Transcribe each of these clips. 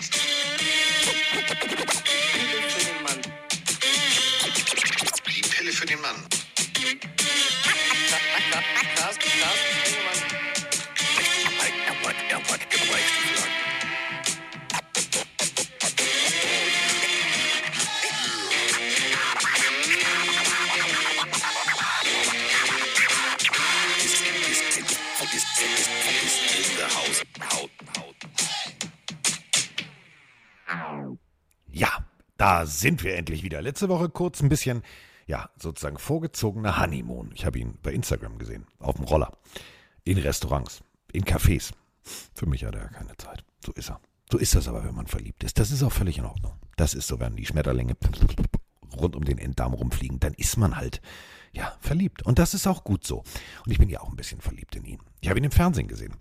Zeit. Da sind wir endlich wieder. Letzte Woche kurz ein bisschen, ja, sozusagen vorgezogener Honeymoon. Ich habe ihn bei Instagram gesehen, auf dem Roller, in Restaurants, in Cafés. Für mich hat er keine Zeit. So ist er. So ist das aber, wenn man verliebt ist. Das ist auch völlig in Ordnung. Das ist so, wenn die Schmetterlinge rund um den Enddarm rumfliegen, dann ist man halt, ja, verliebt. Und das ist auch gut so. Und ich bin ja auch ein bisschen verliebt in ihn. Ich habe ihn im Fernsehen gesehen.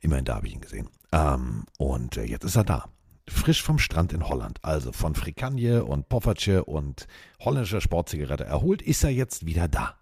Immerhin da habe ich ihn gesehen. Ähm, und äh, jetzt ist er da. Frisch vom Strand in Holland. Also von Frikanje und Poffertje und holländischer Sportzigarette erholt, ist er jetzt wieder da.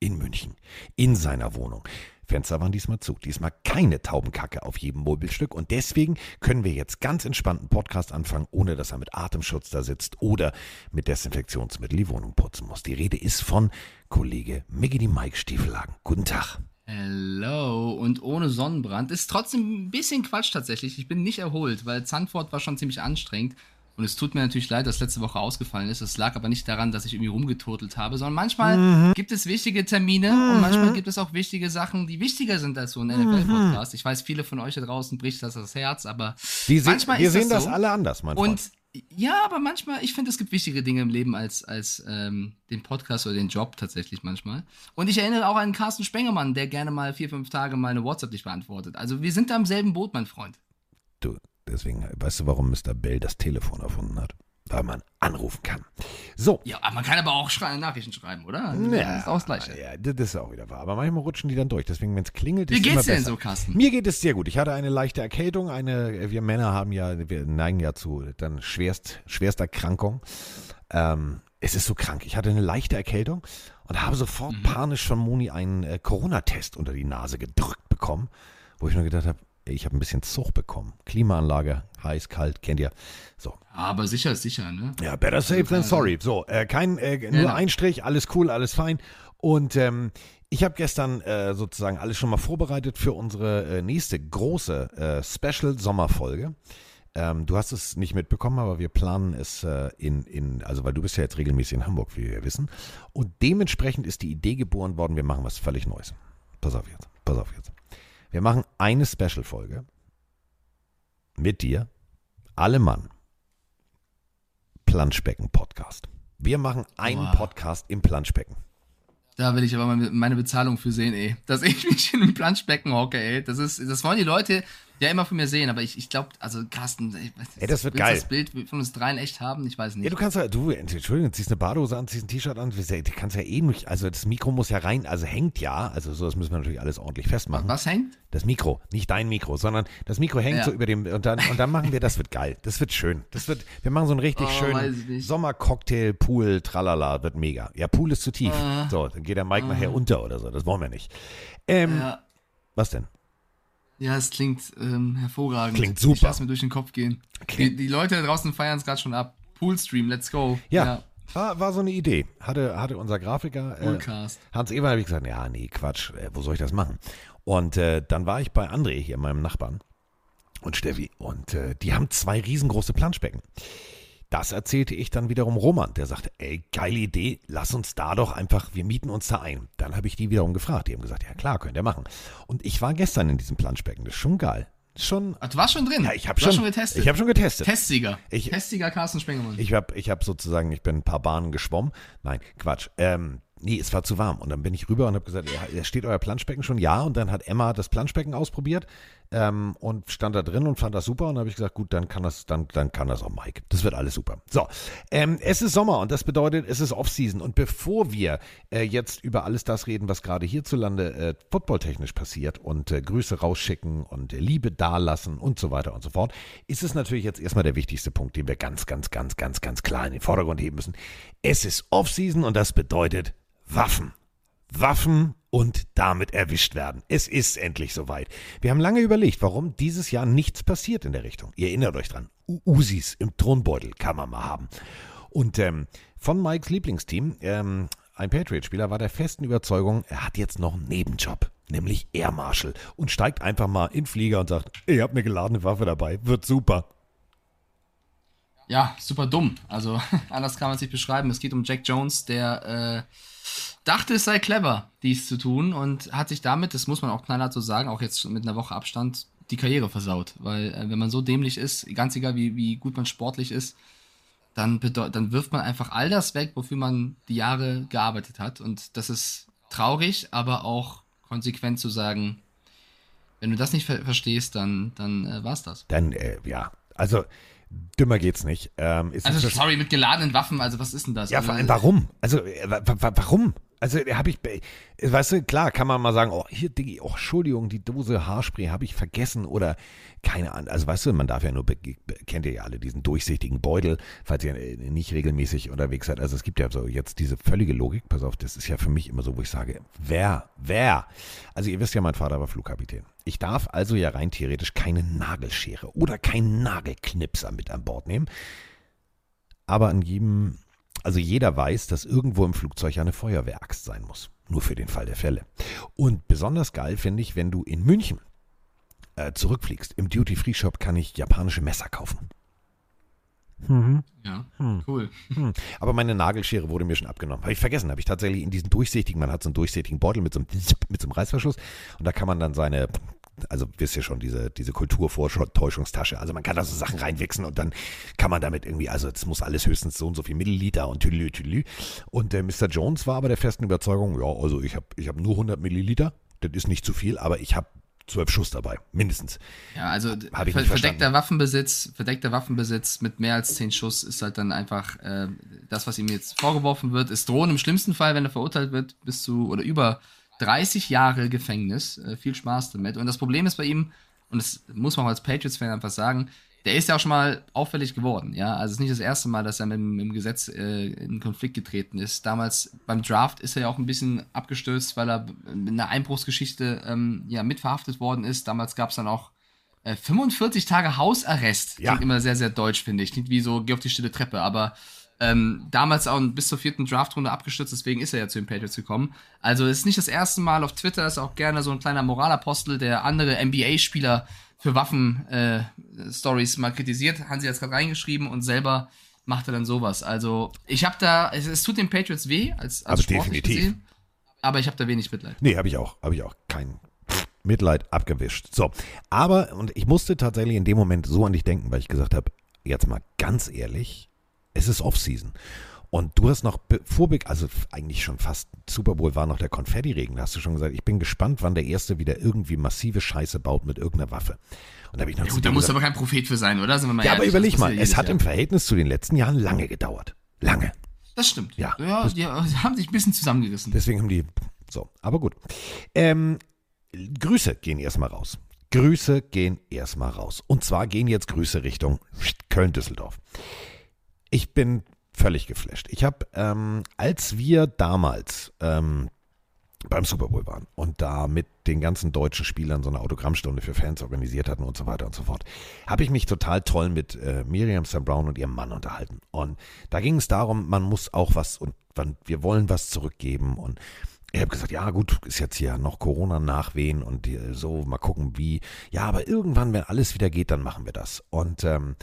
In München. In seiner Wohnung. Fenster waren diesmal zu. Diesmal keine Taubenkacke auf jedem Mobilstück. Und deswegen können wir jetzt ganz entspannten Podcast anfangen, ohne dass er mit Atemschutz da sitzt oder mit Desinfektionsmittel die Wohnung putzen muss. Die Rede ist von Kollege Miggity Mike Stiefelagen. Guten Tag. Hello und ohne Sonnenbrand. Ist trotzdem ein bisschen Quatsch tatsächlich. Ich bin nicht erholt, weil Zandvoort war schon ziemlich anstrengend. Und es tut mir natürlich leid, dass letzte Woche ausgefallen ist. Es lag aber nicht daran, dass ich irgendwie rumgeturtelt habe, sondern manchmal gibt es wichtige Termine und manchmal gibt es auch wichtige Sachen, die wichtiger sind als so ein NFL-Podcast. Ich weiß, viele von euch da draußen bricht das das Herz, aber Die sehen, manchmal wir ist sehen das das so. alle anders, mein Freund. Und ja, aber manchmal, ich finde, es gibt wichtige Dinge im Leben als, als ähm, den Podcast oder den Job tatsächlich manchmal. Und ich erinnere auch an Carsten Spengemann, der gerne mal vier, fünf Tage mal eine WhatsApp nicht beantwortet. Also wir sind da im selben Boot, mein Freund. Du, deswegen, weißt du, warum Mr. Bell das Telefon erfunden hat? Weil man anrufen kann. So. Ja, aber man kann aber auch schrei Nachrichten schreiben, oder? Ja, das ist auch das Gleiche. Ja, das ist auch wieder wahr. Aber manchmal rutschen die dann durch. Deswegen, wenn es klingelt, Wie ist geht's immer denn besser. so, Carsten? Mir geht es sehr gut. Ich hatte eine leichte Erkältung. Eine, wir Männer haben ja, wir neigen ja zu dann schwerst, schwerster Erkrankung. Ähm, es ist so krank. Ich hatte eine leichte Erkältung und habe sofort Mhm. panisch von Moni einen äh, Corona-Test unter die Nase gedrückt bekommen, wo ich nur gedacht habe, ich habe ein bisschen Zug bekommen. Klimaanlage, heiß, kalt, kennt ihr. So, Aber sicher ist sicher, ne? ja, better safe than sorry. So, äh, kein, äh, nur Genau. ein Strich, alles cool, alles fein. Und ähm, ich habe gestern äh, sozusagen alles schon mal vorbereitet für unsere äh, nächste große äh, Special-Sommerfolge. Ähm, du hast es nicht mitbekommen, aber wir planen es äh, in, in, also weil du bist ja jetzt regelmäßig in Hamburg, wie wir wissen. Und dementsprechend ist die Idee geboren worden, wir machen was völlig Neues. Pass auf jetzt, pass auf jetzt. Wir machen eine Special-Folge mit dir, alle Mann, Planschbecken-Podcast. Wir machen einen Wow. Podcast im Planschbecken. Da will ich aber meine Bezahlung für sehen, ey. Dass ich mich in einem Planschbecken hocke, ey. Das ist, das wollen die Leute ja immer von mir sehen, aber ich, ich glaube, also Carsten, ey, was- Ey, das wird geil. das Bild von uns dreien echt haben? Ich weiß nicht. Ja, du kannst ja, du, Entschuldigung, ziehst eine Badehose an, ziehst ein T-Shirt an, du kannst ja eh nicht, also das Mikro muss ja rein, also hängt ja, also so, das müssen wir natürlich alles ordentlich festmachen. Was hängt? Das Mikro, nicht dein Mikro, sondern das Mikro hängt Ja. so über dem, und dann, und dann machen wir, das wird geil, das wird schön, das wird, wir machen so einen richtig Oh, weiß ich schönen nicht. Sommercocktail, Pool, tralala, wird mega. Ja, Pool ist zu tief. Ah. So, dann geht der Mike nachher unter oder so, das wollen wir nicht. Ähm, Ja. was denn? Ja, es klingt ähm, hervorragend. Klingt super. Ich lass mir durch den Kopf gehen. Die, die Leute da draußen feiern es gerade schon ab. Poolstream, let's go. Ja, War, war so eine Idee. Hatte, hatte unser Grafiker äh. Hans Eber, habe ich gesagt, ja, nee, Quatsch, äh, wo soll ich das machen? Und äh, dann war ich bei André hier, meinem Nachbarn, und Steffi, und äh, die haben zwei riesengroße Planschbecken. Das erzählte ich dann wiederum Roman, der sagte, ey, geile Idee, lass uns da doch einfach, wir mieten uns da ein. Dann habe ich die wiederum gefragt, die haben gesagt, ja klar, könnt ihr machen. Und ich war gestern in diesem Planschbecken, das ist schon geil. Schon, Ach, du warst schon drin. ja, ich habe schon, schon getestet. Ich habe schon getestet. Testsieger. Ich- Testsieger Carsten Spengemann. Ich habe ich hab sozusagen, ich bin ein paar Bahnen geschwommen. Nein, Quatsch. Ähm, nee, es war zu warm. Und dann bin ich rüber und habe gesagt, ja, steht euer Planschbecken schon? Ja. Und dann hat Emma das Planschbecken ausprobiert ähm, und stand da drin und fand das super. Und dann habe ich gesagt, gut, dann kann das, dann, dann kann das auch Mike. Das wird alles super. So, ähm, es ist Sommer und das bedeutet, es ist Off-Season. Und bevor wir äh, jetzt über alles das reden, was gerade hierzulande äh, footballtechnisch passiert und äh, Grüße rausschicken und äh, Liebe dalassen und so weiter und so fort, ist es natürlich jetzt erstmal der wichtigste Punkt, den wir ganz, ganz, ganz, ganz, ganz klar in den Vordergrund heben müssen. Es ist Off-Season und das bedeutet Waffen. Waffen und damit erwischt werden. Es ist endlich soweit. Wir haben lange überlegt, warum dieses Jahr nichts passiert in der Richtung. Ihr erinnert euch dran. U Usis im Thronbeutel kann man mal haben. Und ähm, von Mikes Lieblingsteam, ähm, ein Patriot-Spieler, war der festen Überzeugung, er hat jetzt noch einen Nebenjob, nämlich Air Marshal, und steigt einfach mal in Flieger und sagt, ich habe eine geladene Waffe dabei, wird super. Ja, super dumm. Also anders kann man es nicht beschreiben. Es geht um Jack Jones, der äh, dachte, es sei clever, dies zu tun und hat sich damit, das muss man auch knallhart so sagen, auch jetzt mit einer Woche Abstand, die Karriere versaut. Weil äh, wenn man so dämlich ist, ganz egal wie, wie gut man sportlich ist, dann, dann wirft man einfach all das weg, wofür man die Jahre gearbeitet hat. Und das ist traurig, aber auch konsequent zu sagen, wenn du das nicht ver verstehst, dann, dann äh, war's das. Dann, äh, ja, also dümmer geht's nicht. Ähm, also sorry, mit geladenen Waffen, also was ist denn das? Ja, also, vor allem warum? Also äh, warum? Also habe ich, weißt du, klar kann man mal sagen, oh, hier, Diggi, oh, Entschuldigung, die Dose Haarspray habe ich vergessen oder keine Ahnung. Also weißt du, man darf ja nur, kennt ihr ja alle diesen durchsichtigen Beutel, falls ihr äh, nicht regelmäßig unterwegs seid. Also es gibt ja so jetzt diese völlige Logik, pass auf, das ist ja für mich immer so, wo ich sage, wer, wer? Also ihr wisst ja, mein Vater war Flugkapitän. Ich darf also ja rein theoretisch keine Nagelschere oder keinen Nagelknipser mit an Bord nehmen. Aber an jedem also jeder weiß, dass irgendwo im Flugzeug eine Feuerwehraxt sein muss. Nur für den Fall der Fälle. Und besonders geil finde ich, wenn du in München äh, zurückfliegst. Im Duty-Free-Shop kann ich japanische Messer kaufen. Mhm. Ja, hm. cool. Hm. Aber meine Nagelschere wurde mir schon abgenommen. Habe ich vergessen. Habe ich tatsächlich in diesen durchsichtigen, man hat so einen durchsichtigen Beutel mit so einem, mit so einem Reißverschluss und da kann man dann seine also wisst ihr schon, diese, diese Kulturvortäuschungstasche. Also man kann da so Sachen reinwichsen und dann kann man damit irgendwie, also es muss alles höchstens so und so viel Milliliter und tüdelü, tüdelü. Und der Mr. Jones war aber der festen Überzeugung, ja, also ich habe ich hab nur 100 Milliliter, das ist nicht zu viel, aber ich habe zwölf Schuss dabei, mindestens. Ja, also ver verdeckter Waffenbesitz, verdeckter Waffenbesitz mit mehr als zehn Schuss ist halt dann einfach äh, das, was ihm jetzt vorgeworfen wird. Es drohen im schlimmsten Fall, wenn er verurteilt wird, bis zu oder über 30 Jahre Gefängnis. Äh, viel Spaß damit. Und das Problem ist bei ihm, und das muss man auch als Patriots-Fan einfach sagen, der ist ja auch schon mal auffällig geworden. Ja, also es ist nicht das erste Mal, dass er mit, mit dem Gesetz äh, in Konflikt getreten ist. Damals beim Draft ist er ja auch ein bisschen abgestürzt, weil er in einer Einbruchsgeschichte ähm, ja mitverhaftet worden ist. Damals gab es dann auch äh, 45 Tage Hausarrest. Ja. Klingt immer sehr, sehr deutsch, finde ich. Nicht wie so, geh auf die stille Treppe, aber ähm, damals auch bis zur vierten Draftrunde abgestürzt, deswegen ist er ja zu den Patriots gekommen. Also es ist nicht das erste Mal auf Twitter, ist auch gerne so ein kleiner Moralapostel, der andere NBA-Spieler für Waffen-Stories äh, mal kritisiert. Hansi hat es gerade reingeschrieben und selber macht er dann sowas. Also ich habe da, es, es, tut den Patriots weh, als, als aber definitiv. Gesehen, aber ich habe da wenig Mitleid. Nee, habe ich auch, habe ich auch kein Mitleid abgewischt. So, aber und ich musste tatsächlich in dem Moment so an dich denken, weil ich gesagt habe, jetzt mal ganz ehrlich, es ist Offseason. Und du hast noch Vorblick, also eigentlich schon fast Super Bowl war noch der Konfetti-Regen, da hast du schon gesagt, ich bin gespannt, wann der Erste wieder irgendwie massive Scheiße baut mit irgendeiner Waffe. Und da habe ich noch ja, gut, da muss aber kein Prophet für sein, oder? Sind wir mal ja, ehrlich, aber überleg mal, es hat im Verhältnis zu den letzten Jahren lange gedauert. Lange. Das stimmt. Ja. Ja, die haben sich ein bisschen zusammengerissen. Deswegen haben die, so, aber gut. Ähm, Grüße gehen erstmal raus. Grüße gehen erstmal raus. Und zwar gehen jetzt Grüße Richtung Köln-Düsseldorf ich bin völlig geflasht. Ich habe, ähm, als wir damals ähm, beim Super Bowl waren und da mit den ganzen deutschen Spielern so eine Autogrammstunde für Fans organisiert hatten und so weiter und so fort, habe ich mich total toll mit äh, Miriam Sam Brown und ihrem Mann unterhalten. Und da ging es darum, man muss auch was und wir wollen was zurückgeben und ich habe gesagt, ja gut, ist jetzt hier noch Corona nachwehen und so, mal gucken wie. Ja, aber irgendwann, wenn alles wieder geht, dann machen wir das. Und ähm,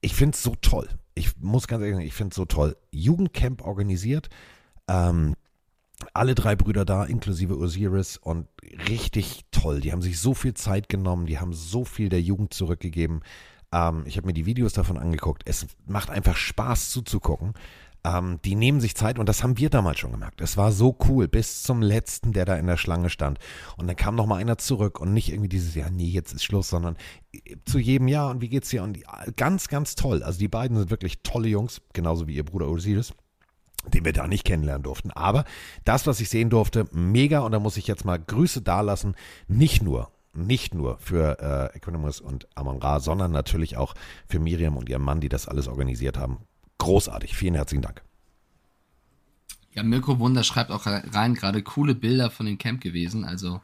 ich finde es so toll ich muss ganz ehrlich sagen, ich finde es so toll. Jugendcamp organisiert, ähm, alle drei Brüder da, inklusive Osiris und richtig toll. Die haben sich so viel Zeit genommen, die haben so viel der Jugend zurückgegeben. Ähm, ich habe mir die Videos davon angeguckt. Es macht einfach Spaß zuzugucken. Ähm, die nehmen sich Zeit und das haben wir damals schon gemerkt. Es war so cool bis zum letzten, der da in der Schlange stand. Und dann kam noch mal einer zurück und nicht irgendwie dieses, ja, nee, jetzt ist Schluss, sondern äh, zu jedem Jahr und wie geht's dir? Und die, ganz, ganz toll. Also die beiden sind wirklich tolle Jungs, genauso wie ihr Bruder Osiris den wir da nicht kennenlernen durften. Aber das, was ich sehen durfte, mega. Und da muss ich jetzt mal Grüße dalassen. Nicht nur, nicht nur für äh, Equanimous und Amon Ra, sondern natürlich auch für Miriam und ihren Mann, die das alles organisiert haben. Großartig. Vielen herzlichen Dank. Ja, Mirko Wunder schreibt auch rein, gerade coole Bilder von dem Camp gewesen. Also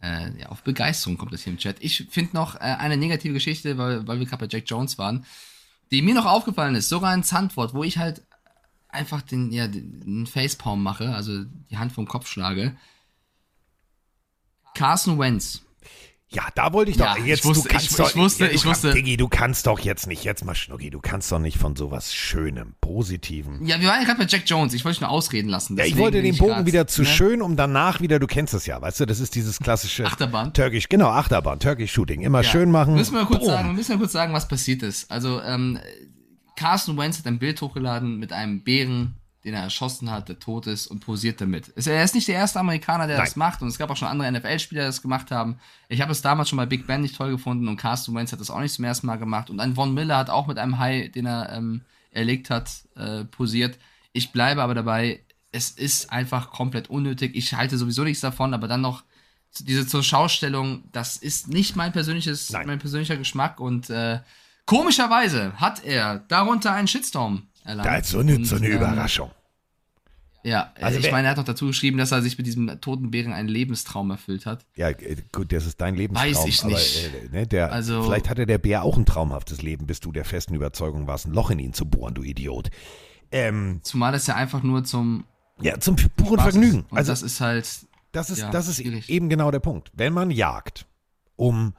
äh, ja, auf Begeisterung kommt das hier im Chat. Ich finde noch äh, eine negative Geschichte, weil, weil wir gerade bei Jack Jones waren, die mir noch aufgefallen ist. Sogar ein Zandwort, wo ich halt einfach den, ja, den Facepalm mache, also die Hand vom Kopf schlage. Carson Wentz ja, da wollte ich doch ja, jetzt. Ich wusste, du kannst ich, doch, ich wusste, ja, ich wusste. Diggi, du kannst doch jetzt nicht, jetzt mal Schnucki, du kannst doch nicht von sowas Schönem, Positivem. Ja, wir waren ja gerade bei Jack Jones. Ich wollte dich nur ausreden lassen. Ja, ich wollte den Bogen grad, wieder zu ne? schön, um danach wieder, du kennst es ja, weißt du, das ist dieses klassische. Achterbahn. Türkisch, genau, Achterbahn, Turkish Shooting. Immer ja. schön machen. Müssen wir kurz Boom. sagen, müssen wir kurz sagen, was passiert ist. Also, ähm, Carson Wentz hat ein Bild hochgeladen mit einem Bären den er erschossen hat, der tot ist und posiert damit. Er ist nicht der erste Amerikaner, der Nein. das macht und es gab auch schon andere NFL-Spieler, die das gemacht haben. Ich habe es damals schon bei Big Ben nicht toll gefunden und Carsten Wentz hat das auch nicht zum ersten Mal gemacht und ein Von Miller hat auch mit einem Hai, den er ähm, erlegt hat, äh, posiert. Ich bleibe aber dabei, es ist einfach komplett unnötig. Ich halte sowieso nichts davon, aber dann noch diese zur Schaustellung, das ist nicht mein persönliches, Nein. mein persönlicher Geschmack und äh, komischerweise hat er darunter einen Shitstorm erlangt. Da ist so eine, und, so eine ähm, Überraschung. Ja, also ich meine, er hat noch dazu geschrieben, dass er sich mit diesem toten Bären einen Lebenstraum erfüllt hat. Ja, äh, gut, das ist dein Lebenstraum. Weiß ich nicht. Aber, äh, ne, der, also, vielleicht hatte der Bär auch ein traumhaftes Leben, bis du der festen Überzeugung warst, ein Loch in ihn zu bohren, du Idiot. Ähm, Zumal es ja einfach nur zum ja zum puren Spaß Vergnügen. Und also das ist halt das ist ja, das ist schwierig. eben genau der Punkt. Wenn man jagt, um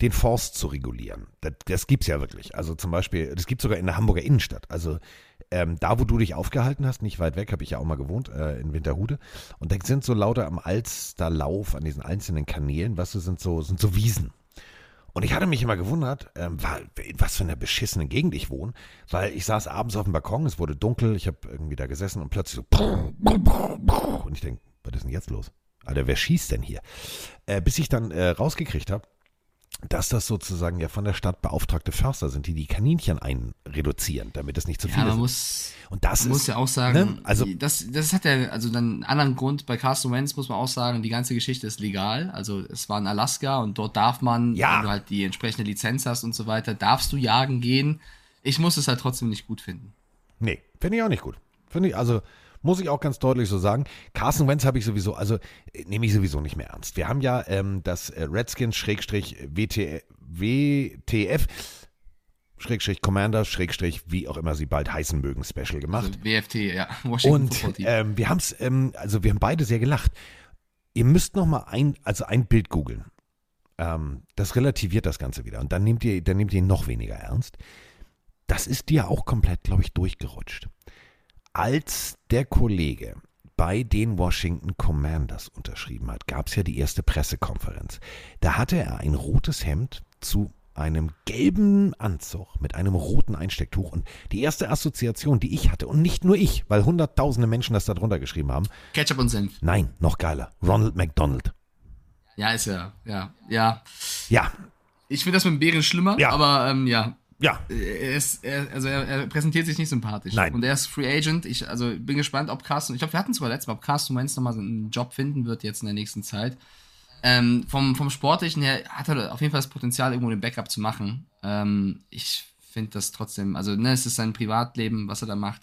den Forst zu regulieren. Das, das es ja wirklich. Also zum Beispiel, das gibt sogar in der Hamburger Innenstadt. Also ähm, da, wo du dich aufgehalten hast, nicht weit weg, habe ich ja auch mal gewohnt, äh, in Winterhude. Und da sind so lauter am Alsterlauf, an diesen einzelnen Kanälen, was weißt du, sind so, sind so Wiesen. Und ich hatte mich immer gewundert, ähm, was für einer beschissenen Gegend ich wohne, weil ich saß abends auf dem Balkon, es wurde dunkel, ich habe irgendwie da gesessen und plötzlich so und ich denke, was ist denn jetzt los? Alter, wer schießt denn hier? Äh, bis ich dann äh, rausgekriegt habe, dass das sozusagen ja von der Stadt beauftragte Förster sind, die die Kaninchen einreduzieren, damit es nicht zu ja, viele man sind. Muss, und das man ist, muss ja auch sagen, ne? also das, das hat ja also dann einen anderen Grund. Bei Carsten Wentz muss man auch sagen, die ganze Geschichte ist legal. Also es war in Alaska und dort darf man, ja. wenn du halt die entsprechende Lizenz hast und so weiter, darfst du jagen gehen. Ich muss es halt trotzdem nicht gut finden. Nee, finde ich auch nicht gut. Finde ich, also muss ich auch ganz deutlich so sagen. Carson Wentz habe ich sowieso, also äh, nehme ich sowieso nicht mehr ernst. Wir haben ja ähm, das äh, Redskins-WTF Schrägstrich Commander, Schrägstrich, wie auch immer sie bald heißen mögen, Special gemacht. Also WFT, ja. Washington Und ähm, wir haben es, ähm, also wir haben beide sehr gelacht. Ihr müsst noch mal ein, also ein Bild googeln. Ähm, das relativiert das Ganze wieder. Und dann nehmt ihr, dann nehmt ihr ihn noch weniger ernst. Das ist dir auch komplett, glaube ich, durchgerutscht als der Kollege bei den Washington Commanders unterschrieben hat, gab es ja die erste Pressekonferenz. Da hatte er ein rotes Hemd zu einem gelben Anzug mit einem roten Einstecktuch und die erste Assoziation, die ich hatte, und nicht nur ich, weil hunderttausende Menschen das da drunter geschrieben haben. Ketchup und Senf. Nein, noch geiler. Ronald McDonald. Ja, ist ja, ja, ja. Ja. Ich finde das mit dem Bären schlimmer, ja. aber ähm, ja. Ja. Er ist, er, also er, er, präsentiert sich nicht sympathisch. Nein. Und er ist Free Agent. Ich also bin gespannt, ob Carsten, ich glaube, wir hatten es sogar letztes Mal, ob Carsten Wentz nochmal einen Job finden wird jetzt in der nächsten Zeit. Ähm, vom, vom Sportlichen her hat er auf jeden Fall das Potenzial, irgendwo den Backup zu machen. Ähm, ich finde das trotzdem, also ne, es ist sein Privatleben, was er da macht.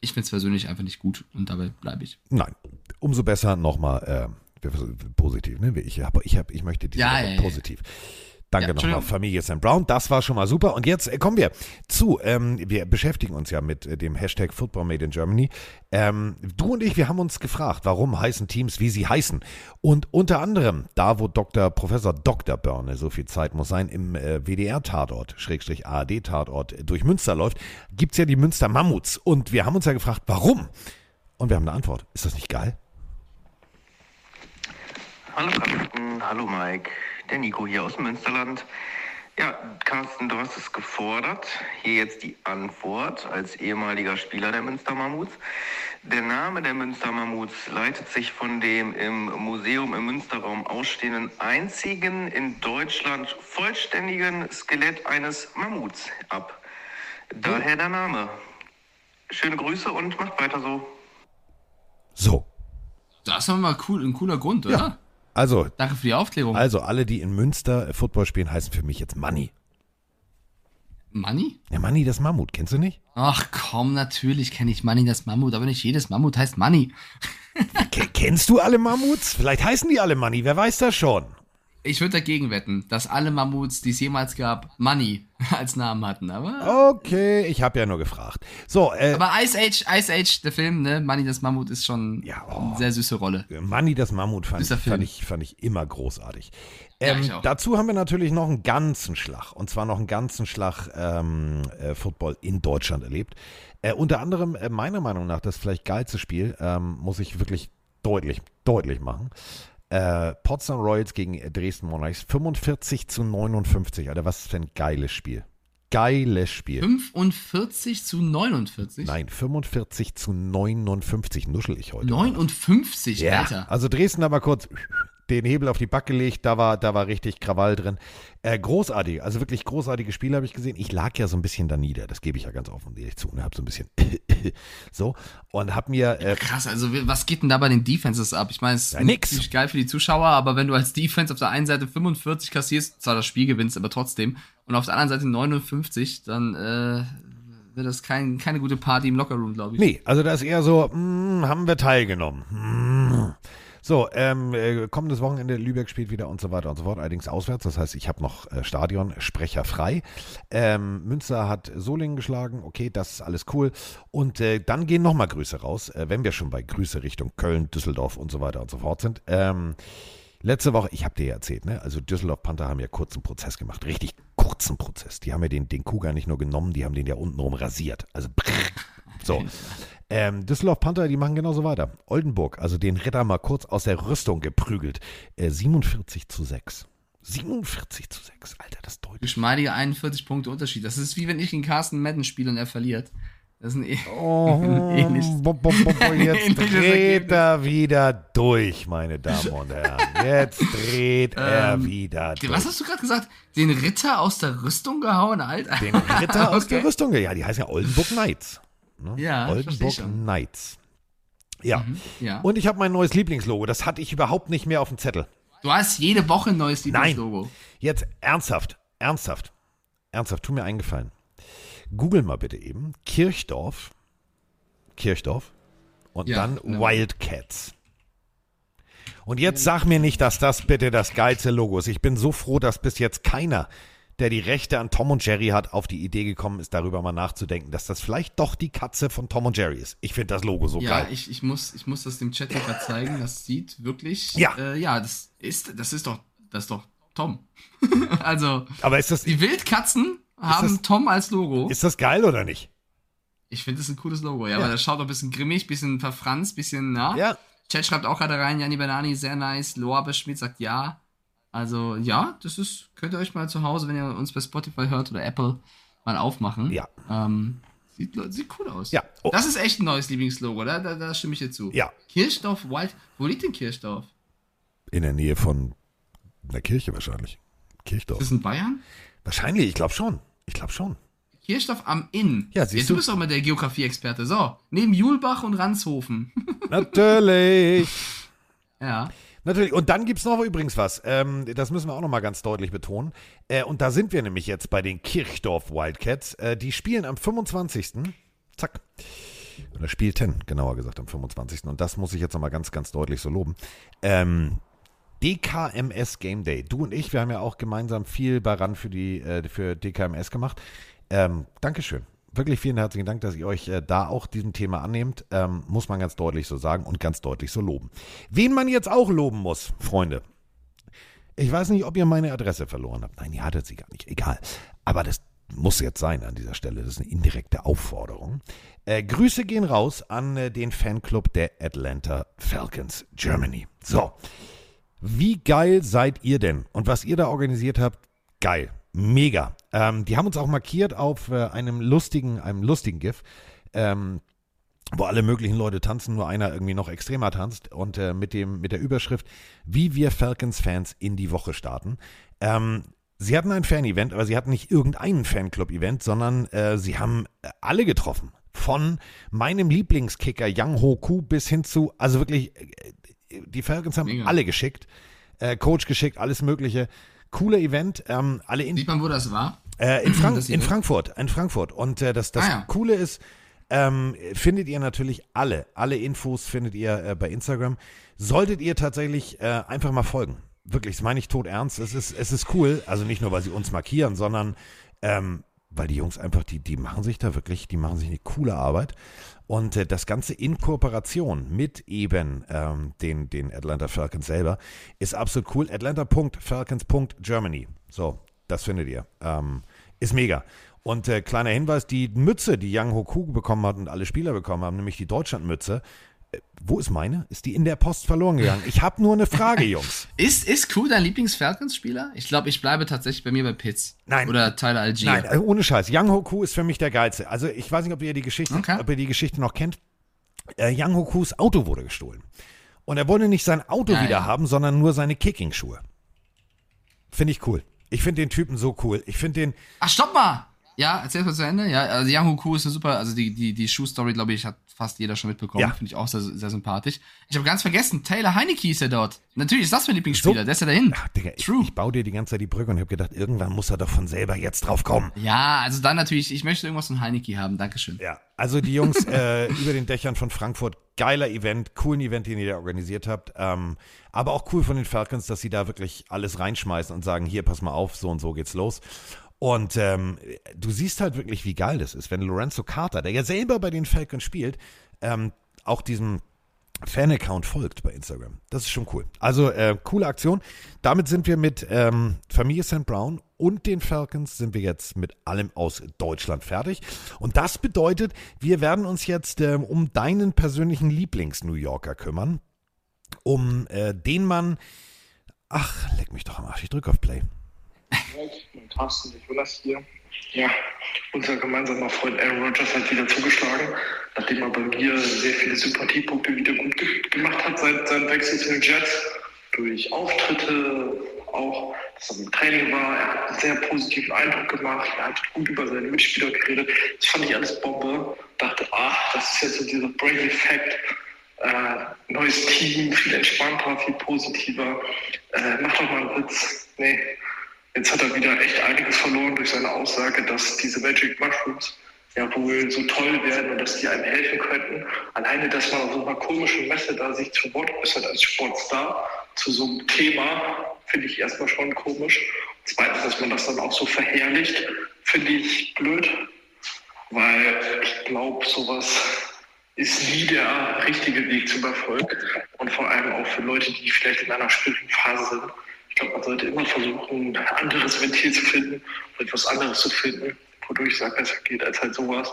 Ich finde es persönlich einfach nicht gut und dabei bleibe ich. Nein, umso besser nochmal äh, positiv. Ne? Ich, hab, ich, hab, ich möchte diese ja, ja, positiv. Ja. Danke ja, nochmal, Familie Sam Brown. Das war schon mal super. Und jetzt äh, kommen wir zu, ähm, wir beschäftigen uns ja mit äh, dem Hashtag Football Made in Germany. Ähm, du und ich, wir haben uns gefragt, warum heißen Teams, wie sie heißen. Und unter anderem, da wo Dr. Professor Dr. Börne, so viel Zeit muss sein, im äh, WDR-Tatort, Schrägstrich ARD-Tatort durch Münster läuft, gibt es ja die Münster Mammuts. Und wir haben uns ja gefragt, warum? Und wir haben eine Antwort. Ist das nicht geil? Hallo Carsten, hallo Mike der Nico hier aus dem Münsterland. Ja, Carsten, du hast es gefordert. Hier jetzt die Antwort als ehemaliger Spieler der Münster Mammuts. Der Name der Münster Mammuts leitet sich von dem im Museum im Münsterraum ausstehenden einzigen in Deutschland vollständigen Skelett eines Mammuts ab. Daher der Name. Schöne Grüße und macht weiter so. So. Das ist doch mal cool, ein cooler Grund, oder? Ja. Also, Danke für die Aufklärung. Also, alle, die in Münster Football spielen, heißen für mich jetzt Money. Money? Ja, Manni, das Mammut, kennst du nicht? Ach komm, natürlich kenne ich Money das Mammut, aber nicht jedes Mammut heißt Money. Ke- kennst du alle Mammuts? Vielleicht heißen die alle Manni, wer weiß das schon? Ich würde dagegen wetten, dass alle Mammuts, die es jemals gab, Money als Namen hatten. Aber, Okay, ich habe ja nur gefragt. So, äh, aber Ice Age, Ice Age, der Film, ne? Money das Mammut ist schon Ja, oh. eine sehr süße Rolle. Manni, das Mammut fand, fand, ich, fand ich immer großartig. Ja, Ähm, ich auch. dazu haben wir natürlich noch einen ganzen Schlag. Und zwar noch einen ganzen Schlag ähm, äh, Football in Deutschland erlebt. Äh, unter anderem, äh, meiner Meinung nach, das vielleicht geilste Spiel, ähm, muss ich wirklich deutlich, deutlich machen. Äh, Potsdam Royals gegen Dresden Monarchs. 45 zu 59. Alter, was für ein geiles Spiel. Geiles Spiel. 45 zu 49? Nein, 45 zu 59 nuschel ich heute. 59, Ja, Alter. also Dresden aber kurz den Hebel auf die Backe gelegt, da war, da war richtig Krawall drin. Äh, großartig, also wirklich großartige Spiele habe ich gesehen. Ich lag ja so ein bisschen da nieder, das gebe ich ja ganz offen und ehrlich zu. Und habe so ein bisschen so und habe mir äh, Krass, also was geht denn da bei den Defenses ab? Ich meine, es ist Ja, nix. natürlich geil für die Zuschauer, aber wenn du als Defense auf der einen Seite 45 kassierst, zwar das Spiel gewinnst, aber trotzdem, und auf der anderen Seite 59, dann äh, wird das kein, keine gute Party im Lockerroom, glaube ich. Nee, also das ist eher so, hm, haben wir teilgenommen. Hm. So, ähm, äh, kommendes Wochenende, Lübeck spielt wieder und so weiter und so fort, allerdings auswärts. Das heißt, ich habe noch äh, Stadionsprecher frei. Ähm, Münster hat Solingen geschlagen, okay, das ist alles cool. Und äh, dann gehen nochmal Grüße raus, äh, wenn wir schon bei Grüße Richtung Köln, Düsseldorf und so weiter und so fort sind. Ähm, Letzte Woche, ich habe dir ja erzählt, ne? Also Düsseldorf Panther haben ja kurzen Prozess gemacht, richtig kurzen Prozess. Die haben ja den, den Kuga nicht nur genommen, die haben den ja untenrum rasiert. Also brrr. so. Ähm, Düsseldorf Panther, die machen genauso weiter. Oldenburg, also den Ritter mal kurz aus der Rüstung geprügelt. Äh, 47 zu 6. 47 zu 6, Alter, das deutlich. Geschmeidige 41 Punkte Unterschied. Das ist wie wenn ich gegen Carsten Madden spiele und er verliert. Das ist ein eh- Oh, Ähnliches- bo, bo, bo, bo, jetzt Ähnliches dreht er wieder durch, meine Damen und Herren. Jetzt dreht er Ähm, wieder durch. Was hast du gerade gesagt? Den Ritter aus der Rüstung gehauen, Alter? Den Ritter aus der Okay. Rüstung. Ja, die heißen ja Oldenburg Knights. Ne? Ja, Oldenburg. Knights. Ja. Ja. Und ich habe mein neues Lieblingslogo. Das hatte ich überhaupt nicht mehr auf dem Zettel. Du hast jede Woche ein neues Nein. Lieblingslogo. Jetzt ernsthaft, ernsthaft, ernsthaft, tu mir einen Gefallen. Google mal bitte eben Kirchdorf, Kirchdorf und Ja, dann genau. Wildcats. Und jetzt sag mir nicht, dass das bitte das geilste Logo ist. Ich bin so froh, dass bis jetzt keiner, der die Rechte an Tom und Jerry hat, auf die Idee gekommen ist, darüber mal nachzudenken, dass das vielleicht doch die Katze von Tom und Jerry ist. Ich finde das Logo so Ja, geil. ich, ich, muss, ich muss das dem Chat gerade zeigen. Das sieht wirklich. Ja. Äh, ja, das ist, das ist doch, das ist doch Tom. also, Aber ist das, die Wildkatzen haben das- Tom als Logo. ist das geil oder nicht? Ich finde das ein cooles Logo, ja, Ja. weil das schaut doch ein bisschen grimmig, bisschen verfranst, bisschen, na. Ja. Chat schreibt auch gerade rein, Janni Banani, sehr nice. Loa Beschmidt sagt ja. Also, ja, das ist, könnt ihr euch mal zu Hause, wenn ihr uns bei Spotify hört oder Apple, mal aufmachen. Ja. Ähm, sieht, sieht cool aus. Ja. Oh. Das ist echt ein neues Lieblingslogo, da, da, da stimme ich dir zu. Ja. Kirchdorf Wild. Wo liegt denn Kirchdorf? In der Nähe von einer Kirche wahrscheinlich. Kirchdorf. Ist das in Bayern? Wahrscheinlich, ich glaube schon. Ich glaube schon. Kirchdorf am Inn. Ja, siehst Jetzt, du? Du bist doch mal der Geografie-Experte. So, neben Julbach und Ranshofen. Natürlich. ja. Natürlich. Und dann gibt es noch übrigens was. Ähm, das müssen wir auch noch mal ganz deutlich betonen. Äh, und da sind wir nämlich jetzt bei den Kirchdorf Wildcats. Äh, die spielen am 25. Zack. Oder spielten, genauer gesagt, am 25. Und das muss ich jetzt noch mal ganz, ganz deutlich so loben. Ähm, DKMS Game Day. Du und ich, wir haben ja auch gemeinsam viel daran für, die, äh, für DKMS gemacht. Ähm, Dankeschön. Wirklich vielen herzlichen Dank, dass ihr euch äh, da auch diesem Thema annehmt. Ähm, muss man ganz deutlich so sagen und ganz deutlich so loben. Wen man jetzt auch loben muss, Freunde. Ich weiß nicht, ob ihr meine Adresse verloren habt. Nein, ihr hattet sie gar nicht. Egal. Aber das muss jetzt sein an dieser Stelle. Das ist eine indirekte Aufforderung. Äh, Grüße gehen raus an äh, den Fanclub der Atlanta Falcons Germany. So. Wie geil seid ihr denn? Und was ihr da organisiert habt, geil. Mega. Ähm, die haben uns auch markiert auf äh, einem lustigen, einem lustigen GIF. Ähm, wo alle möglichen Leute tanzen, nur einer irgendwie noch extremer tanzt und äh, mit dem mit der Überschrift, wie wir Falcons-Fans in die Woche starten. Ähm, sie hatten ein Fan-Event, aber sie hatten nicht irgendeinen Fanclub-Event, sondern äh, sie haben äh, alle getroffen. Von meinem Lieblingskicker Yang Ho Ku bis hin zu, also wirklich, äh, die Falcons haben Mega. alle geschickt, äh, Coach geschickt, alles Mögliche. Cooler Event, ähm, alle in Sieht man, wo das war? Äh, in, Frank Das in? Frankfurt, in Frankfurt. Und äh, das, das Ah, ja. Coole ist, ähm, findet ihr natürlich alle, alle Infos findet ihr äh, bei Instagram. Solltet ihr tatsächlich äh, einfach mal folgen. Wirklich, das meine ich tot ernst. Es ist, es ist cool. Also nicht nur, weil sie uns markieren, sondern ähm, weil die Jungs einfach, die, die machen sich da wirklich, die machen sich eine coole Arbeit. Und äh, das Ganze in Kooperation mit eben ähm, den, den Atlanta Falcons selber ist absolut cool. Atlanta.falcons.germany. So, das findet ihr. Ähm, ist mega. Und äh, kleiner Hinweis, die Mütze, die Yang Hoku bekommen hat und alle Spieler bekommen haben, nämlich die Deutschlandmütze. Wo ist meine? Ist die in der Post verloren gegangen? Ich habe nur eine Frage, Jungs. Ist, ist Crew dein Lieblings-Falcons-Spieler? Ich glaube, ich bleibe tatsächlich bei mir bei Pitts. Nein. Oder Tyler Algier. Nein, äh, ohne Scheiß. Yang Hoku ist für mich der geilste. Also ich weiß nicht, ob ihr die Geschichte, Okay. ob ihr die Geschichte noch kennt. Äh, Yang Hokus Auto wurde gestohlen. Und er wollte nicht sein Auto Ja, wieder haben, sondern nur seine Kicking-Schuhe. Finde ich cool. Ich finde den Typen so cool. Ich finde den, Ach, stopp mal! Ja, erzähl mal zu Ende. Ja, also Yang Huku ist eine super, also die, die, die Schuhstory, glaube ich, hat fast jeder schon mitbekommen. Ja. Finde ich auch sehr, sehr sympathisch. Ich habe ganz vergessen, Taylor Heineke ist ja dort. Natürlich ist das mein Lieblingsspieler, So. der ist ja dahin. ach, Digga, ich, True. ich baue dir die ganze Zeit die Brücke und habe gedacht, irgendwann muss er doch von selber jetzt drauf kommen. Ja, also dann natürlich, ich möchte irgendwas von Heineke haben, Dankeschön. Ja, also die Jungs äh, über den Dächern von Frankfurt, geiler Event, coolen Event, den ihr da organisiert habt. Ähm, aber auch cool von den Falcons, dass sie da wirklich alles reinschmeißen und sagen, hier, pass mal auf, so und so geht's los. Und ähm, du siehst halt wirklich, wie geil das ist, wenn Lorenzo Carter, der ja selber bei den Falcons spielt, ähm, auch diesem Fan-Account folgt bei Instagram. Das ist schon cool. Also äh, coole Aktion. Damit sind wir mit ähm, Familie St. Brown und den Falcons sind wir jetzt mit allem aus Deutschland fertig. Und das bedeutet, wir werden uns jetzt ähm, um deinen persönlichen Lieblings-New Yorker kümmern. Um äh, den Mann. Ach, leck mich doch am Arsch. Ich drücke auf Play. Und Carsten, ich Jonas hier. Ja, unser gemeinsamer Freund Aaron Rodgers hat wieder zugeschlagen, nachdem er bei mir sehr viele Sympathiepunkte wieder gut ge gemacht hat seit seinem Wechsel zu den Jets. Durch Auftritte, auch, dass er im Training war. Er hat einen sehr positiven Eindruck gemacht. Er hat gut über seine Mitspieler geredet. Das fand ich alles Bombe. Dachte, ach, das ist jetzt so dieser Break-Effekt. Äh, neues Team, viel entspannter, viel positiver. Äh, mach doch mal einen Witz. Nee, Jetzt hat er wieder echt einiges verloren durch seine Aussage, dass diese Magic Mushrooms ja wohl so toll werden und dass die einem helfen könnten. Alleine, dass man auf so einer komischen Messe da sich zu Wort äußert als Sportstar zu so einem Thema, finde ich erstmal schon komisch. Zweitens, dass man das dann auch so verherrlicht, finde ich blöd, weil ich glaube, sowas ist nie der richtige Weg zum Erfolg und vor allem auch für Leute, die vielleicht in einer schwierigen Phase sind. Ich glaube, man sollte immer versuchen, ein anderes Ventil zu finden etwas anderes zu finden, wodurch es halt besser geht als halt sowas.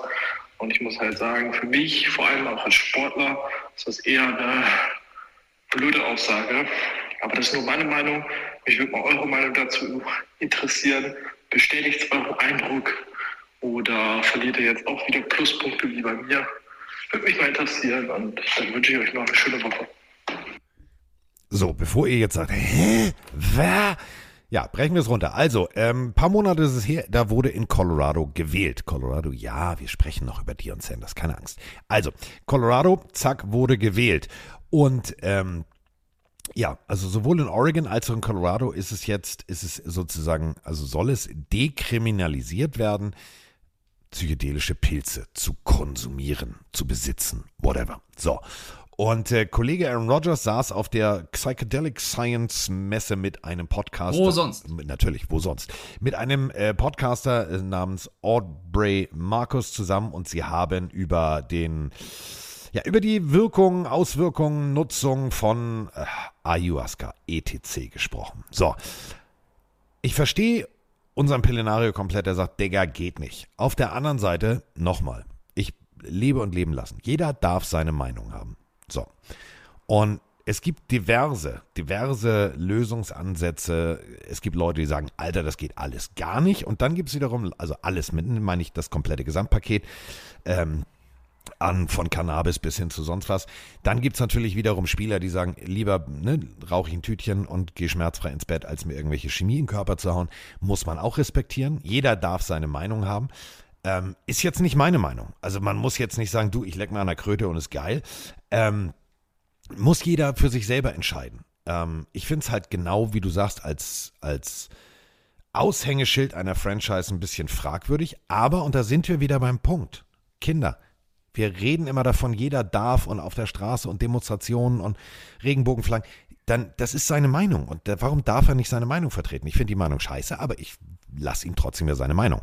Und ich muss halt sagen, für mich, vor allem auch als Sportler, ist das eher eine blöde Aussage. Aber das ist nur meine Meinung. Mich würde mal eure Meinung dazu interessieren. Bestätigt euren Eindruck oder verliert ihr jetzt auch wieder Pluspunkte wie bei mir? Würde mich mal interessieren und dann wünsche ich euch noch eine schöne Woche. So, bevor ihr jetzt sagt, hä, wer? Ja, brechen wir es runter. Also, ähm, ein paar Monate ist es her, da wurde in Colorado gewählt. Colorado, ja, wir sprechen noch über Dion Sanders, keine Angst. Also, Colorado, zack, wurde gewählt. Und ähm, ja, also sowohl in Oregon als auch in Colorado ist es jetzt, ist es sozusagen, also soll es dekriminalisiert werden, psychedelische Pilze zu konsumieren, zu besitzen, whatever. So. Und äh, Kollege Aaron Rodgers saß auf der Psychedelic Science Messe mit einem Podcaster. Wo sonst? Mit- Natürlich, wo sonst? Mit einem äh, Podcaster äh, namens Aubrey Marcus zusammen und sie haben über den, ja, über die Wirkung, Auswirkungen, Nutzung von äh, Ayahuasca, ETC gesprochen. So. Ich verstehe unseren Pillenario komplett, der sagt, Digga, geht nicht. Auf der anderen Seite, nochmal, ich lebe und leben lassen. Jeder darf seine Meinung haben. So. Und es gibt diverse, diverse Lösungsansätze. Es gibt Leute, die sagen, Alter, das geht alles gar nicht. Und dann gibt es wiederum, also alles mitten, meine ich das komplette Gesamtpaket. Ähm, an von Cannabis bis hin zu sonst was. Dann gibt's natürlich wiederum Spieler, die sagen, lieber ne, rauche ich ein Tütchen und gehe schmerzfrei ins Bett, als mir irgendwelche Chemie in den Körper zu hauen. Muss man auch respektieren. Jeder darf seine Meinung haben. Ähm, ist jetzt nicht meine Meinung. Also man muss jetzt nicht sagen, du, ich leck mal an der Kröte und ist geil. Ähm, muss jeder für sich selber entscheiden. Ähm, ich finde es halt genau, wie du sagst, als, als Aushängeschild einer Franchise ein bisschen fragwürdig, aber, und da sind wir wieder beim Punkt, Kinder, wir reden immer davon, jeder darf und auf der Straße und Demonstrationen und Regenbogenflaggen. Dann, das ist seine Meinung. Und warum darf er nicht seine Meinung vertreten? Ich finde die Meinung scheiße, aber ich lasse ihm trotzdem ja seine Meinung.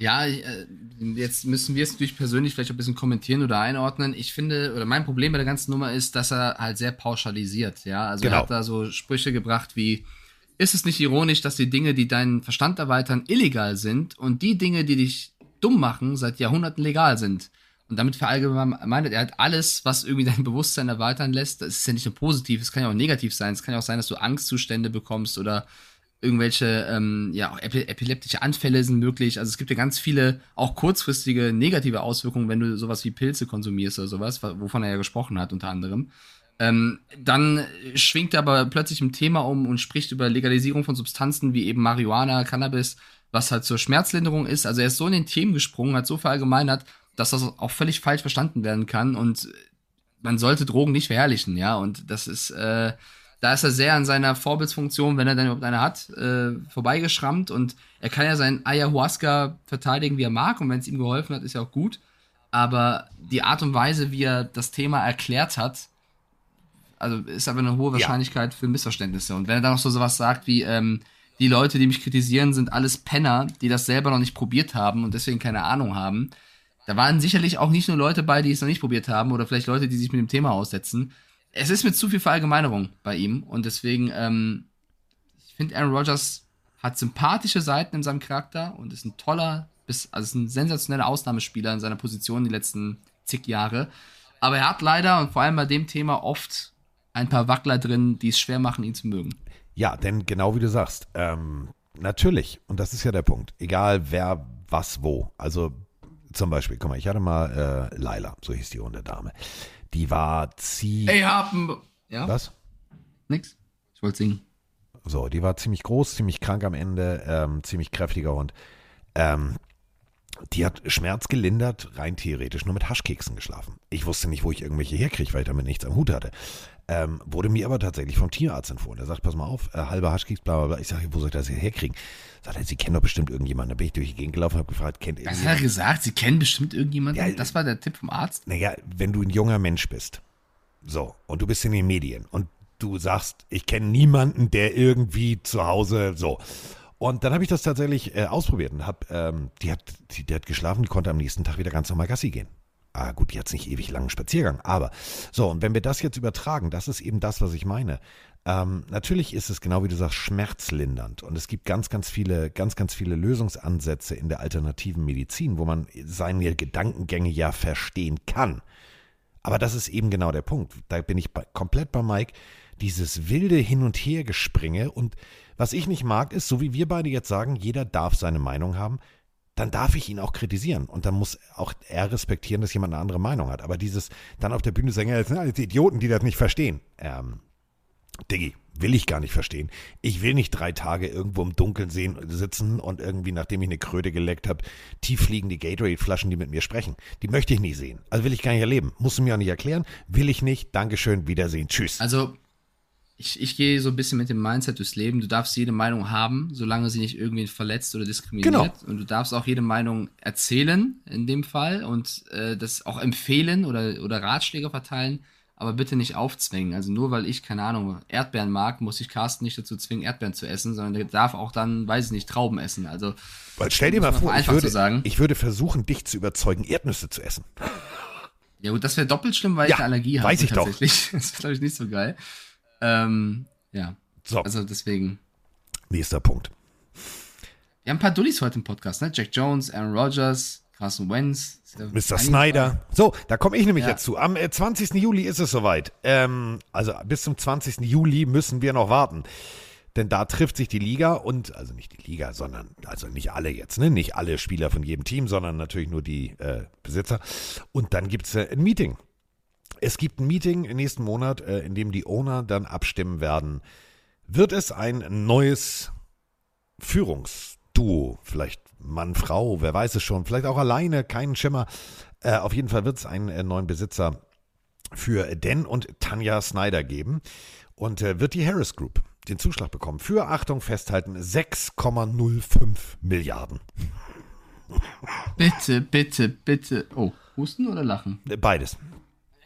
Ja, äh, jetzt müssen wir es natürlich persönlich vielleicht ein bisschen kommentieren oder einordnen. Ich finde, oder mein Problem bei der ganzen Nummer ist, dass er halt sehr pauschalisiert, ja. Also genau. er hat da so Sprüche gebracht wie, ist es nicht ironisch, dass die Dinge, die deinen Verstand erweitern, illegal sind und die Dinge, die dich dumm machen, seit Jahrhunderten legal sind? Und damit verallgemeinert er halt alles, was irgendwie dein Bewusstsein erweitern lässt. Das ist ja nicht nur positiv, es kann ja auch negativ sein. Es kann ja auch sein, dass du Angstzustände bekommst oder irgendwelche ähm, ja, epileptische Anfälle sind möglich. Also es gibt ja ganz viele auch kurzfristige negative Auswirkungen, wenn du sowas wie Pilze konsumierst oder sowas, wovon er ja gesprochen hat unter anderem. Ähm, dann schwingt er aber plötzlich ein Thema um und spricht über Legalisierung von Substanzen wie eben Marihuana, Cannabis, was halt zur Schmerzlinderung ist. Also er ist so in den Themen gesprungen, hat so verallgemeinert, dass das auch völlig falsch verstanden werden kann und man sollte Drogen nicht verherrlichen, ja. Und das ist äh, da ist er sehr an seiner Vorbildsfunktion, wenn er dann überhaupt eine hat, äh, vorbeigeschrammt und er kann ja seinen Ayahuasca verteidigen, wie er mag und wenn es ihm geholfen hat, ist ja auch gut. Aber die Art und Weise, wie er das Thema erklärt hat, also ist aber eine hohe Wahrscheinlichkeit ja. für Missverständnisse. Und wenn er dann noch so sowas sagt wie, ähm, die Leute, die mich kritisieren, sind alles Penner, die das selber noch nicht probiert haben und deswegen keine Ahnung haben. Da waren sicherlich auch nicht nur Leute bei, die es noch nicht probiert haben oder vielleicht Leute, die sich mit dem Thema aussetzen es ist mit zu viel Verallgemeinerung bei ihm und deswegen, ähm, ich finde, Aaron Rodgers hat sympathische Seiten in seinem Charakter und ist ein toller, bis, also ist ein sensationeller Ausnahmespieler in seiner Position die letzten zig Jahre. Aber er hat leider und vor allem bei dem Thema oft ein paar Wackler drin, die es schwer machen, ihn zu mögen. Ja, denn genau wie du sagst, ähm, natürlich, und das ist ja der Punkt, egal wer, was, wo. Also zum Beispiel, guck mal, ich hatte mal äh, Laila, so hieß die runde Dame. Die war ziemlich. Ey, haben. Ja? Was? Nix. Ich wollte singen. So, die war ziemlich groß, ziemlich krank am Ende, ähm, ziemlich kräftiger Hund. Ähm, die hat Schmerz gelindert, rein theoretisch nur mit Haschkeksen geschlafen. Ich wusste nicht, wo ich irgendwelche herkriege, weil ich damit nichts am Hut hatte. Ähm, wurde mir aber tatsächlich vom Tierarzt empfohlen. Er sagt, pass mal auf, äh, halber Haschkeks, bla bla bla. Ich sage, wo soll ich das hier herkriegen? Sagt er, Sie kennen doch bestimmt irgendjemanden. Da bin ich durch die Gegend gelaufen und habe gefragt, kennt ihr Was hat er gesagt? Sie kennen bestimmt irgendjemanden? Ja, das war der Tipp vom Arzt? Naja, wenn du ein junger Mensch bist, so, und du bist in den Medien und du sagst, ich kenne niemanden, der irgendwie zu Hause, so. Und dann habe ich das tatsächlich äh, ausprobiert und habe, ähm, die, hat, die, die hat geschlafen, die konnte am nächsten Tag wieder ganz normal Gassi gehen. Ah, gut, jetzt nicht ewig langen Spaziergang, aber so, und wenn wir das jetzt übertragen, das ist eben das, was ich meine. Ähm, natürlich ist es genau wie du sagst, schmerzlindernd. Und es gibt ganz, ganz viele, ganz, ganz viele Lösungsansätze in der alternativen Medizin, wo man seine Gedankengänge ja verstehen kann. Aber das ist eben genau der Punkt. Da bin ich bei, komplett bei Mike. Dieses wilde Hin- und Hergespringe. Und was ich nicht mag, ist, so wie wir beide jetzt sagen, jeder darf seine Meinung haben dann darf ich ihn auch kritisieren. Und dann muss auch er respektieren, dass jemand eine andere Meinung hat. Aber dieses dann auf der Bühne sagen, ja, das sind alles Idioten, die das nicht verstehen. Ähm, Diggi, will ich gar nicht verstehen. Ich will nicht drei Tage irgendwo im Dunkeln sehen, sitzen und irgendwie, nachdem ich eine Kröte geleckt habe, tief fliegen die Gatorade-Flaschen, die mit mir sprechen. Die möchte ich nicht sehen. Also will ich gar nicht erleben. Musst du mir auch nicht erklären. Will ich nicht. Dankeschön. Wiedersehen. Tschüss. Also ich, ich gehe so ein bisschen mit dem Mindset durchs Leben. Du darfst jede Meinung haben, solange sie nicht irgendwie verletzt oder diskriminiert. Genau. Und du darfst auch jede Meinung erzählen, in dem Fall, und äh, das auch empfehlen oder, oder Ratschläge verteilen, aber bitte nicht aufzwingen. Also nur weil ich, keine Ahnung, Erdbeeren mag, muss ich Carsten nicht dazu zwingen, Erdbeeren zu essen, sondern der darf auch dann, weiß ich nicht, Trauben essen. Also weil stell dir mal vor, ich würde, ich würde versuchen, dich zu überzeugen, Erdnüsse zu essen. Ja gut, das wäre doppelt schlimm, weil ja, ich eine Allergie habe. Weiß ich tatsächlich. doch. Das ist, glaube ich, nicht so geil. Ähm, ja. So. Also deswegen. Nächster Punkt. Wir haben ein paar Dullis heute im Podcast, ne? Jack Jones, Aaron Rodgers, Carson Wentz. Mr. Snyder. So, da komme ich nämlich ja. jetzt zu. Am 20. Äh, Juli ist es soweit. Ähm, also bis zum 20. Juli müssen wir noch warten. Denn da trifft sich die Liga und, also nicht die Liga, sondern, also nicht alle jetzt, ne? Nicht alle Spieler von jedem Team, sondern natürlich nur die äh, Besitzer. Und dann gibt es äh, ein Meeting. Es gibt ein Meeting im nächsten Monat, äh, in dem die Owner dann abstimmen werden. Wird es ein neues Führungsduo, vielleicht Mann, Frau, wer weiß es schon, vielleicht auch alleine, keinen Schimmer. Äh, auf jeden Fall wird es einen äh, neuen Besitzer für Dan und Tanja Snyder geben und äh, wird die Harris Group. den Zuschlag bekommen für, Achtung, festhalten, 6,05 Milliarden. Bitte, bitte, bitte. Oh, husten oder lachen? Beides.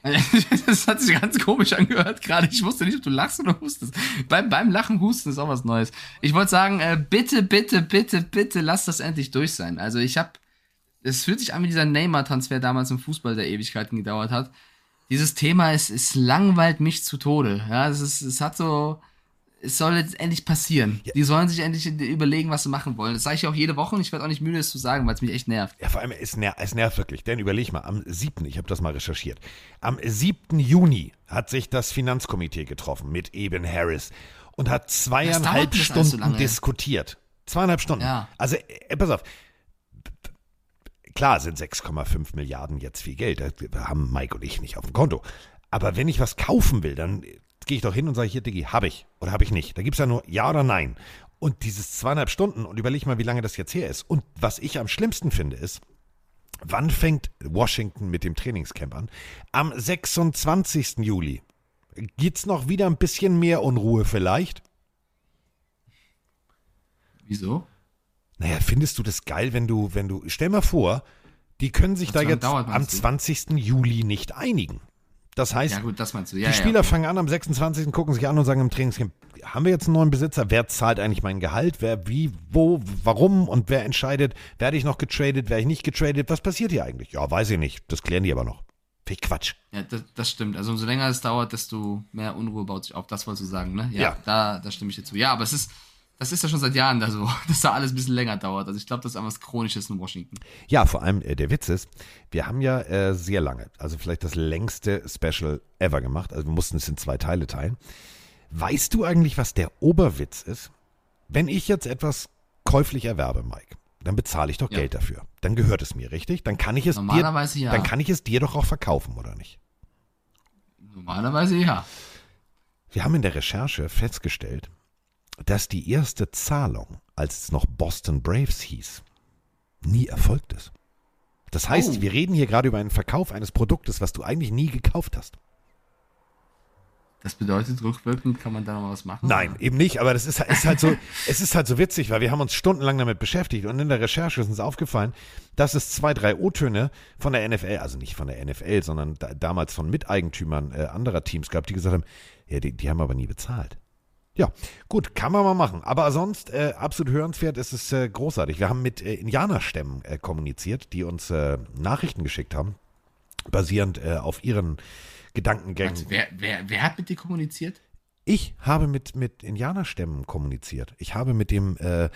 Das hat sich ganz komisch angehört gerade. Ich wusste nicht, ob du lachst oder hustest. Beim, beim Lachen husten ist auch was Neues. Ich wollte sagen, äh, bitte, bitte, bitte, bitte, lass das endlich durch sein. Also ich habe, es fühlt sich an wie dieser Neymar-Transfer damals im Fußball, der Ewigkeiten gedauert hat. Dieses Thema ist, es langweilt mich zu Tode. Ja, es ist, es hat so, es soll jetzt endlich passieren. Die sollen sich endlich überlegen, was sie machen wollen. Das sage ich auch jede Woche und ich werde auch nicht müde, es zu sagen, weil es mich echt nervt. Ja, vor allem, es, ner es nervt wirklich. Denn überleg mal, am 7., ich habe das mal recherchiert, am 7. Juni hat sich das Finanzkomitee getroffen mit Eben Harris und hat zweieinhalb Stunden so diskutiert. Zweieinhalb Stunden. Ja. Also, äh, pass auf. Klar sind 6,5 Milliarden jetzt viel Geld. Das haben Mike und ich nicht auf dem Konto. Aber wenn ich was kaufen will, dann gehe ich doch hin und sage, hier, Diggi, habe ich oder habe ich nicht. Da gibt es ja nur Ja oder Nein. Und dieses zweieinhalb Stunden, und überleg mal, wie lange das jetzt her ist. Und was ich am schlimmsten finde, ist, wann fängt Washington mit dem Trainingscamp an? Am 26. Juli. Gibt's noch wieder ein bisschen mehr Unruhe vielleicht? Wieso? Naja, findest du das geil, wenn du, wenn du, stell mal vor, die können sich Was da jetzt dauert, am meinst du? 20. Juli nicht einigen. Das heißt, Ja, gut, das. Ja, die ja, Spieler okay. fangen an am 26. gucken sich an und sagen im Trainingscamp, haben wir jetzt einen neuen Besitzer? Wer zahlt eigentlich mein Gehalt? Wer, wie, wo, warum und wer entscheidet? Werde ich noch getradet? Werde ich nicht getradet? Was passiert hier eigentlich? Ja, weiß ich nicht. Das klären die aber noch. Fick Quatsch. Ja, das, das stimmt. Also umso länger es dauert, desto mehr Unruhe baut sich auf. Das wolltest du sagen, ne? Ja, Ja. Da, da stimme ich dir zu. Ja, aber es ist, das ist ja schon seit Jahren da so, dass da alles ein bisschen länger dauert. Also ich glaube, das ist einfach was Chronisches in Washington. Ja, vor allem äh, der Witz ist, wir haben ja äh, sehr lange, also vielleicht das längste Special ever gemacht. Also wir mussten es in zwei Teile teilen. Weißt du eigentlich, was der Oberwitz ist? Wenn ich jetzt etwas käuflich erwerbe, Mike, dann bezahle ich doch Ja. Geld dafür. Dann gehört es mir, richtig? Dann kann ich es dir, Normalerweise ja. dann kann ich es dir doch auch verkaufen, oder nicht? Normalerweise ja. Wir haben in der Recherche festgestellt, dass die erste Zahlung, als es noch Boston Braves hieß, nie erfolgt ist. Das heißt, Oh. wir reden hier gerade über einen Verkauf eines Produktes, was du eigentlich nie gekauft hast. Das bedeutet, rückwirkend kann man da noch mal was machen? Nein, oder? eben nicht, aber das ist, ist halt so, es ist halt so witzig, weil wir haben uns stundenlang damit beschäftigt und in der Recherche ist uns aufgefallen, dass es zwei, drei O-Töne von der NFL, also nicht von der NFL, sondern da, damals von Miteigentümern äh, anderer Teams gab, die gesagt haben, ja, die, die haben aber nie bezahlt. Ja, gut, kann man mal machen. Aber sonst äh, absolut hörenswert, es ist äh, großartig. Wir haben mit äh, Indianerstämmen äh, kommuniziert, die uns äh, Nachrichten geschickt haben, basierend äh, auf ihren Gedankengängen. Warte, wer, wer, wer hat mit dir kommuniziert? Ich habe mit, mit Indianerstämmen kommuniziert. Ich habe mit dem, äh,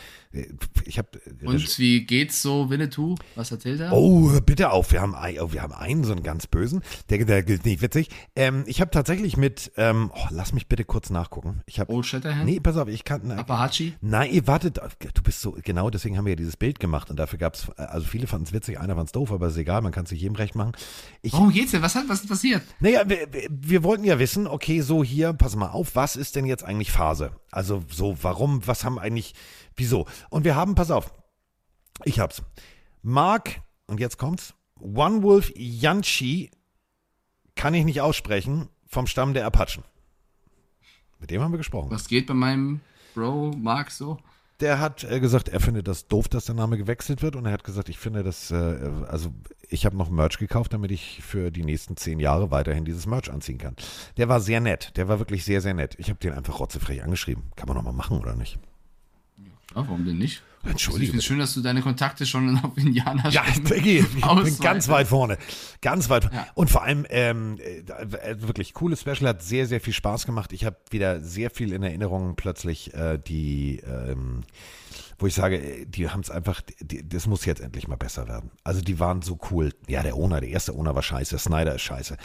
ich habe. Und wie geht's so, Winnetou? Was erzählt er? Oh, bitte auf. Wir haben, oh, wir haben einen, so einen ganz bösen. Der, der ist nicht witzig. Ähm, ich habe tatsächlich mit, ähm, oh, lass mich bitte kurz nachgucken. Ich habe. Old Shatterhand? Nee, pass auf, ich kann. Apache? Nein, wartet, du bist so, genau deswegen haben wir ja dieses Bild gemacht und dafür gab es, also viele fanden es witzig, einer fand es doof, aber ist egal, man kann es sich jedem recht machen. Ich, Worum geht's denn? Was, hat, was ist passiert? naja, wir, wir- wir wollten ja wissen, okay, so hier, pass mal auf, was ist denn jetzt eigentlich Phase? Also so, warum, was haben eigentlich, wieso? Und wir haben, pass auf, ich hab's. Mark, und jetzt kommt's, One Wolf Yanchi kann ich nicht aussprechen, vom Stamm der Apachen. Mit dem haben wir gesprochen. Was geht bei meinem Bro Mark so? Der hat äh, gesagt, er findet das doof, dass der Name gewechselt wird und er hat gesagt, ich finde das, äh, also ich habe noch Merch gekauft, damit ich für die nächsten zehn Jahre weiterhin dieses Merch anziehen kann. Der war sehr nett, der war wirklich sehr, sehr nett. Ich habe den einfach rotzefrech angeschrieben. Kann man noch mal machen oder nicht? Ja, warum denn nicht? Ich Entschuldigung. es schön, dass du deine Kontakte schon auf Indianer Ja, Diggi, ich bin ganz weit vorne. Ganz weit. Ja. Und vor allem, ähm, äh, wirklich cooles Special, hat sehr, sehr viel Spaß gemacht. Ich habe wieder sehr viel in Erinnerung plötzlich, äh, die, ähm, wo ich sage, äh, die haben es einfach, die, das muss jetzt endlich mal besser werden. Also die waren so cool. Ja, der Owner, der erste Owner war scheiße, Snyder ist scheiße.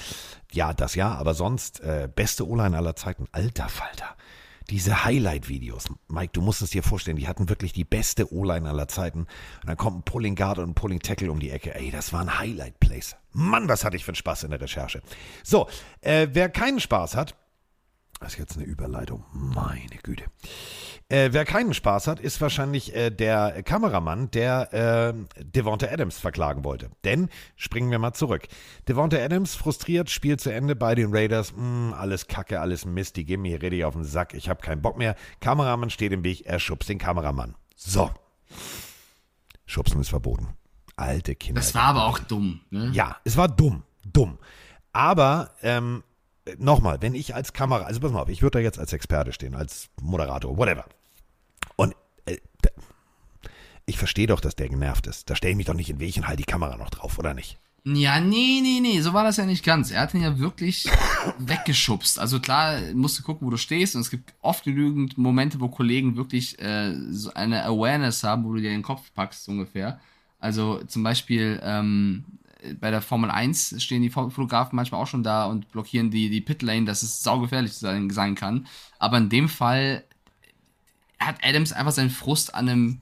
Ja, das ja, aber sonst, äh, beste O-Line aller Zeiten. Alter Falter. Diese Highlight-Videos, Mike, du musst es dir vorstellen, die hatten wirklich die beste O-Line aller Zeiten. Und dann kommt ein Pulling Guard und ein Pulling Tackle um die Ecke. Ey, das waren Highlight-Plays. Mann, was hatte ich für einen Spaß in der Recherche. So, äh, wer keinen Spaß hat, das ist jetzt eine Überleitung, meine Güte. Äh, wer keinen Spaß hat, ist wahrscheinlich äh, der Kameramann, der äh, Devonta Adams verklagen wollte. Denn, springen wir mal zurück. Devonta Adams frustriert, Spiel zu Ende bei den Raiders. Mm, alles Kacke, alles Mist, die gehen mir richtig auf den Sack, ich habe keinen Bock mehr. Kameramann steht im Weg, er schubst den Kameramann. So. Schubsen ist verboten. Alte Kinder. Das war aber auch dumm. Ne? Ja, es war dumm. Dumm. Aber, ähm, nochmal, wenn ich als Kamera, also pass mal auf, ich würde da jetzt als Experte stehen, als Moderator, whatever. Ich verstehe doch, dass der genervt ist. Da stelle ich mich doch nicht in welchen halt die Kamera noch drauf, oder nicht? Ja, nee, nee, nee, so war das ja nicht ganz. Er hat ihn ja wirklich weggeschubst. Also klar, musst du gucken, wo du stehst. Und es gibt oft genügend Momente, wo Kollegen wirklich äh, so eine Awareness haben, wo du dir den Kopf packst, ungefähr. Also zum Beispiel ähm, bei der Formel 1 stehen die Fotografen manchmal auch schon da und blockieren die, die Pitlane, dass es saugefährlich sein, sein kann. Aber in dem Fall hat Adams einfach seinen Frust an einem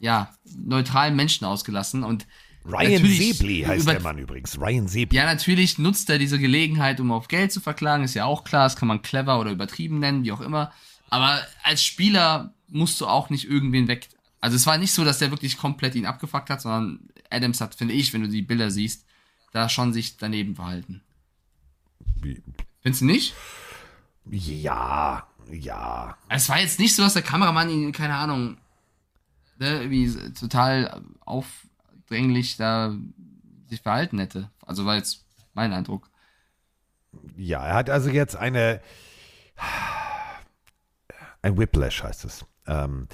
ja, neutralen Menschen ausgelassen und Ryan Sebli heißt der Mann übrigens. Ryan Sebli. ja, natürlich nutzt er diese Gelegenheit, um auf Geld zu verklagen, ist ja auch klar, das kann man clever oder übertrieben nennen, wie auch immer. Aber als Spieler musst du auch nicht irgendwen weg. Also es war nicht so, dass der wirklich komplett ihn abgefuckt hat, sondern Adams hat, finde ich, wenn du die Bilder siehst, da schon sich daneben verhalten. Findest du nicht? Ja, ja. Es war jetzt nicht so, dass der Kameramann ihn, keine Ahnung, ne, irgendwie total aufdringlich da sich verhalten hätte. Also war jetzt mein Eindruck. Ja, er hat also jetzt eine. Ein Whiplash heißt es. Ähm,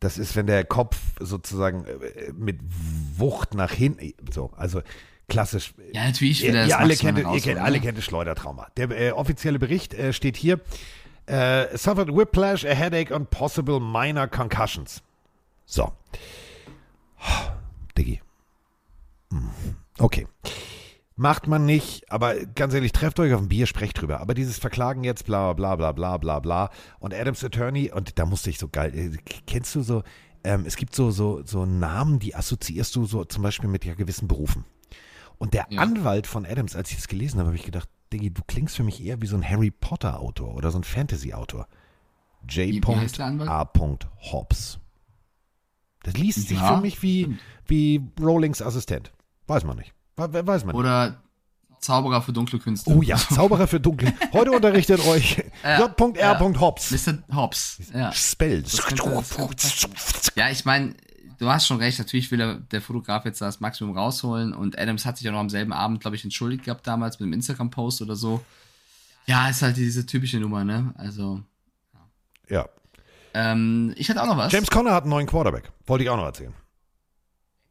das ist, wenn der Kopf sozusagen äh, mit Wucht nach hinten. So, also klassisch. Ja, natürlich will Ihr, ihr, alle, kennt, ihr, kennt, ne? alle kennt das Schleudertrauma. Der äh, offizielle Bericht äh, steht hier: äh, Suffered whiplash, a headache and possible minor concussions. So. Diggi. Hm. Okay. Macht man nicht, aber ganz ehrlich, trefft euch auf ein Bier, sprecht drüber. Aber dieses Verklagen jetzt, bla bla bla bla bla bla. Und Adams Attorney, und da musste ich so geil, äh, kennst du so, ähm, es gibt so, so, so Namen, die assoziierst du so zum Beispiel mit ja gewissen Berufen. Und der Ja. Anwalt von Adams, als ich das gelesen habe, habe ich gedacht, Diggi, du klingst für mich eher wie so ein Harry Potter Autor oder so ein Fantasy Autor. J. Wie- wie? A. Hobbs. Das liest sich Ja, für mich wie, wie Rowlings Assistent. Weiß man nicht. We- we- Weiß man nicht. Oder Zauberer für dunkle Künste. Oh ja, Zauberer für Dunkel. Heute unterrichtet euch Ja, J.R. ja. Hobbs. Mr. Hobbs. Ja, Spells. Ja ich meine, du hast schon recht. Natürlich will der, der Fotograf jetzt das Maximum rausholen. Und Adams hat sich ja noch am selben Abend, glaube ich, entschuldigt gehabt damals mit einem Instagram-Post oder so. Ja, ist halt diese typische Nummer, ne? Also, Ja. Ähm, ich hatte auch noch was. James Conner hat einen neuen Quarterback. Wollte ich auch noch erzählen.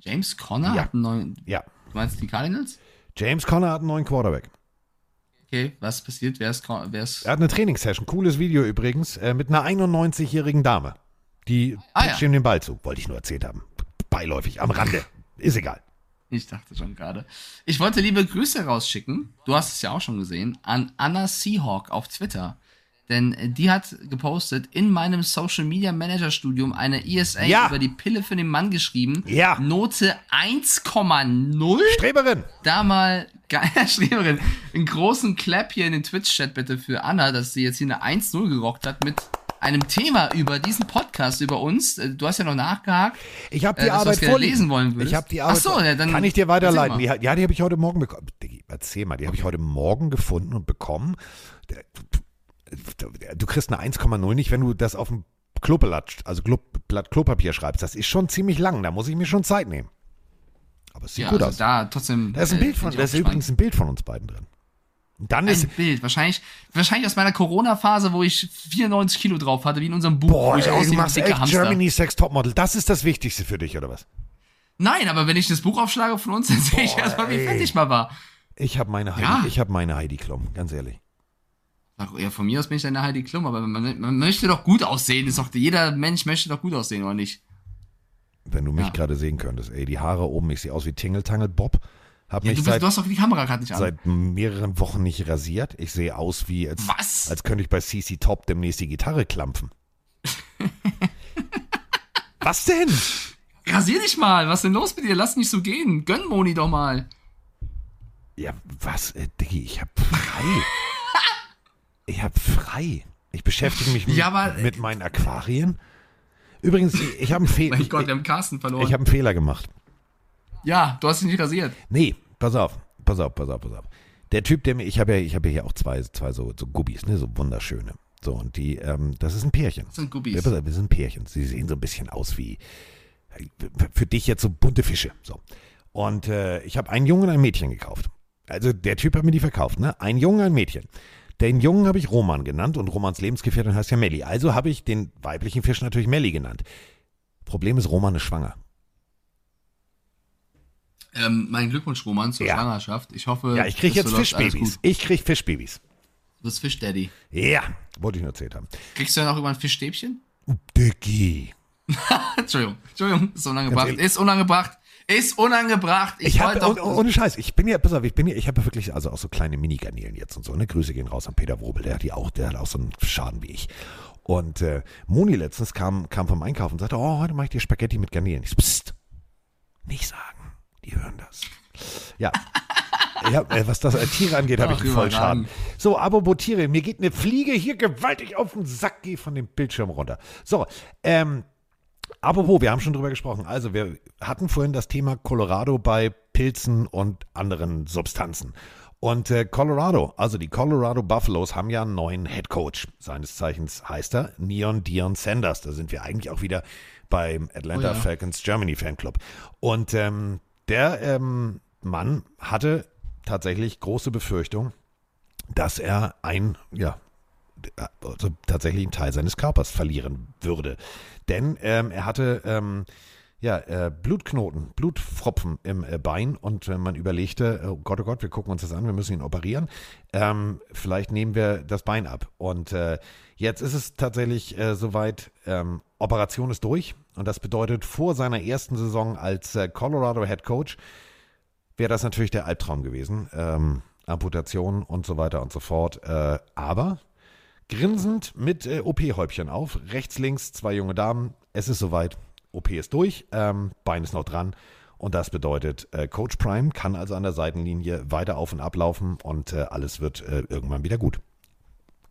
James Conner Ja. hat einen neuen. Ja. Du meinst die Cardinals? James Conner hat einen neuen Quarterback. Okay, was passiert? Wer ist, wer ist Er hat eine Trainingssession. Cooles Video übrigens. Äh, mit einer 91-jährigen Dame. Die Ah, ja. ihm den Ball zu. Wollte ich nur erzählt haben. Beiläufig, am Rande. Ist egal. Ich dachte schon gerade. Ich wollte liebe Grüße rausschicken, du hast es ja auch schon gesehen, an Anna Seahawk auf Twitter. Denn äh, die hat gepostet, in meinem Social Media Manager Studium eine ESA Ja. über die Pille für den Mann geschrieben. Ja. Note 1,0. Streberin. Da mal, geil, Schreiberin, einen großen Clap hier in den Twitch-Chat bitte für Anna, dass sie jetzt hier eine 1-0 gerockt hat mit einem Thema über diesen Podcast, über uns. Äh, Du hast ja noch nachgehakt. Ich habe Äh, die du Arbeit das gerne vorliegen. lesen wollen würdest. Ich habe die Arbeit. Ach so, ja, dann kann ich dir weiterleiten? Die, ja, die habe ich heute Morgen bekommen. Erzähl mal, die habe ich heute Morgen gefunden und bekommen. Du, kriegst eine 1,0 nicht, wenn du das auf dem Kloblatt, also Blatt Klopapier schreibst. Das ist schon ziemlich lang. Da muss ich mir schon Zeit nehmen. Aber es sieht Ja, gut also aus. da trotzdem. Da ist ein äh, Bild von, da ist übrigens ein Bild von uns beiden drin. Und dann ist, ein Bild. Wahrscheinlich, wahrscheinlich aus meiner Corona-Phase, wo ich 94 Kilo drauf hatte, wie in unserem Buch, boah, wo ich ey, du machst echt Hamster. Germany's Sex Topmodel. Das ist das Wichtigste für dich, oder was? Nein, aber wenn ich das Buch aufschlage von uns, dann sehe ich erstmal, wie fett ich mal war. Ich habe meine Heidi, Ja. ich habe meine Heidi Klum, ganz ehrlich. Ach, ja, von mir aus bin ich eine Heidi Klum, aber man, man möchte doch gut aussehen. Ist doch, jeder Mensch möchte doch gut aussehen, oder nicht? Wenn du mich Ja. gerade sehen könntest, ey, die Haare oben, ich sehe aus wie Tingle Tangle Bob. Hab Ja, mich du, bist, seit, du hast doch die Kamera gerade nicht an. seit mehreren Wochen nicht rasiert. Ich sehe aus wie, als, Was? als könnte ich bei CC Top demnächst die Gitarre klampfen. Was denn? Rasier dich mal. Was ist denn los mit dir? Lass nicht so gehen. Gönn Moni doch mal. Ja, was, äh, Diggi, ich hab frei. ich hab frei. Ich beschäftige mich Ja, mit, aber- mit meinen Aquarien. Übrigens, ich habe einen Fehler. Mein Gott, wir haben Carsten verloren. Ich habe einen Fehler gemacht. ja, du hast dich nicht rasiert. Nee, pass auf, pass auf, pass auf, pass auf. Der Typ, der mir, ich habe ja, ich habe ja hier auch zwei, zwei so, so Gubbies, ne, so wunderschöne. So, und die, ähm, das ist ein Pärchen. Das sind Gubbies. Ja, pass auf, das sind Pärchen. Sie sehen so ein bisschen aus wie, für dich jetzt so bunte Fische. So. Und äh, ich habe einen Jungen und ein Mädchen gekauft. Also der Typ hat mir die verkauft, ne? Ein Jungen, ein Mädchen. Den Jungen habe ich Roman genannt und Romans Lebensgefährtin heißt ja Melli. Also habe ich den weiblichen Fisch natürlich Melli genannt. Problem ist, Roman ist schwanger. Ähm, mein Glückwunsch, Roman, zur Ja. Schwangerschaft. Ich hoffe, Ja, ich kriege jetzt Fischbabys. Ich kriege Fischbabys. Du bist Fischdaddy. Ja, wollte ich nur erzählt haben. Kriegst du dann auch über ein Fischstäbchen? Dicky. Entschuldigung, Entschuldigung, ist unangebracht. Ist unangebracht. Ist unangebracht. Ich, Ich habe, wollte oh, doch. oh, ohne Scheiß, ich bin ja, pass auf, ich bin ja, ich habe ja wirklich, also auch so kleine Mini-Garnelen jetzt und so, ne? Grüße gehen raus an Peter Wrobel, der hat die auch, der hat auch so einen Schaden wie ich. Und äh, Moni letztens kam, kam vom Einkaufen und sagte, oh, heute mache ich dir Spaghetti mit Garnelen. Ich so, psst, nicht sagen, die hören das. Ja. Ja, äh, was das äh, Tiere angeht, habe ich einen Vollschaden. So, apropos Tiere, mir geht eine Fliege hier gewaltig auf den Sack, geh von dem Bildschirm runter. So, ähm, Apropos, wir haben schon drüber gesprochen. Also, wir hatten vorhin das Thema Colorado bei Pilzen und anderen Substanzen. Und äh, Colorado, also die Colorado Buffaloes haben ja einen neuen Head Coach. Seines Zeichens heißt er Neon Dion Sanders. Da sind wir eigentlich auch wieder beim Atlanta Oh ja. Falcons Germany Fanclub. Und ähm, der ähm, Mann hatte tatsächlich große Befürchtung, dass er ein, ja, also tatsächlich einen Teil seines Körpers verlieren würde. Denn ähm, er hatte ähm, ja, äh, Blutknoten, Blutfropfen im äh, Bein und äh, man überlegte, oh Gott, oh Gott, wir gucken uns das an, wir müssen ihn operieren. Ähm, vielleicht nehmen wir das Bein ab. Und äh, jetzt ist es tatsächlich äh, soweit, ähm, Operation ist durch. Und das bedeutet, vor seiner ersten Saison als äh, Colorado Head Coach wäre das natürlich der Albtraum gewesen. Ähm, Amputation und so weiter und so fort. Aber grinsend mit äh, OP-Häubchen auf. Rechts, links, zwei junge Damen. Es ist soweit. OP ist durch. Ähm, Bein ist noch dran. Und das bedeutet, äh, Coach Prime kann also an der Seitenlinie weiter auf und ablaufen und äh, alles wird äh, irgendwann wieder gut.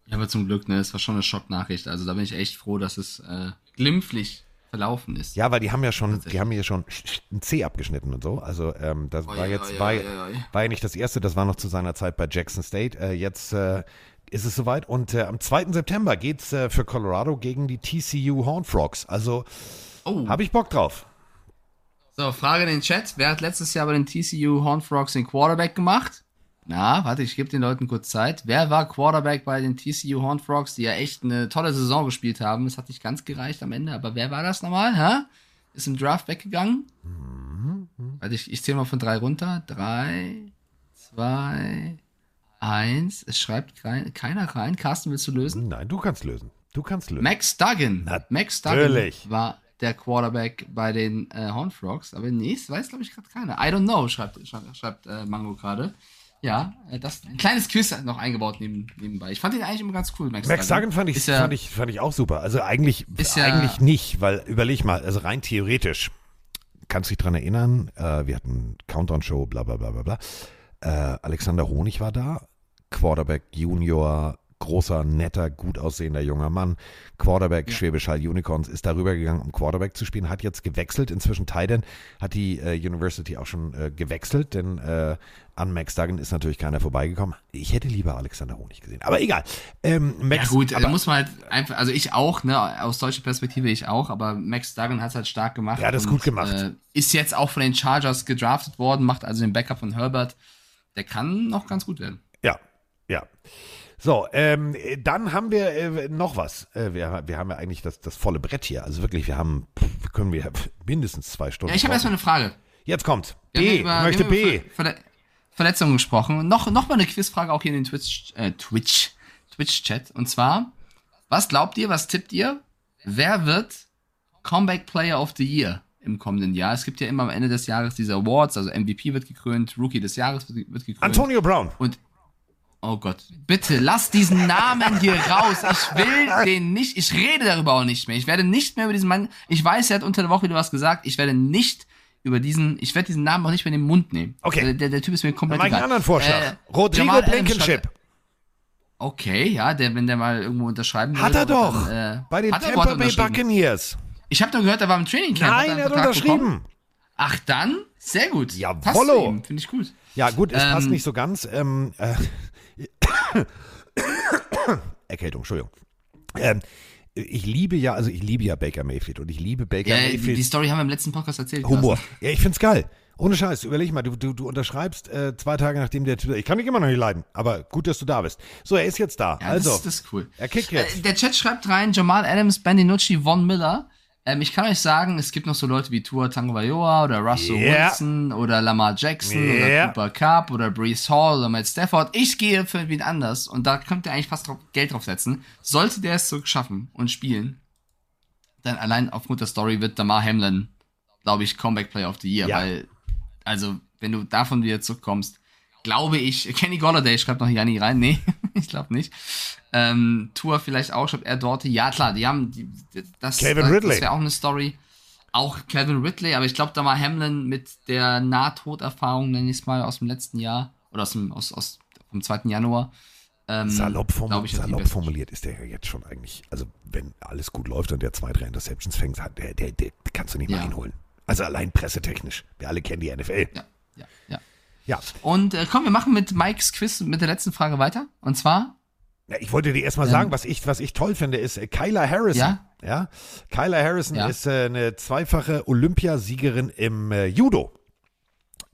Ja, aber zum Glück, ne, es war schon eine Schocknachricht. Also da bin ich echt froh, dass es äh, glimpflich verlaufen ist. Ja, weil die haben ja schon, die haben hier schon ein C abgeschnitten und so. Also ähm, das Oi, war jetzt, oi, war, oi. war ja nicht das erste, das war noch zu seiner Zeit bei Jackson State. Äh, jetzt äh, ist es soweit und äh, am 2. September geht's äh, für Colorado gegen die TCU Horned Frogs. Also Oh, habe ich Bock drauf. so, Frage in den Chat. Wer hat letztes Jahr bei den TCU Horned Frogs den Quarterback gemacht? Na, warte, ich gebe den Leuten kurz Zeit. Wer war Quarterback bei den TCU Horned Frogs, die ja echt eine tolle Saison gespielt haben? Das hat nicht ganz gereicht am Ende, aber wer war das nochmal? Hä? Ist im Draft weggegangen? Warte, ich, ich zähle mal von drei runter. Drei, zwei, eins. Es schreibt kein, keiner rein. Carsten, willst du lösen? Nein, du kannst lösen. Du kannst lösen. Max Duggan. Max Duggan war der Quarterback bei den äh, Horned Frogs. Aber nee, das weiß, glaube ich, gerade keiner. I don't know, schreibt, schreibt, schreibt äh, Mango gerade. Ja, äh, das ein kleines Quiz noch eingebaut neben, nebenbei. Ich fand ihn eigentlich immer ganz cool, Max, Max Duggan fand ich, ja, fand, ich, fand ich auch super. Also eigentlich, ja- eigentlich nicht, weil überleg mal, also rein theoretisch, kannst du dich dran erinnern, äh, wir hatten Countdown-Show, bla bla bla bla bla. Äh, Alexander Honig war da, Quarterback Junior, großer, netter, gut aussehender junger Mann. Quarterback Ja. Schwäbisch Hall Unicorns ist darüber gegangen, um Quarterback zu spielen, hat jetzt gewechselt, inzwischen Titan, hat die äh, University auch schon äh, gewechselt, denn äh, an Max Duggan ist natürlich keiner vorbeigekommen. Ich hätte lieber Alexander Honig gesehen, aber egal. Ähm, Max, ja gut, aber, da muss man halt einfach, also ich auch, ne, aus deutscher Perspektive ich auch, aber Max Duggan hat es halt stark gemacht. Ja, das und, gut gemacht. Äh, ist jetzt auch von den Chargers gedraftet worden, macht also den Backup von Herbert. Der kann noch ganz gut werden. Ja. So, ähm, dann haben wir äh, noch was. Äh, wir, wir haben ja eigentlich das, das volle Brett hier. Also wirklich, wir haben, pff, können wir mindestens zwei Stunden. Ja, ich habe erstmal eine Frage. Jetzt kommt. Wir B, über- ich möchte B. Ver Verle Verletzungen gesprochen. Noch, noch mal eine Quizfrage auch hier in den Twitch, äh, Twitch, Twitch-Chat. Und zwar, was glaubt ihr, was tippt ihr? Wer wird Comeback Player of the Year im kommenden Jahr? Es gibt ja immer am Ende des Jahres diese Awards, also MVP wird gekrönt, Rookie des Jahres wird, wird gekrönt. Antonio Brown. Und Oh Gott, bitte lass diesen Namen hier raus. Ich will den nicht, ich rede darüber auch nicht mehr. Ich werde nicht mehr über diesen Mann, ich weiß, er hat unter der Woche wieder was gesagt, ich werde nicht über diesen, ich werde diesen Namen auch nicht mehr in den Mund nehmen. Okay. Der, der, der Typ ist mir komplett Dann egal. einen anderen Vorschlag. Äh, Rodrigo Jamal Blankenship. Okay, ja, der, wenn der mal irgendwo unterschreiben Hat würde, er doch. Dann, äh, Bei den hat Tampa hat Bay? Buccaneers. Ich habe doch gehört, er war im Training Camp. Nein, einen er hat unterschrieben. bekommen. Ach dann, sehr gut. Ihm, Finde ich gut. Ja, gut, es Ähm, passt nicht so ganz. Ähm, äh, Erkältung, Entschuldigung. Ähm, ich liebe ja, also ich liebe ja Baker Mayfield und ich liebe Baker Ja, Mayfield. die Story haben wir im letzten Podcast erzählt. Humor. Ja, ich find's geil. Ohne Scheiß, überleg mal, du, du, du unterschreibst äh, zwei Tage nachdem der Typ, ich kann mich immer noch nicht leiden, aber gut, dass du da bist. So, er ist jetzt da. Ja, also, das, das ist cool. er kickt jetzt. Äh, der Chat schreibt rein, Jamal Adams, Ben DiNucci, Von Miller. Ähm, ich kann euch sagen, es gibt noch so Leute wie Tua Tagovailoa oder Russell Ja. Wilson oder Lamar Jackson Ja. oder Cooper Cup oder Brees Hall oder Matt Stafford. Ich gehe für wen anders und da könnt ihr eigentlich fast drauf, Geld drauf setzen. Sollte der es so schaffen und spielen, dann allein aufgrund der Story wird Damar Hamlin, glaube ich, Comeback Player of the Year, Ja. weil, also, wenn du davon wieder zurückkommst, glaube ich, Kenny Golladay schreibt noch Janni rein, nee, ich glaube nicht. Ähm, Tour vielleicht auch, schreibt er dort, ja klar, die haben, die, das, Calvin das, das wäre auch eine Story. Auch Calvin Ridley, aber ich glaube, da war Hamlin mit der Nahtoderfahrung, nenne ich es mal, aus dem letzten Jahr, oder aus dem, aus, aus, vom 2. Januar. Ähm, Salopp, formu ich, salopp formuliert ist der ja jetzt schon eigentlich, also wenn alles gut läuft und der zwei, drei Interceptions fängt, der, der, der kannst du nicht mal Ja. einholen. Also allein pressetechnisch. Wir alle kennen die NFL. Ja, ja. Und äh, komm, wir machen mit Mikes Quiz mit der letzten Frage weiter. Und zwar, Ja, ich wollte dir erstmal Ähm, sagen, was ich, was ich toll finde, ist äh, Kyla Harrison. Ja? ja? Kyla Harrison Ja. ist äh, eine zweifache Olympiasiegerin im äh, Judo.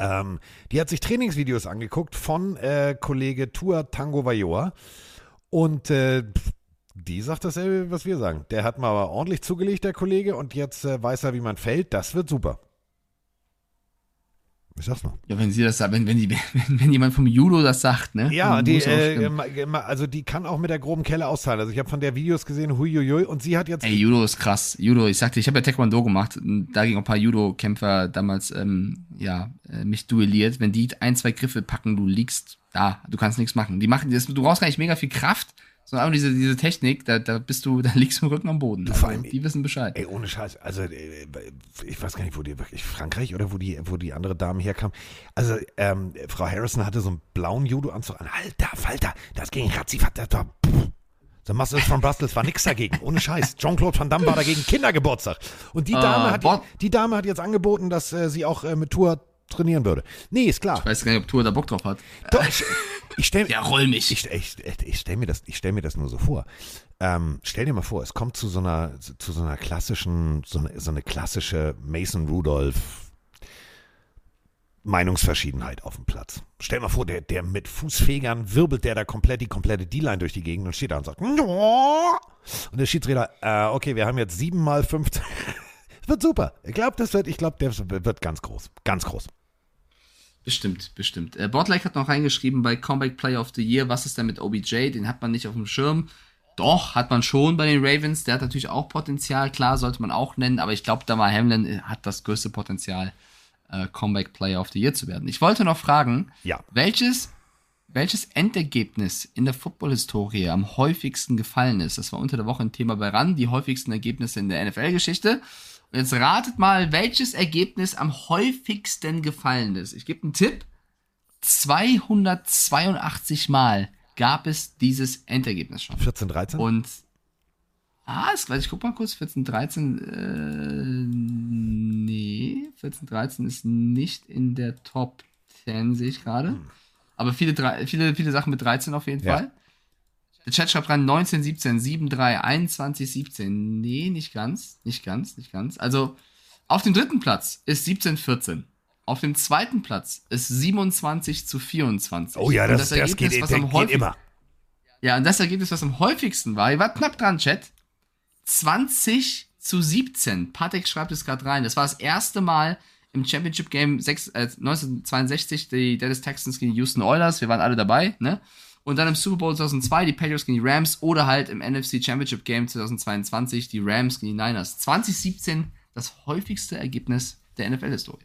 Ähm, die hat sich Trainingsvideos angeguckt von äh, Kollege Tua Tango Vajoa. Und äh, die sagt dasselbe, was wir sagen. Der hat mal aber ordentlich zugelegt, der Kollege, und jetzt äh, weiß er, wie man fällt. Das wird super. Ich sag's mal. ja, wenn sie das sagt, wenn, wenn, die, wenn, wenn jemand vom Judo das sagt, ne? Ja, die, äh, also die kann auch mit der groben Kelle auszahlen. Also ich habe von der Videos gesehen, huiuiui, und sie hat jetzt Ey, Judo ist krass. Judo, ich sagte, ich habe ja Taekwondo gemacht. Da gingen ein paar Judo-Kämpfer damals, ähm, ja, äh, mich duelliert. Wenn die ein, zwei Griffe packen, du liegst da, du kannst nichts machen. Die machen, das, du brauchst gar nicht mega viel Kraft, sondern einfach diese, diese Technik, da, da bist du, da liegst du im Rücken am Boden. Also, vor allem- die wissen Bescheid. Ey, ohne Scheiß, also äh, ich weiß gar nicht, wo die wirklich, Frankreich oder wo die, wo die andere Dame herkam. Also ähm, Frau Harrison hatte so einen blauen Judo-Anzug an. Alter, Falter, das ging ratzifatz, das war, pff. The Muscles von Brussels war nix dagegen, ohne Scheiß. Jean-Claude Van Damme war dagegen Kindergeburtstag. Und die Dame, Äh, hat, die Dame hat jetzt angeboten, dass äh, sie auch äh, mit Tour trainieren würde. Nee, ist klar. Ich weiß gar nicht, ob Tour da Bock drauf hat. Doch, ich, ich stell, Ja, roll mich. ich, ich, ich stelle mir, das- ich stell mir das nur so vor. Ähm, stell dir mal vor, es kommt zu so einer, zu so einer klassischen, so eine, so eine klassische Mason Rudolph Meinungsverschiedenheit auf dem Platz. Stell mal vor, der, der mit Fußfegern wirbelt der da komplett die komplette D-Line durch die Gegend und steht da und sagt, "No." und der Schiedsrichter, äh, okay, wir haben jetzt sieben mal 15. Es wird super. Ich glaube, das wird, ich glaube, der wird ganz groß. Ganz groß. Bestimmt, bestimmt. Äh, Botlake hat noch reingeschrieben bei Comeback Player of the Year, was ist denn mit OBJ? Den hat man nicht auf dem Schirm. Doch, hat man schon bei den Ravens. Der hat natürlich auch Potenzial, klar, sollte man auch nennen, aber ich glaube, da war Hamlin äh, hat das größte Potenzial, äh, Comeback Player of the Year zu werden. Ich wollte noch fragen, Ja. welches, welches Endergebnis in der Football-Historie am häufigsten gefallen ist? Das war unter der Woche ein Thema bei RAN, die häufigsten Ergebnisse in der NFL-Geschichte. Und jetzt ratet mal, welches Ergebnis am häufigsten gefallen ist. Ich gebe einen Tipp. 282 Mal gab es dieses Endergebnis schon. 14, 13? Und ah, ist gleich, ich guck mal kurz, 14, 13, äh, nee, 14, 13 ist nicht in der Top 10, sehe ich gerade. Aber viele, viele, viele Sachen mit 13 auf jeden Ja. Fall. Der Chat schreibt rein 19, 17, 7, 3, 21, 17. Nee, nicht ganz, nicht ganz, nicht ganz. Also auf dem dritten Platz ist 17, 14. Auf dem zweiten Platz ist 27 zu 24. oh ja, Und das, das, geht, was das am geht häufigsten- immer. ja, und das Ergebnis, was am häufigsten war, ihr wart knapp dran, Chat. 20 zu 17. Patrick schreibt es gerade rein. Das war das erste Mal im Championship Game 6, äh, 1962 die Dallas Texans gegen die Houston Oilers. Wir waren alle dabei, ne? Und dann im Super Bowl 2002 die Patriots gegen die Rams oder halt im NFC Championship Game 2022 die Rams gegen die Niners. 2017 das häufigste Ergebnis der NFL-Historie.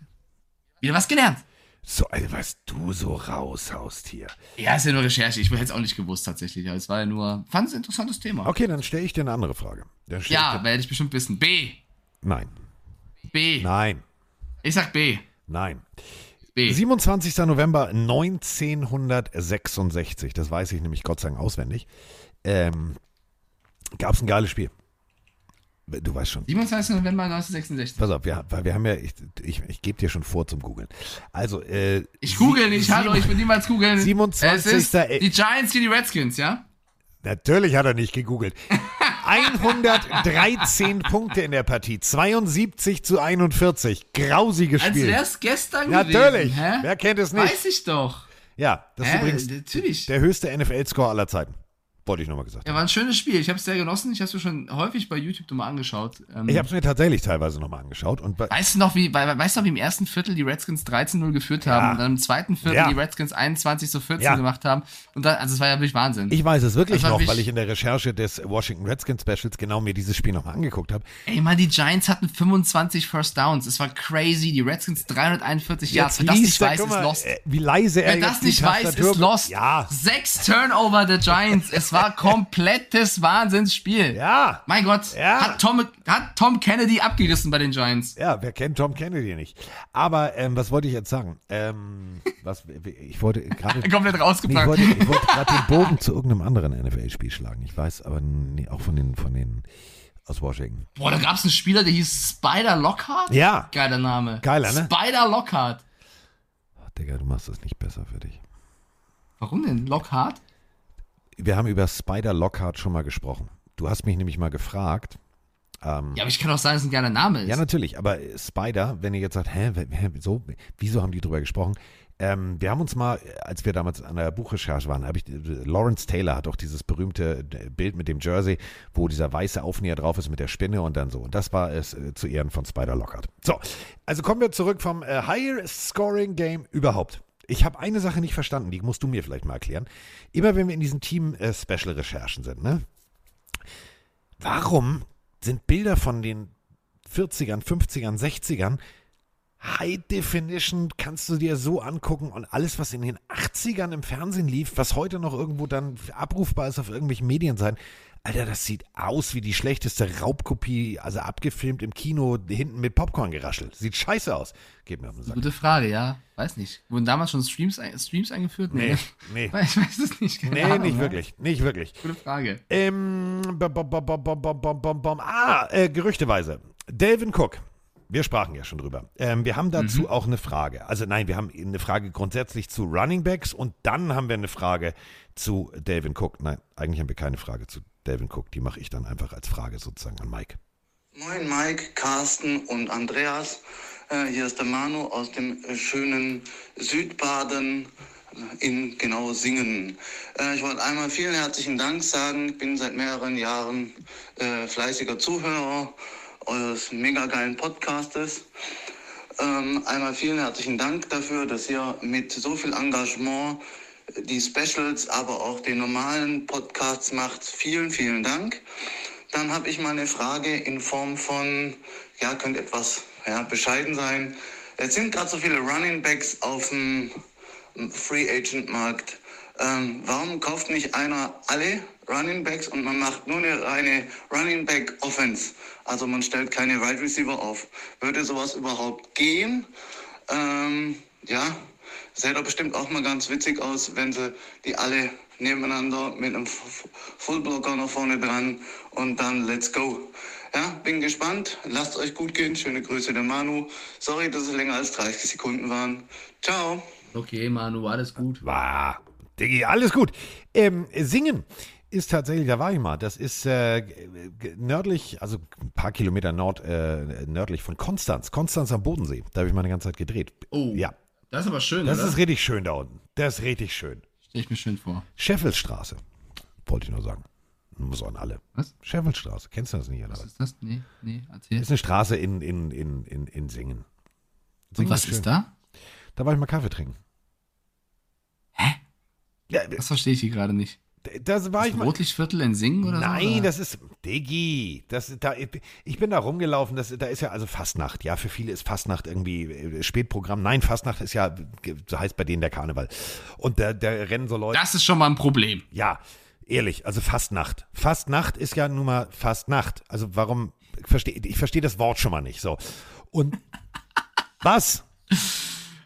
Wieder was gelernt. So, also was du so raushaust hier. Ja, ist ja nur Recherche. Ich hätte es auch nicht gewusst tatsächlich. Es war ja nur, fand es ein interessantes Thema. Okay, dann stelle ich dir eine andere Frage. Ja, ich werde ich bestimmt wissen. B. nein, B. nein, Ich sag B. nein. B. 27. November 1966, das weiß ich nämlich Gott sei Dank auswendig, ähm, gab es ein geiles Spiel. Du weißt schon. 27. November 1966. Pass auf, wir, weil wir haben ja, ich, ich, ich gebe dir schon vor zum Googeln. Also, äh, Ich google nicht, hallo, ich will niemals googeln. 27. Es ist die Giants gegen die Redskins, ja? Natürlich hat er nicht gegoogelt. 113 Punkte in der Partie, 72 zu 41. Grausiges Als Spiel. wär's gestern Natürlich. gewesen. Hä? Wer kennt es nicht? Weiß ich doch. Ja, das ist Hä? übrigens Natürlich. der höchste NFL-Score aller Zeiten. Wollte ich nochmal gesagt Ja, war ein schönes Spiel. Ich habe es sehr genossen. Ich habe es mir schon häufig bei YouTube nochmal angeschaut. Ähm, Ich habe es mir tatsächlich teilweise nochmal angeschaut. Und Weißt du noch, wie, we- weißt du noch, wie im ersten Viertel die Redskins 13-0 geführt haben Ja. und dann im zweiten Viertel Ja. die Redskins 21 zu 14 Ja. gemacht haben? Und dann, also es war ja wirklich Wahnsinn. ich weiß es wirklich war noch, weil ich in der Recherche des Washington Redskins Specials genau mir dieses Spiel nochmal angeguckt habe. Ey, Mann, die Giants hatten 25 First Downs. Es war crazy. Die Redskins 341 Yards. Wer das nicht weiß, ist mal, lost. äh, Wie leise er Wer das nicht weiß, ist lost. Ja, Sechs Turnover der Giants. Es war komplettes Wahnsinnsspiel. ja. Mein Gott, Ja. hat, Tom, hat Tom Kennedy abgerissen bei den Giants. Ja, wer kennt Tom Kennedy nicht? Aber ähm, was wollte ich jetzt sagen? Ähm, was, ich wollte gerade Komplett Nee, ich rausgepackt. wollte, ich wollte gerade den Bogen zu irgendeinem anderen NFL-Spiel schlagen. Ich weiß aber nee, auch von den, von den aus Washington. Boah, da gab es einen Spieler, der hieß Spider Lockhart. Ja. Geiler Name. Geiler, ne? Spider Lockhart. Ach, Digga, du machst das nicht besser für dich. Warum denn? Lockhart? Wir haben über Spider Lockhart schon mal gesprochen. Du hast mich nämlich mal gefragt. Ähm, Ja, aber ich kann auch sagen, dass es ein geiler Name ist. ja, natürlich, aber Spider, wenn ihr jetzt sagt, hä, hä, hä, so, wieso haben die drüber gesprochen? Ähm, wir haben uns mal, als wir damals an der Buchrecherche waren, habe ich, Lawrence Taylor hat auch dieses berühmte Bild mit dem Jersey, wo dieser weiße Aufnäher drauf ist mit der Spinne und dann so. Und das war es äh, zu Ehren von Spider Lockhart. So, also kommen wir zurück vom äh, Highest Scoring Game überhaupt. Ich habe eine Sache nicht verstanden, die musst du mir vielleicht mal erklären. Immer wenn wir in diesen Team-Special-Recherchen sind, ne? Warum sind Bilder von den 40ern, 50ern, 60ern High Definition kannst du dir so angucken und alles, was in den 80ern im Fernsehen lief, was heute noch irgendwo dann abrufbar ist auf irgendwelchen Medienseiten, Alter, das sieht aus wie die schlechteste Raubkopie, also abgefilmt im Kino, hinten mit Popcorn geraschelt. Sieht scheiße aus. Geht mir auf den Sack. Gute Frage, ja. Weiß nicht. Wurden damals schon Streams, Streams eingeführt? Nee, nee. nee. Ich weiß es nicht. Keine nee, Ahnung, nicht ja. wirklich. Nicht wirklich. Gute Frage. Ähm, bom, bom, bom, bom, bom, bom, bom. Ah, äh, gerüchteweise. Delvin Cook. Wir sprachen ja schon drüber. Ähm, wir haben dazu mhm. auch eine Frage. Also nein, wir haben eine Frage grundsätzlich zu Running Backs und dann haben wir eine Frage zu Delvin Cook. Nein, eigentlich haben wir keine Frage zu Delvin Cook. Die mache ich dann einfach als Frage sozusagen an Mike. Moin Mike, Carsten und Andreas. Äh, hier ist der Manu aus dem schönen Südbaden in genau Singen. Äh, ich wollte einmal vielen herzlichen Dank sagen. Ich bin seit mehreren Jahren äh, fleißiger Zuhörer eures mega geilen Podcastes. Ähm, einmal vielen herzlichen Dank dafür, dass ihr mit so viel Engagement die Specials, aber auch den normalen Podcasts macht. Vielen, vielen Dank. Dann habe ich mal eine Frage in Form von, ja, könnte etwas ja, bescheiden sein. Es sind gerade so viele Running Backs auf dem Free Agent Markt. Ähm, warum kauft nicht einer alle Running Backs und man macht nur eine reine Running Back Offense? Also man stellt keine Wide Receiver auf. Würde sowas überhaupt gehen? Ähm, ja, sähe doch bestimmt auch mal ganz witzig aus, wenn sie die alle nebeneinander mit einem Fullblocker noch vorne dran und dann let's go. Ja, bin gespannt. Lasst euch gut gehen. Schöne Grüße der Manu. Sorry, dass es länger als 30 Sekunden waren. Ciao. Okay, Manu, alles gut. War, Diggi, alles gut. Ähm, Singen ist tatsächlich, da war ich mal, das ist äh, nördlich, also ein paar Kilometer nord, äh, nördlich von Konstanz, Konstanz am Bodensee. Da habe ich mal eine ganze Zeit gedreht. Oh. Ja, Das ist aber schön, das oder? ist richtig schön da unten. Das ist richtig schön. Stell ich mir schön vor. Scheffelstraße, wollte ich nur sagen. Muss an alle. Was? Scheffelstraße, kennst du das nicht? Oder? Was ist das? Nee, nee, erzähl. Ist eine Straße in, in, in, in, in Singen. Und Singen was schön. ist da? Da war ich mal Kaffee trinken. Hä? Ja, Das verstehe ich hier gerade nicht. Das war ich mal. Rotlichtviertel in Singen oder so? Nein, das ist Diggi. Das, da, ich bin da rumgelaufen. Das, da ist ja also Fastnacht. Ja, für viele ist Fastnacht irgendwie äh, Spätprogramm. Nein, Fastnacht ist ja, so heißt bei denen der Karneval. Und da, da rennen so Leute. Das ist schon mal ein Problem. Ja, ehrlich, also Fastnacht. Fastnacht ist ja nun mal Fastnacht. Also warum, ich verstehe ich versteh das Wort schon mal nicht. So. Und was?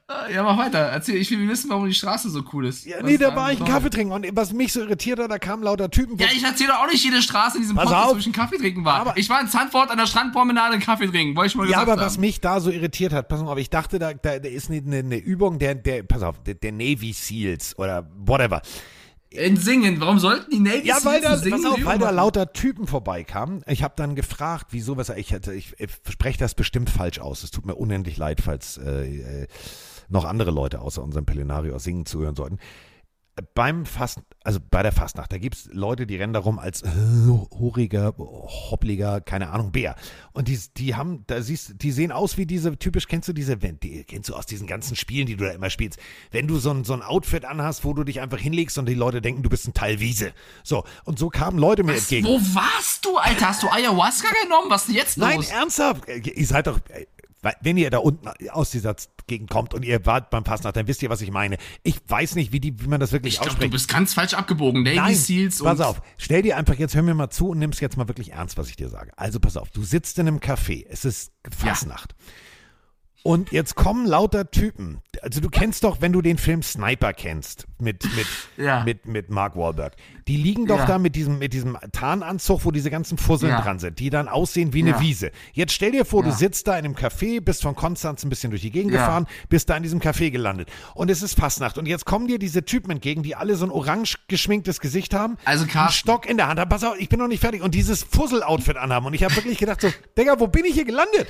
Ja, mach weiter. Erzähl, ich will wissen, warum die Straße so cool ist. Ja, Was nee, da war ich einen? Kaffee trinken und was mich so irritiert hat, da kamen lauter Typen. Ja, ich erzähle doch auch nicht jede Straße in diesem Pass Podcast, wo ich einen Kaffee trinken war. Aber- ich war in Zandvoort an der Strandpromenade einen Kaffee trinken, wollte ich mal Ja, gesagt aber was haben. mich da so irritiert hat, pass mal auf, ich dachte, da, da, da ist eine, eine, Übung der, der, pass auf, der, der Navy Seals oder whatever. In Singen, warum sollten die Navy Ja, weil Seals da, in Singen auf, weil da lauter Typen vorbeikamen. Ich habe dann gefragt, wieso, was ich hätte, ich, ich spreche das bestimmt falsch aus. Es tut mir unendlich leid, falls äh, äh, noch andere Leute außer unserem Pelenario aus Singen zuhören sollten. Beim Fast, also bei der Fastnacht, da gibt's Leute, die rennen darum als äh, horiger, hoppliger, keine Ahnung, Bär. Und die, die haben, da siehst die sehen aus wie diese, typisch kennst du diese, die kennst du aus diesen ganzen Spielen, die du da immer spielst. Wenn du so ein, so ein Outfit anhast, wo du dich einfach hinlegst und die Leute denken, du bist ein Teil Wiese. So, und so kamen Leute mir entgegen. Wo warst du, Alter? Hast du Ayahuasca genommen? Was ist denn jetzt Nein, los? ernsthaft. Äh, Ihr seid doch, wenn ihr da unten aus dieser Gegend kommt und ihr wart beim Passnacht, dann wisst ihr, was ich meine. Ich weiß nicht, wie, die, wie man das wirklich ich glaube, du ausspricht. bist ganz falsch abgebogen. Navy Nein, Seals pass auf. Stell dir einfach, jetzt hör mir mal zu und nimm's jetzt mal wirklich ernst, was ich dir sage. Also pass auf, du sitzt in einem Café, es ist Fastnacht. Und jetzt kommen lauter Typen. Also du kennst doch, wenn du den Film Sniper kennst, mit, mit, Ja. mit, mit Mark Wahlberg. Die liegen doch Ja. da mit diesem, mit diesem Tarnanzug, wo diese ganzen Fusseln Ja. dran sind, die dann aussehen wie eine. Wiese. Jetzt stell dir vor, du sitzt da in einem Café, bist von Konstanz ein bisschen durch die Gegend gefahren, bist da in diesem Café gelandet. Und es ist Fastnacht. Und jetzt kommen dir diese Typen entgegen, die alle so ein orange geschminktes Gesicht haben, Also, einen Carsten. Stock in der Hand haben. Pass auf, ich bin noch nicht fertig. Und dieses Fussel-Outfit anhaben. Und ich habe wirklich gedacht so, Digga, wo bin ich hier gelandet?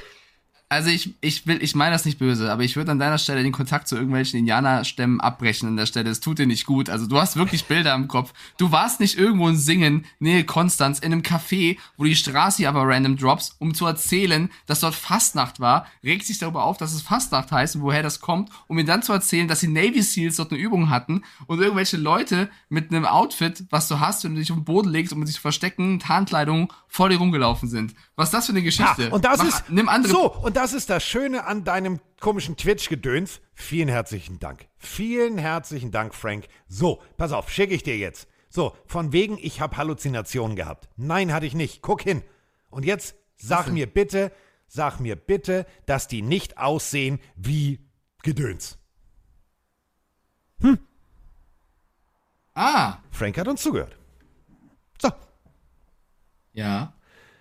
Also ich, ich will, ich meine das nicht böse, aber ich würde an deiner Stelle den Kontakt zu irgendwelchen Indianerstämmen abbrechen an der Stelle. Es tut dir nicht gut. Also du hast wirklich Bilder im Kopf. Du warst nicht irgendwo in Singen, Nähe Konstanz, in einem Café, wo die Straße aber random drops, um zu erzählen, dass dort Fastnacht war, regt sich darüber auf, dass es Fastnacht heißt und woher das kommt, um mir dann zu erzählen, dass die Navy Seals dort eine Übung hatten und irgendwelche Leute mit einem Outfit, was du hast, wenn du dich auf den Boden legst, um dich zu verstecken, Tarnkleidung, vor dir rumgelaufen sind. Was ist das für eine Geschichte? Ja, und das Mach- ist nimm andere so und das ist das Schöne an deinem komischen Twitch-Gedöns. Vielen herzlichen Dank. Vielen herzlichen Dank, Frank. So, pass auf, schicke ich dir jetzt. So, von wegen, ich habe Halluzinationen gehabt. Nein, hatte ich nicht. Guck hin. Und jetzt sag mir bitte, sag mir bitte, dass die nicht aussehen wie Gedöns. Ah, Frank hat uns zugehört. So. ja.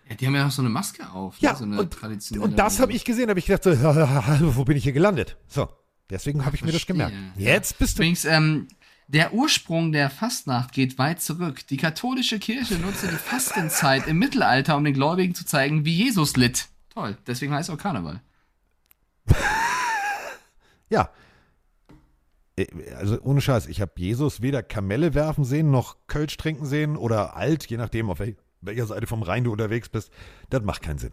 Ja, die haben ja noch so eine Maske auf. Ja, ne? so eine und, traditionelle. und das habe ich gesehen, habe ich gedacht, so, wo bin ich hier gelandet? So, deswegen habe ich mir das gemerkt. Jetzt bist du. Übrigens, ähm, der Ursprung der Fastnacht geht weit zurück. Die katholische Kirche nutzte die Fastenzeit im Mittelalter, um den Gläubigen zu zeigen, wie Jesus litt. Toll, deswegen heißt auch Karneval. Ja. Äh, Also ohne Scheiß, ich habe Jesus weder Kamelle werfen sehen, noch Kölsch trinken sehen oder alt, je nachdem, auf wel- welcher Seite vom Rhein du unterwegs bist. Das macht keinen Sinn.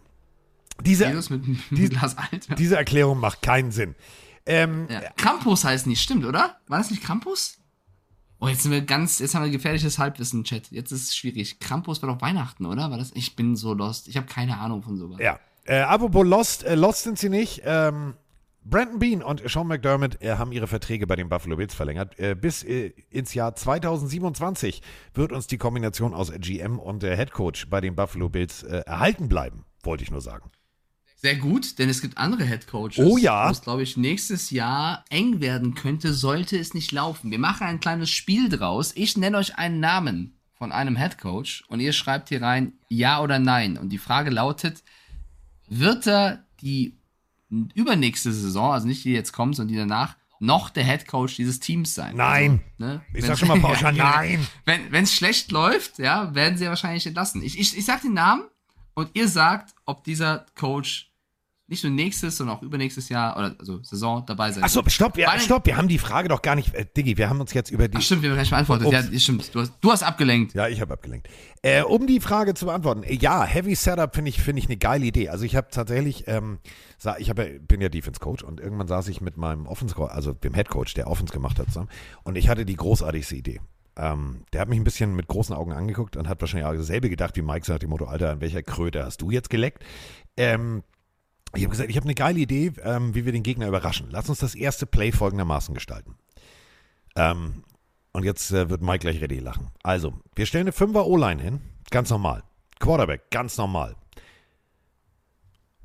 Diese, Jesus mit einem die- Glas Alt. diese Erklärung macht keinen Sinn. Ähm, Ja. Krampus heißt nicht, stimmt, oder? War das nicht Krampus? Oh, jetzt sind wir ganz, jetzt haben wir gefährliches Halbwissen, Chat. Jetzt ist es schwierig. Krampus war doch Weihnachten, oder? War das? Ich bin so lost. Ich habe keine Ahnung von sowas. Ja. Äh, apropos Lost, äh, Lost sind sie nicht. Ähm, Brandon Bean und Sean McDermott äh, haben ihre Verträge bei den Buffalo Bills verlängert. Äh, bis äh, ins Jahr 2027 wird uns die Kombination aus GM und äh, Head Coach bei den Buffalo Bills äh, erhalten bleiben, wollte ich nur sagen. Sehr gut, denn es gibt andere Head Coaches. Oh ja. Wo es, glaube ich, nächstes Jahr eng werden könnte, sollte es nicht laufen. Wir machen ein kleines Spiel draus. Ich nenne euch einen Namen von einem Head Coach und ihr schreibt hier rein Ja oder Nein. Und die Frage lautet: Wird er die übernächste Saison, also nicht die jetzt kommt, sondern die danach, noch der Head Coach dieses Teams sein? Nein. Also, ne, Ich wenn- sag schon mal pauschal, Ja, nein. Wenn es schlecht läuft, ja, werden sie ja wahrscheinlich entlassen. Ich, ich, ich sag den Namen und ihr sagt, ob dieser Coach nicht nur nächstes, sondern auch übernächstes Jahr oder also Saison dabei sein Achso, stopp, den- stopp, wir haben die Frage doch gar nicht. Äh, Diggi, wir haben uns jetzt über die. Ach stimmt, wir haben gleich beantwortet. Ups. Ja, stimmt. Du hast, du hast abgelenkt. Ja, ich habe abgelenkt. Äh, um die Frage zu beantworten, äh, ja, Heavy Setup finde ich, finde ich eine geile Idee. Also ich habe tatsächlich, ähm, sa- ich hab, ja- bin ja Defense Coach und irgendwann saß ich mit meinem Offense, also dem Head Coach, der Offense gemacht hat, zusammen und ich hatte die großartigste Idee. Ähm, der hat mich ein bisschen mit großen Augen angeguckt und hat wahrscheinlich auch dasselbe gedacht wie Mike, so nach dem Motto, Alter, an welcher Kröte hast du jetzt geleckt? Ähm, ich habe gesagt, ich habe eine geile Idee, ähm, wie wir den Gegner überraschen. Lass uns das erste Play folgendermaßen gestalten. Ähm, und jetzt äh, wird Mike gleich ready lachen. Also, wir stellen eine 5er O-Line hin, ganz normal. Quarterback, ganz normal.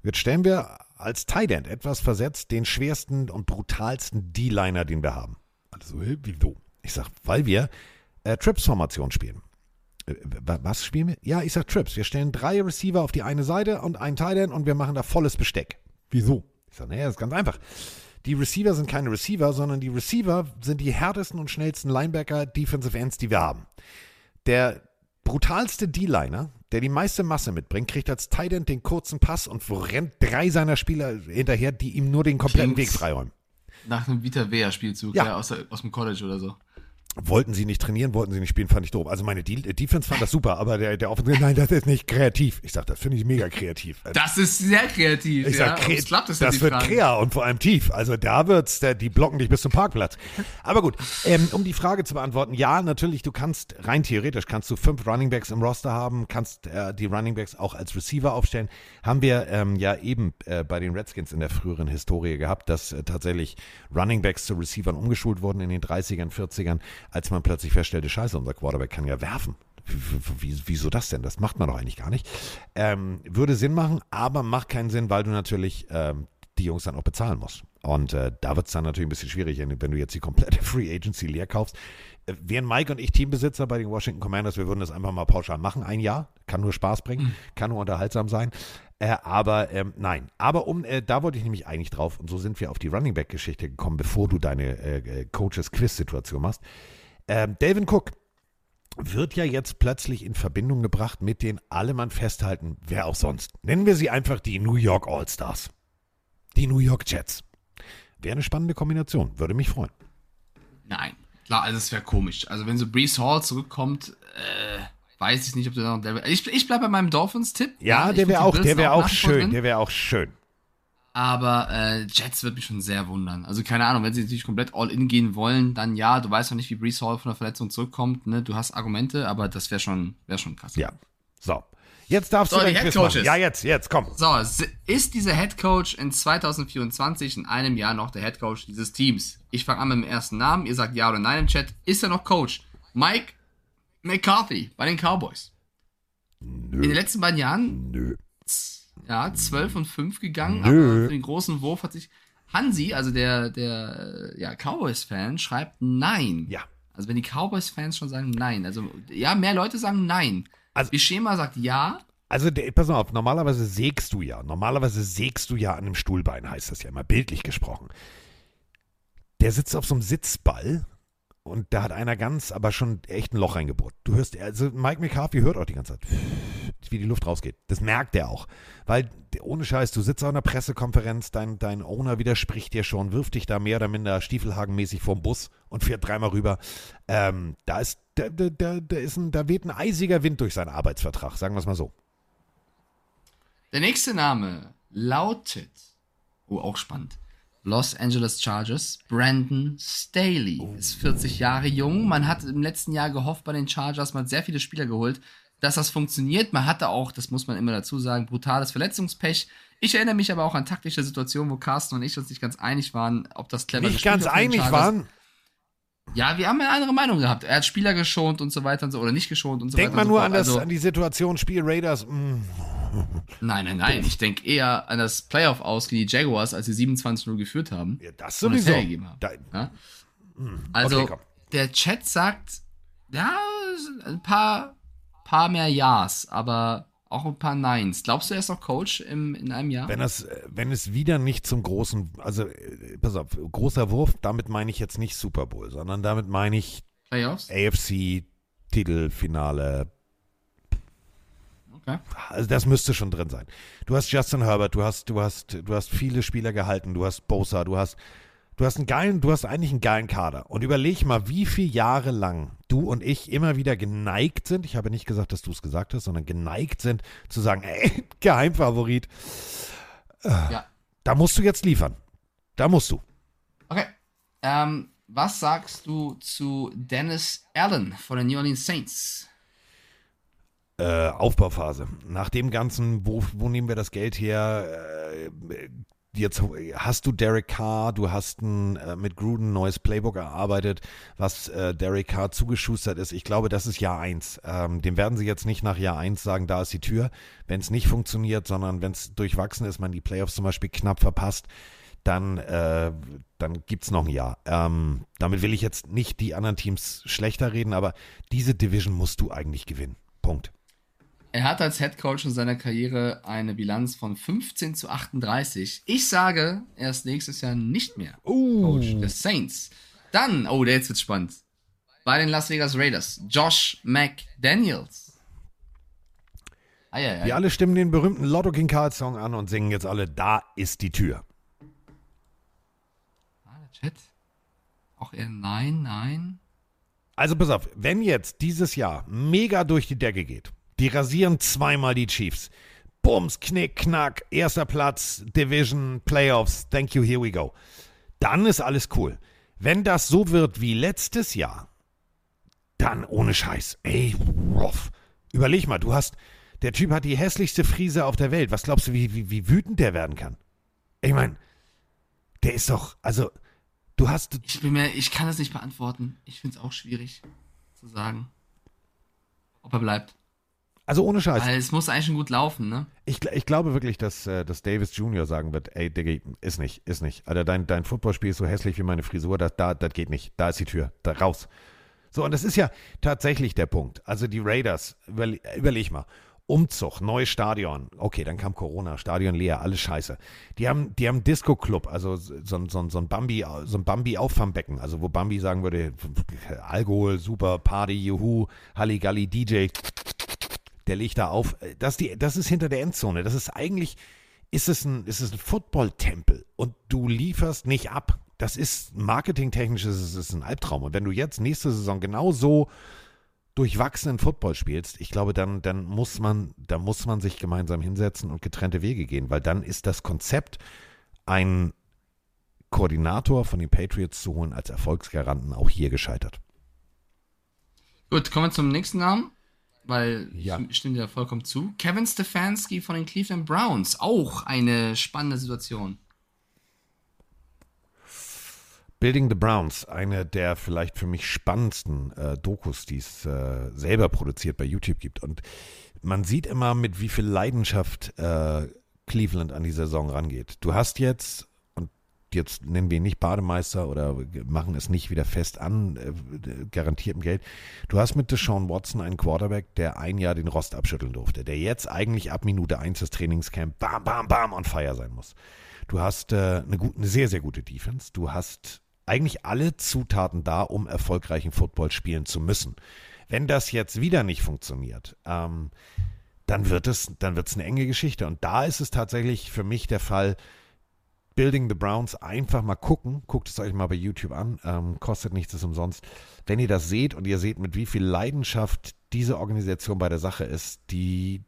Jetzt stellen wir als Tight End etwas versetzt, den schwersten und brutalsten D-Liner, den wir haben. Also, wieso? Ich sag, weil wir äh, Trips-Formation spielen. Wa- Was spielen wir? Ja, ich sag Trips. Wir stellen drei Receiver auf die eine Seite und einen Tight End und wir machen da volles Besteck. Wieso? Ich sag, naja, das ist ganz einfach. Die Receiver sind keine Receiver, sondern die Receiver sind die härtesten und schnellsten Linebacker, Defensive Ends, die wir haben. Der brutalste D-Liner, der die meiste Masse mitbringt, kriegt als Tight End den kurzen Pass und rennt drei seiner Spieler hinterher, die ihm nur den kompletten Klingt- Weg freiräumen. Nach einem Vita Wea Spielzug, Ja. ja, aus, aus dem College oder so. Wollten sie nicht trainieren, wollten sie nicht spielen, fand ich doof. Also meine De Defense fand das super, aber der, der Offensive, nein, das ist nicht kreativ. Ich sag, das finde ich mega kreativ. Das ist sehr kreativ. Ich ja. sag, Ob kre- klappt, ja das die wird Frage. krea und vor allem tief. Also da wird's, der, die blocken dich bis zum Parkplatz. Aber gut, ähm, um die Frage zu beantworten, ja, natürlich, du kannst rein theoretisch kannst du fünf Runningbacks im Roster haben, kannst äh, die Runningbacks auch als Receiver aufstellen. Haben wir ähm, ja eben äh, bei den Redskins in der früheren Historie gehabt, dass äh, tatsächlich Runningbacks zu Receivern umgeschult wurden in den 30ern, 40ern, als man plötzlich feststellte, scheiße, unser Quarterback kann ja werfen. W- wieso das denn? Das macht man doch eigentlich gar nicht. Ähm, würde Sinn machen, aber macht keinen Sinn, weil du natürlich ähm, die Jungs dann auch bezahlen musst. Und äh, da wird es dann natürlich ein bisschen schwierig, wenn du jetzt die komplette Free Agency leer kaufst. Äh, wären Mike und ich Teambesitzer bei den Washington Commanders, wir würden das einfach mal pauschal machen, ein Jahr. Kann nur Spaß bringen, kann nur unterhaltsam sein. Äh, aber ähm, nein, aber um, äh, da wollte ich nämlich eigentlich drauf, und so sind wir auf die Running Back-Geschichte gekommen, bevor du deine äh, äh, Coaches-Quiz-Situation machst. Ähm, Delvin Cook wird ja jetzt plötzlich in Verbindung gebracht mit den alle Mann festhalten, wer auch sonst. Nennen wir sie einfach die New York All-Stars. Die New York Jets. Wäre eine spannende Kombination, würde mich freuen. Nein, klar, also es wäre komisch. Also wenn so Brees Hall zurückkommt, äh, weiß ich nicht, ob du da noch. Ich, ich bleibe bei meinem Dolphins-Tipp. Ja, ich der wäre auch, der wäre auch schön, der wäre auch schön. Aber äh, Jets wird mich schon sehr wundern. Also keine Ahnung, wenn sie natürlich komplett all in gehen wollen, dann ja, du weißt noch nicht, wie Brees Hall von der Verletzung zurückkommt, ne? Du hast Argumente, aber das wäre schon, wäre schon krass. Ja. So. Jetzt darfst So, du Quiz Head Coaches. Ja, jetzt, jetzt, komm. So, ist dieser Head Coach in 2024 in einem Jahr noch der Head Coach dieses Teams? Ich fange an mit dem ersten Namen, ihr sagt ja oder nein im Chat. Ist er noch Coach? Mike McCarthy bei den Cowboys. In den letzten beiden Jahren, Nö. Ja, 12 und 5 gegangen, Nö. für den großen Wurf hat sich Hansi, also der, der ja, Cowboys-Fan, schreibt nein. Ja. Also wenn die Cowboys-Fans schon sagen nein, also ja, mehr Leute sagen nein. Also- Also Schema sagt ja, Also, der, pass mal auf, normalerweise sägst du ja. Normalerweise sägst du ja an einem Stuhlbein, heißt das ja immer, bildlich gesprochen. Der sitzt auf so einem Sitzball und da hat einer ganz, aber schon echt ein Loch reingebohrt. Du hörst, also Mike McCarthy hört auch die ganze Zeit, wie die Luft rausgeht. Das merkt er auch. Weil, ohne Scheiß, du sitzt auf einer Pressekonferenz, dein, dein Owner widerspricht dir schon, wirft dich da mehr oder minder stiefelhagenmäßig vorm Bus und fährt dreimal rüber. Ähm, da ist, da, da, da ist ein, da weht ein eisiger Wind durch seinen Arbeitsvertrag, sagen wir es mal so. Der nächste Name lautet, oh, auch spannend, Los Angeles Chargers, Brandon Staley. Ist 40 Jahre jung. Man hat im letzten Jahr gehofft bei den Chargers, man hat sehr viele Spieler geholt, dass das funktioniert. Man hatte auch, das muss man immer dazu sagen, brutales Verletzungspech. Ich erinnere mich aber auch an taktische Situationen, wo Carsten und ich uns nicht ganz einig waren, ob das clever Nicht gespielt ganz einig waren. Ja, wir haben eine andere Meinung gehabt. Er hat Spieler geschont und so weiter und so, oder nicht geschont und so Denk weiter. mal und so nur an, das, Also- an die Situation, Spiel Raiders. mm. Nein, nein, nein. Ich denke eher an das Playoff aus gegen die Jaguars, als sie 27-0 geführt haben. Ja, das sowieso. haben. Da, Ja? Also, okay, der Chat sagt, ja, ein paar, paar mehr Ja's, aber auch ein paar Neins. Glaubst du, er ist noch Coach im, in einem Jahr? Wenn, das, wenn es wieder nicht zum großen, also äh, pass auf, großer Wurf, damit meine ich jetzt nicht Super Bowl, sondern damit meine ich Playoffs? AFC, Titelfinale. Okay. Also das müsste schon drin sein. Du hast Justin Herbert, du hast, du hast, du hast viele Spieler gehalten, du hast Bosa, du hast, du hast einen geilen, du hast eigentlich einen geilen Kader. Und überleg mal, wie viele Jahre lang du und ich immer wieder geneigt sind, ich habe nicht gesagt, dass du es gesagt hast, sondern geneigt sind zu sagen, ey, Geheimfavorit, Ja. da musst du jetzt liefern. Da musst du. Okay. Ähm, was sagst du zu Dennis Allen von den New Orleans Saints? Äh, Aufbauphase. Nach dem Ganzen, wo, wo nehmen wir das Geld her? Äh, jetzt hast du Derek Carr, du hast ein, äh, mit Gruden ein neues Playbook erarbeitet, was äh, Derek Carr zugeschustert ist. Ich glaube, das ist Jahr eins. Ähm, dem werden sie jetzt nicht nach Jahr eins sagen, da ist die Tür, wenn es nicht funktioniert, sondern wenn es durchwachsen ist, man die Playoffs zum Beispiel knapp verpasst, dann, äh, dann gibt es noch ein Jahr. Ähm, damit will ich jetzt nicht die anderen Teams schlechter reden, aber diese Division musst du eigentlich gewinnen. Punkt. Er hat als Head Coach in seiner Karriere eine Bilanz von 15 zu 38. Ich sage, er ist nächstes Jahr nicht mehr Uh. Coach des Saints. Dann, oh, der jetzt wird spannend. Bei den Las Vegas Raiders, Josh McDaniels. Ah, ja, ja. Wir alle stimmen den berühmten Lotto King Karl Song an und singen jetzt alle, da ist die Tür. Ah, der Chat. Auch er, nein, nein. Also pass auf, wenn jetzt dieses Jahr mega durch die Decke geht, die rasieren zweimal die Chiefs. Bums, Knick, Knack, erster Platz, Division, Playoffs, thank you, here we go. Dann ist alles cool. Wenn das so wird wie letztes Jahr, dann ohne Scheiß. Ey, rough. Überleg mal, du hast, der Typ hat die hässlichste Frise auf der Welt. Was glaubst du, wie, wie, wie wütend der werden kann? Ich meine, der ist doch, also, du hast, Ich bin mir, ich kann das nicht beantworten. Ich finde es auch schwierig zu sagen, ob er bleibt. Also ohne Scheiß. Weil es muss eigentlich schon gut laufen, ne? Ich, ich glaube wirklich, dass, äh, dass Davis Jr. sagen wird, ey, Diggi, ist nicht, ist nicht. Alter, dein, dein Footballspiel ist so hässlich wie meine Frisur, das, da, das geht nicht. Da ist die Tür, da raus. So, und das ist ja tatsächlich der Punkt. Also die Raiders, überle überleg mal, Umzug, neues Stadion. Okay, dann kam Corona, Stadion leer, alles scheiße. Die haben, die haben Disco-Club, also so, ein- so, so ein Bambi, so ein Bambi-Auffangbecken, also wo Bambi sagen würde, Alkohol, super, Party, Juhu, Halligalli, DJ, der legt da auf. Das, die, das ist hinter der Endzone. Das ist eigentlich, ist es ein, ist es ein Football-Tempel und du lieferst nicht ab. Das ist marketingtechnisch ist es ist ein Albtraum. Und wenn du jetzt nächste Saison genauso durchwachsenen Football spielst, ich glaube, dann, dann muss man, da muss man sich gemeinsam hinsetzen und getrennte Wege gehen, weil dann ist das Konzept, einen Koordinator von den Patriots zu holen als Erfolgsgaranten auch hier gescheitert. Gut, kommen wir zum nächsten Namen. Weil Ja. ich stimme dir vollkommen zu. Kevin Stefanski von den Cleveland Browns. Auch eine spannende Situation. Building the Browns, eine der vielleicht für mich spannendsten äh, Dokus, die es äh, selber produziert bei YouTube gibt. Und man sieht immer, mit wie viel Leidenschaft äh, Cleveland an die Saison rangeht. Du hast jetzt, jetzt nennen wir ihn nicht Bademeister oder machen es nicht wieder fest an, äh, garantiertem Geld. Du hast mit Deshaun Watson einen Quarterback, der ein Jahr den Rost abschütteln durfte, der jetzt eigentlich ab Minute 1 des Trainingscamp bam, bam, bam on fire sein muss. Du hast äh, eine, gut, eine sehr, sehr gute Defense. Du hast eigentlich alle Zutaten da, um erfolgreichen Football spielen zu müssen. Wenn das jetzt wieder nicht funktioniert, ähm, dann wird es, dann wird es eine enge Geschichte. Und da ist es tatsächlich für mich der Fall, Building the Browns einfach mal gucken. Guckt es euch mal bei YouTube an. Ähm, kostet nichts, ist umsonst. Wenn ihr das seht und ihr seht, mit wie viel Leidenschaft diese Organisation bei der Sache ist, die,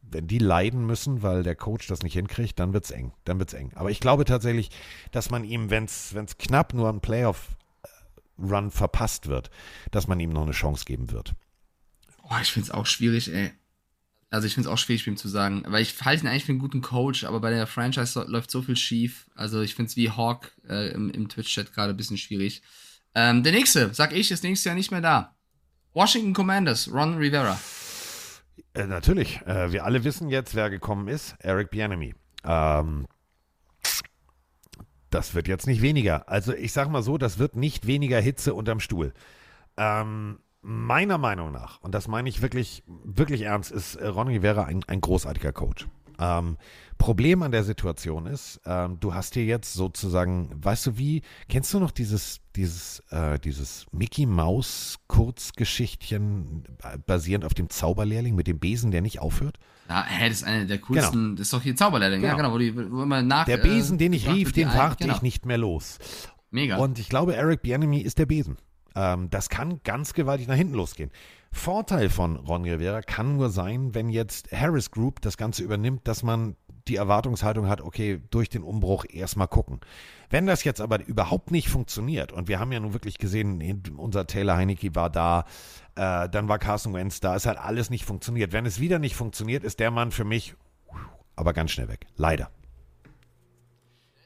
wenn die leiden müssen, weil der Coach das nicht hinkriegt, dann wird's eng. Dann wird's eng. Aber ich glaube tatsächlich, dass man ihm, wenn es knapp nur ein Playoff-Run verpasst wird, dass man ihm noch eine Chance geben wird. Oh, ich finde es auch schwierig, ey. Also ich finde es auch schwierig, ihm zu sagen. Weil ich halte ihn eigentlich für einen guten Coach, aber bei der Franchise läuft so viel schief. Also ich finde es wie Hawk äh, im, im Twitch-Chat gerade ein bisschen schwierig. Ähm, der nächste, sag ich, ist nächstes Jahr nicht mehr da. Washington Commanders, Ron Rivera. Äh, natürlich. Äh, wir alle wissen jetzt, wer gekommen ist. Eric Bieniemy. Ähm, das wird jetzt nicht weniger. Also ich sag mal so, das wird nicht weniger Hitze unterm Stuhl. Ähm, meiner Meinung nach, und das meine ich wirklich, wirklich ernst, ist äh, Ron Rivera ein, ein großartiger Coach. Ähm, Problem an der Situation ist, ähm, du hast dir jetzt sozusagen, weißt du wie, kennst du noch dieses, dieses, äh, dieses Mickey Maus Kurzgeschichtchen äh, basierend auf dem Zauberlehrling mit dem Besen, der nicht aufhört? Ja, hä, das ist eine der coolsten, das ist doch hier Zauberlehrling, ja Genau. genau, wo, die, wo immer nach... Der Besen, den ich rief, den brachte genau. ich nicht mehr los. Mega. Und ich glaube, Eric Bieniemy ist der Besen. Ähm, das kann ganz gewaltig nach hinten losgehen. Vorteil von Ron Rivera kann nur sein, wenn jetzt Harris Group das Ganze übernimmt, dass man die Erwartungshaltung hat, okay, durch den Umbruch erstmal gucken. Wenn das jetzt aber überhaupt nicht funktioniert, und wir haben ja nun wirklich gesehen, unser Taylor Heinecke war da, äh, dann war Carson Wentz da, es hat alles nicht funktioniert. Wenn es wieder nicht funktioniert, ist der Mann für mich aber ganz schnell weg. Leider.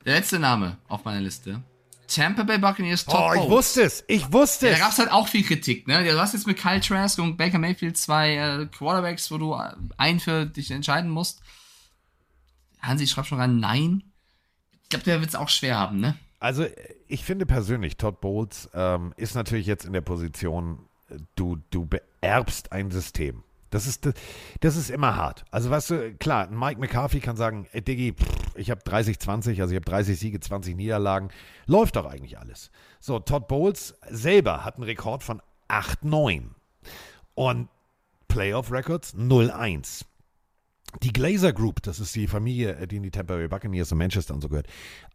Der letzte Name auf meiner Liste. Tampa Bay Buccaneers Todd Oh, ich Bowles. wusste es. Ich wusste Da es. gab es halt auch viel Kritik, ne? Du hast jetzt mit Kyle Trask und Baker Mayfield zwei äh, Quarterbacks, wo du äh, einen für dich entscheiden musst. Hansi schreibt schon rein, nein. Ich glaube, der wird es auch schwer haben, ne? Also, ich finde persönlich, Todd Bowles ähm, ist natürlich jetzt in der Position, äh, du, du beerbst ein System. Das ist, das ist immer hart. Also, weißt du, klar, Mike McCarthy kann sagen, ey, Diggi, pff, ich habe 30, 20, also ich habe 30 Siege, 20 Niederlagen. Läuft doch eigentlich alles. So, Todd Bowles selber hat einen Rekord von 8-9. Und Playoff Records 0-1. Die Glazer Group, das ist die Familie, äh, die in die Tampa Bay Buccaneers und Manchester und so gehört,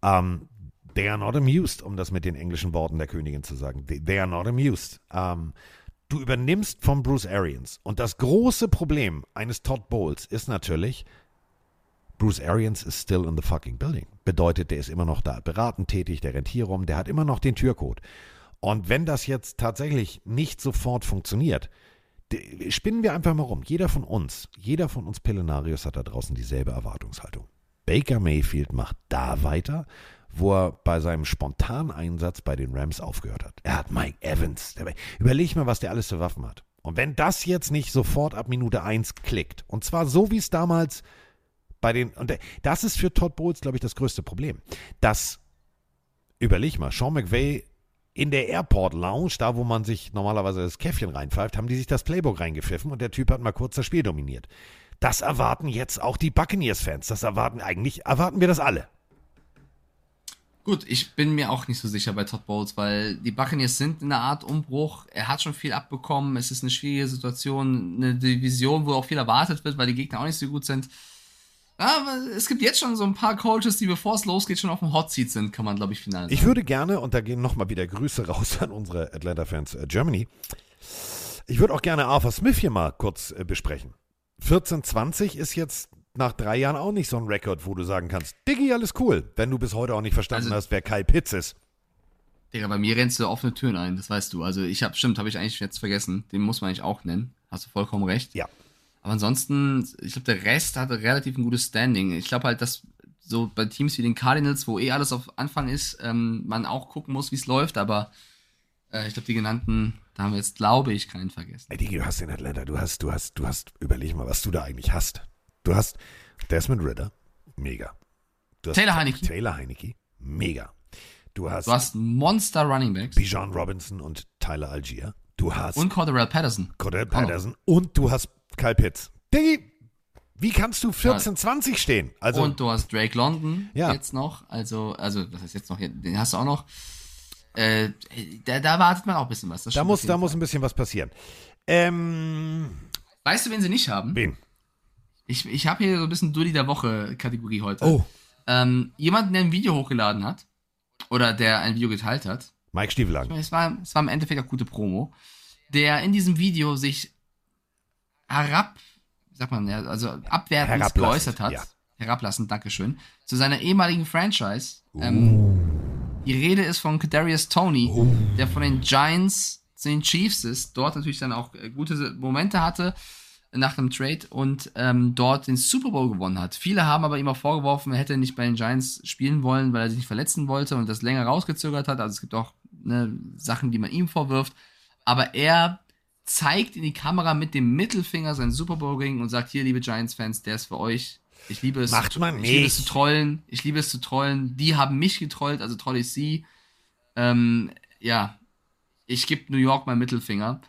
ähm, they are not amused, um das mit den englischen Worten der Königin zu sagen. They, they are not amused. Ähm, du übernimmst von Bruce Arians. Und das große Problem eines Todd Bowles ist natürlich, Bruce Arians is still in the fucking building. Bedeutet, der ist immer noch da, beratend tätig, der rennt hier rum, der hat immer noch den Türcode. Und wenn das jetzt tatsächlich nicht sofort funktioniert, spinnen wir einfach mal rum. Jeder von uns, jeder von uns Pillenarius hat da draußen dieselbe Erwartungshaltung. Baker Mayfield macht da weiter, wo er bei seinem spontanen Einsatz bei den Rams aufgehört hat. Er hat Mike Evans. Überleg mal, was der alles für Waffen hat. Und wenn das jetzt nicht sofort ab Minute 1 klickt, und zwar so wie es damals bei den, und das ist für Todd Bowles, glaube ich, das größte Problem. Das, überleg mal, Sean McVay in der Airport Lounge, da wo man sich normalerweise das Käffchen reinpfeift, haben die sich das Playbook reingepfiffen und der Typ hat mal kurz das Spiel dominiert. Das erwarten jetzt auch die Buccaneers-Fans. Das erwarten eigentlich, erwarten wir das alle. Gut, ich bin mir auch nicht so sicher bei Todd Bowles, weil die Buccaneers sind in einer Art Umbruch. Er hat schon viel abbekommen. Es ist eine schwierige Situation, eine Division, wo auch viel erwartet wird, weil die Gegner auch nicht so gut sind. Aber es gibt jetzt schon so ein paar Coaches, die bevor es losgeht, schon auf dem Hot Seat sind, kann man, glaube ich, final sagen. Ich würde gerne, und da gehen nochmal wieder Grüße raus an unsere Atlanta-Fans äh, Germany, ich würde auch gerne Arthur Smith hier mal kurz äh, besprechen. 14-20 ist jetzt nach drei Jahren auch nicht so ein Rekord, wo du sagen kannst, Diggi, alles cool, wenn du bis heute auch nicht verstanden Also- hast, wer Kai Pitts ist. Digga, bei mir rennst du offene Türen ein, das weißt du. Also ich habe, stimmt, habe ich eigentlich jetzt vergessen. Den muss man eigentlich auch nennen. Hast du vollkommen recht. Ja. Aber ansonsten, ich glaube, der Rest hatte relativ ein gutes Standing. Ich glaube halt, dass so bei Teams wie den Cardinals, wo eh alles auf Anfang ist, ähm, man auch gucken muss, wie es läuft. Aber äh, ich glaube, die genannten, da haben wir jetzt, glaube ich, keinen vergessen. Ey, Diggi, du hast den Atlanta, du hast, du hast, du hast, überleg mal, was du da eigentlich hast. Du hast Desmond Ritter, mega. Du hast Taylor Heineke. Taylor Heineke, mega. Du hast, Du hast Monster Running Backs Bijan Robinson und Tyler Algier. Du hast und Cordarrelle Patterson. Noch. Patterson und du hast Kyle Pitts. Diggi, wie kannst du 14-20 stehen? Also, und du hast Drake London Ja. jetzt noch. Also, also, was heißt jetzt noch? Den hast du auch noch. Äh, da, da wartet man auch ein bisschen was. Da muss, da Fall. muss ein bisschen was passieren. Ähm, Weißt du, wen sie nicht haben? wen? Ich, ich habe hier so ein bisschen Dulli der Woche Kategorie heute. Oh, Ähm, jemanden, der ein Video hochgeladen hat. Oder der ein Video geteilt hat. Mike Stiefelhagen. Es war, es war im Endeffekt auch gute Promo. Der in diesem Video sich herab, sagt man, also abwertend geäußert hat. ja. Herablassend, Dankeschön. Zu seiner ehemaligen Franchise. Ähm, die Rede ist von Kadarius Tony, der von den Giants zu den Chiefs ist. Dort natürlich dann auch äh, gute Momente hatte nach einem Trade und ähm, dort den Super Bowl gewonnen hat. Viele haben aber ihm auch vorgeworfen, er hätte nicht bei den Giants spielen wollen, weil er sich nicht verletzen wollte und das länger rausgezögert hat. Also es gibt auch ne, Sachen, die man ihm vorwirft. Aber er zeigt in die Kamera mit dem Mittelfinger seinen Super Bowl Ring und sagt: Hier, liebe Giants-Fans, der ist für euch. Ich liebe es. Macht man Ich liebe es nicht. zu trollen. Ich liebe es zu trollen. Die haben mich getrollt, also troll ich sie. Ähm, ja, ich gebe New York meinen Mittelfinger.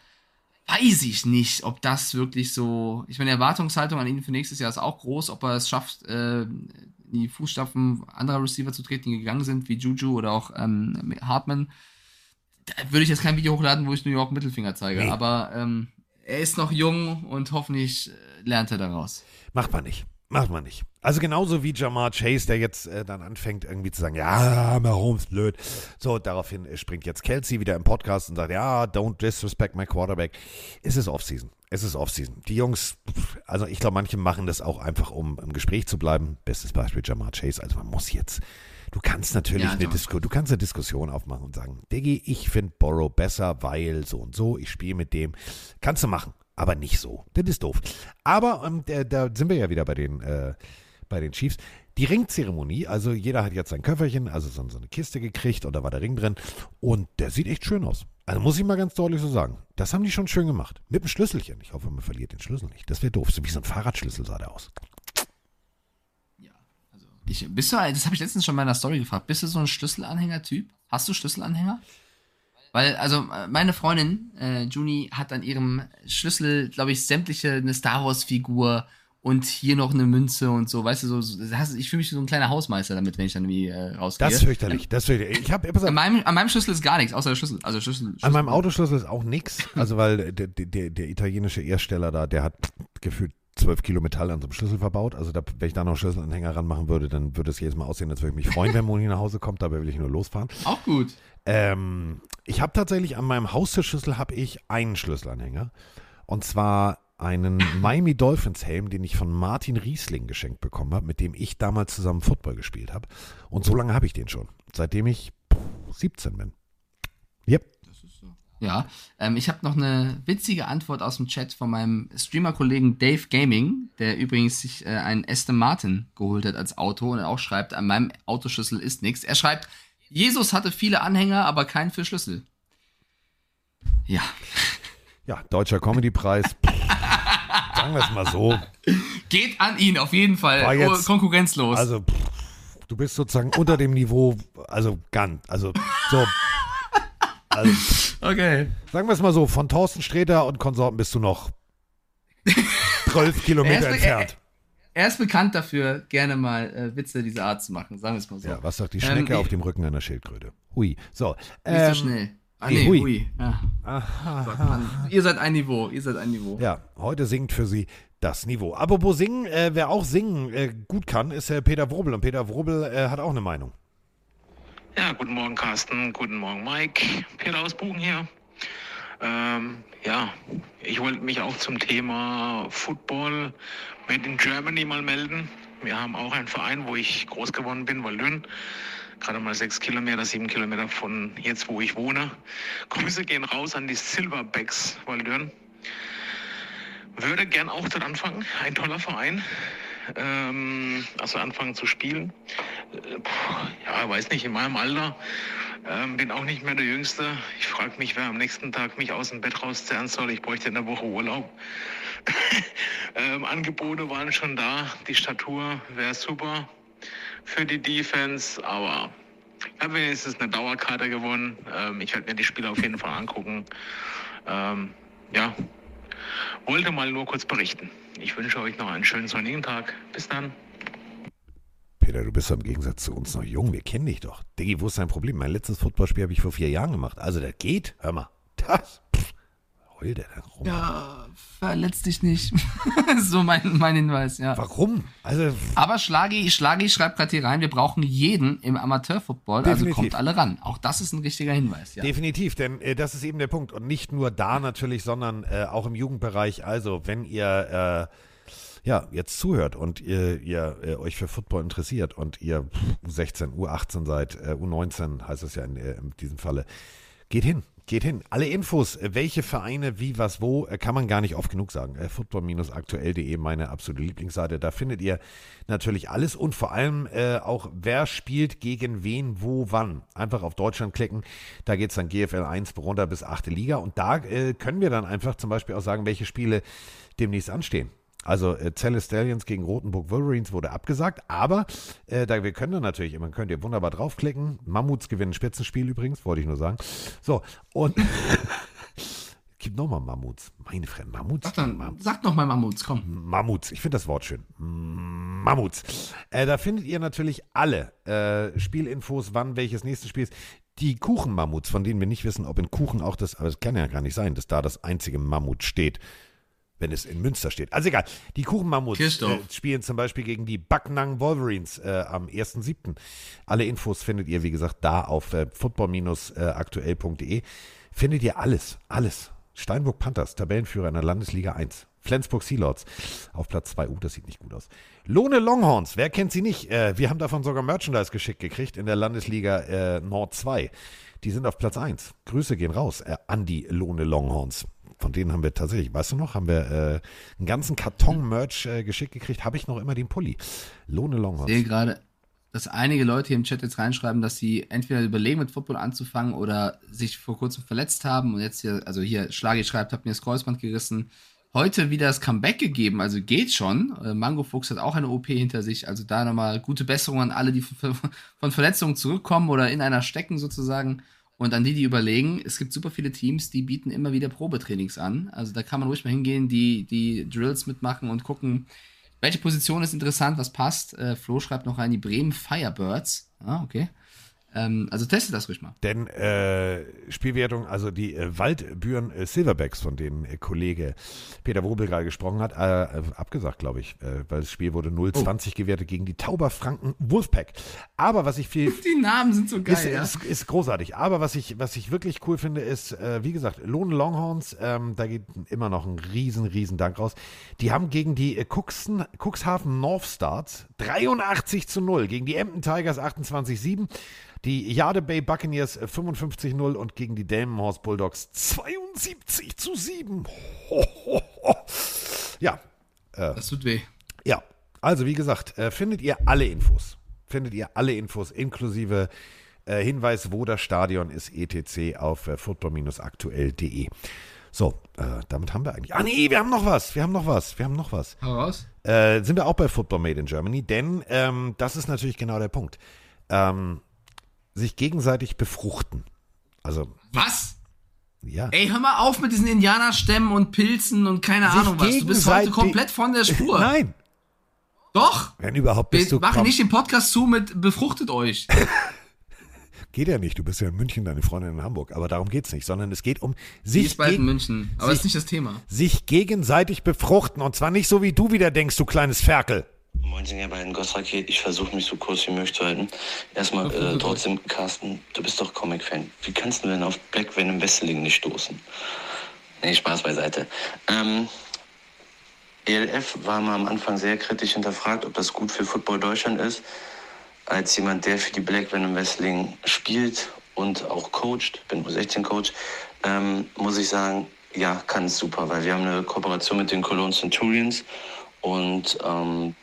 Weiß ich nicht, ob das wirklich so. Ich meine, die Erwartungshaltung an ihn für nächstes Jahr ist auch groß, ob er es schafft, äh, in die Fußstapfen anderer Receiver zu treten, die gegangen sind, wie Juju oder auch ähm, Hartman. Da würde ich jetzt kein Video hochladen, wo ich New York Mittelfinger zeige. Nee. Aber ähm, er ist noch jung und hoffentlich äh, lernt er daraus. Macht man nicht. Macht man nicht. Also genauso wie Jamar Chase, der jetzt äh, dann anfängt irgendwie zu sagen, ja, Mahomes blöd. So, daraufhin äh, springt jetzt Kelsey wieder im Podcast und sagt, ja, don't disrespect my quarterback. Es ist Offseason. Es ist Offseason. Die Jungs, also ich glaube, manche machen das auch einfach, um im Gespräch zu bleiben. Bestes Beispiel Jamar Chase. Also man muss jetzt, du kannst natürlich Ja, eine, Disku du kannst eine Diskussion aufmachen und sagen, Diggi, ich finde Borrow besser, weil so und so, ich spiele mit dem. Kannst du machen. Aber nicht so. Das ist doof. Aber ähm, der, da sind wir ja wieder bei den, äh, bei den Chiefs. die Ringzeremonie, also jeder hat jetzt sein Köfferchen, also so, eine Kiste gekriegt und da war der Ring drin und der sieht echt schön aus. Also muss ich mal ganz deutlich so sagen. Das haben die schon schön gemacht. Mit dem Schlüsselchen. Ich hoffe, man verliert den Schlüssel nicht. Das wäre doof. So wie so ein Fahrradschlüssel sah der aus. Ich, bist du, das habe ich letztens schon in meiner Story gefragt. Bist du so ein Schlüsselanhänger-Typ? Hast du Schlüsselanhänger? Weil, also, meine Freundin, äh, Juni, hat an ihrem Schlüssel, glaube ich, sämtliche eine Star Wars-Figur und hier noch eine Münze und so, weißt du, so, so ich fühle mich so ein kleiner Hausmeister damit, wenn ich dann irgendwie äh, rausgehe. Das ist fürchterlich. Das ist fürchterlich. Ich hab, an, meinem, an meinem Schlüssel ist gar nichts, außer der Schlüssel. Also Schlüssel, Schlüssel. An meinem Autoschlüssel ist auch nichts. Also, weil der, der, der italienische Ersteller da, der hat gefühlt 12 Kilo Metall an so einem Schlüssel verbaut. Also, da, wenn ich da noch einen Schlüsselanhänger ranmachen würde, dann würde es jedes Mal aussehen, als würde ich mich freuen, wenn Moni nach Hause kommt. Dabei will ich nur losfahren. Auch gut. Ähm, ich habe tatsächlich an meinem Haustürschlüssel habe ich einen Schlüsselanhänger. Und zwar einen Miami Dolphins Helm, den ich von Martin Riesling geschenkt bekommen habe, mit dem ich damals zusammen Football gespielt habe. Und so lange habe ich den schon, seitdem ich 17 bin. Yep. Ja, ähm, ich habe noch eine witzige Antwort aus dem Chat von meinem Streamer-Kollegen Dave Gaming, der übrigens sich äh, einen Aston Martin geholt hat als Auto und auch schreibt, an meinem Autoschlüssel ist nichts. Er schreibt, Jesus hatte viele Anhänger, aber keinen für Schlüssel. Ja. Ja, Deutscher Comedypreis. Sagen wir es mal so. Geht an ihn, auf jeden Fall. War jetzt- konkurrenzlos. Also, pff, du bist sozusagen unter dem Niveau, also ganz, also so. Also, okay. sagen wir es mal so, von Thorsten Sträter und Konsorten bist du noch 12 Kilometer Er entfernt. Er ist bekannt dafür, gerne mal äh, Witze dieser Art zu machen, sagen wir es mal so. Ja, was sagt die Ähm, Schnecke ich- auf dem Rücken einer Schildkröte? Hui. So. Nicht ähm, so schnell. Ah, nee, nee, hui. hui. Ja. Man. Ihr seid ein Niveau, ihr seid ein Niveau. Ja, heute singt für sie das Niveau. Apropos singen, äh, wer auch singen äh, gut kann, ist äh, Peter Wrobel. Und Peter Wrobel äh, hat auch eine Meinung. Ja, guten Morgen Carsten, guten Morgen Mike, Peter aus Bogen hier. Ähm, ja, ich wollte mich auch zum Thema Football Made in Germany mal melden. Wir haben auch einen Verein, wo ich groß geworden bin, Waldön. Gerade mal sechs Kilometer, sieben Kilometer von jetzt, wo ich wohne. Grüße gehen raus an die Silverbacks Waldön. Würde gern auch dort anfangen. Ein toller Verein. Ähm, also anfangen zu spielen. Äh, ja, weiß nicht, in meinem Alter. Ähm, bin auch nicht mehr der Jüngste. Ich frage mich, wer am nächsten Tag mich aus dem Bett rauszerren soll. Ich bräuchte eine Woche Urlaub. ähm, Angebote waren schon da. Die Statur wäre super für die Defense, aber ich habe wenigstens eine Dauerkarte gewonnen. Ähm, ich werde mir die Spiele auf jeden Fall angucken. Ähm, ja, wollte mal nur kurz berichten. Ich wünsche euch noch einen schönen sonnigen Tag. Bis dann. Peter, du bist doch im Gegensatz zu uns noch jung. Wir kennen dich doch. Diggi, wo ist dein Problem? Mein letztes Footballspiel habe ich vor vier Jahren gemacht. Also, das geht. Hör mal. Das. Pff, heult der da rum? Ja, verletz dich nicht. so mein, mein Hinweis, ja. Warum? Also, Aber Schlagi, Schlagi schreibt gerade hier rein, wir brauchen jeden im Amateurfootball, also kommt alle ran. Auch das ist ein richtiger Hinweis, ja. Definitiv, denn äh, das ist eben der Punkt. Und nicht nur da natürlich, sondern äh, auch im Jugendbereich. Also, wenn ihr äh, ja jetzt zuhört und ihr, ihr äh, euch für Football interessiert und ihr U16, U18 seid, äh, U19 heißt es ja in, äh, in diesem Falle, geht hin. Geht hin. Alle Infos, äh, welche Vereine, wie, was, wo, äh, kann man gar nicht oft genug sagen. Äh, Football-aktuell.de, meine absolute Lieblingsseite. Da findet ihr natürlich alles und vor allem äh, auch, wer spielt gegen wen, wo, wann. Einfach auf Deutschland klicken. Da geht es dann GFL 1 runter bis 8. Liga. Und da äh, können wir dann einfach zum Beispiel auch sagen, welche Spiele demnächst anstehen. Also äh, Celle Stallions gegen Rotenburg Wolverines wurde abgesagt, aber äh, da wir können da natürlich immer, könnt ihr wunderbar draufklicken. Mammuts gewinnen Spitzenspiel übrigens, wollte ich nur sagen. So, und gibt nochmal Mammuts. Meine Fremden, Mammuts. Sag, dann, sag noch mal Mammuts, komm. Mammuts, ich finde das Wort schön. Mammuts. Äh, da findet ihr natürlich alle äh, Spielinfos, wann welches nächste Spiel ist. Die Kuchenmammuts, von denen wir nicht wissen, ob in Kuchen auch das, aber es kann ja gar nicht sein, dass da das einzige Mammut steht, wenn es in Münster steht. Also egal, die Kuchenmammuts äh, spielen zum Beispiel gegen die Backnang Wolverines äh, am 1.7. Alle Infos findet ihr, wie gesagt, da auf äh, football-aktuell.de. Findet ihr alles, alles. Steinburg Panthers, Tabellenführer in der Landesliga 1. Flensburg Sealords auf Platz 2. Uh, das sieht nicht gut aus. Lohne Longhorns, wer kennt sie nicht? Äh, wir haben davon sogar Merchandise geschickt gekriegt in der Landesliga äh, Nord 2. Die sind auf Platz 1. Grüße gehen raus äh, an die Lohne Longhorns. Von denen haben wir tatsächlich, weißt du noch, haben wir äh, einen ganzen Karton Merch äh, geschickt gekriegt, habe ich noch immer den Pulli. Lohne Ich Longhorns. sehe gerade, dass einige Leute hier im Chat jetzt reinschreiben, dass sie entweder überlegen, mit Football anzufangen oder sich vor kurzem verletzt haben und jetzt hier, also hier Schlagi schreibt, hab mir das Kreuzband gerissen. Heute wieder das Comeback gegeben, also geht schon. Äh, Mango Fuchs hat auch eine OP hinter sich, also da nochmal gute Besserung an alle, die von Verletzungen zurückkommen oder in einer stecken sozusagen. Und an die, die überlegen, es gibt super viele Teams, die bieten immer wieder Probetrainings an. Also da kann man ruhig mal hingehen, die, die Drills mitmachen und gucken, welche Position ist interessant, was passt. Äh, Flo schreibt noch rein, die Bremen Firebirds. Ah, okay. Ähm, also testet das ruhig mal. Denn äh, Spielwertung, also die äh, Waldbüren äh, Silverbacks, von denen äh, Kollege Peter Wobel gerade gesprochen hat, äh, äh, abgesagt, glaube ich, weil das Spiel wurde 0-20 gewertet gegen die Tauberfranken Wolfpack. Aber was ich viel, Die Namen sind so geil, ist, ja. ist, ist großartig. Aber was ich, was ich wirklich cool finde, ist, wie gesagt, Lohn Longhorns, ähm, da geht immer noch ein riesen, riesen Dank raus. Die haben gegen die äh, Cuxen, Cuxhaven North Stars 83 zu 0, gegen die Emden Tigers 28-7, die Jade Bay Buccaneers äh, 55-0 und gegen die Delmenhorst Bulldogs 72 zu 7. Ho, ho, ho. Ja, Das tut weh. ja, also wie gesagt, äh, findet ihr alle Infos. Findet ihr alle Infos inklusive äh, Hinweis, wo das Stadion ist, etc. auf äh, football-aktuell.de. So, äh, damit haben wir eigentlich. Ah nee, wir haben noch was. Wir haben noch was. Wir haben noch was. Hau raus. Äh, sind wir auch bei Football Made in Germany, denn ähm, das ist natürlich genau der Punkt. Ähm, sich gegenseitig befruchten. Also, Was? ja. Ey, hör mal auf mit diesen Indianerstämmen und Pilzen und keine Sich Ahnung was. Du bist heute komplett von der Spur. Nein, Doch. wenn überhaupt bist Wir du. komm, nicht den Podcast zu mit befruchtet euch. Geht ja nicht. Du bist ja in München, deine Freundin in Hamburg. Aber darum geht's nicht, sondern es geht um sich ist bald in München. Aber das ist nicht das Thema. sich gegenseitig befruchten. Und zwar nicht so, wie du wieder denkst, du kleines Ferkel. Moin, ihr beiden Gossraket. Ich versuche mich so kurz wie möglich zu halten. Erstmal äh, trotzdem, Carsten, du bist doch Comic-Fan. Wie kannst du denn auf Black Venom Wrestling nicht stoßen? Nee, Spaß beiseite. Ähm, ELF war mal am Anfang sehr kritisch hinterfragt, ob das gut für Football Deutschland ist. Als jemand, der für die Black Venom Wrestling spielt und auch coacht, bin U16-Coach, ähm, muss ich sagen, ja, kann es super, weil wir haben eine Kooperation mit den Cologne Centurions und ähm,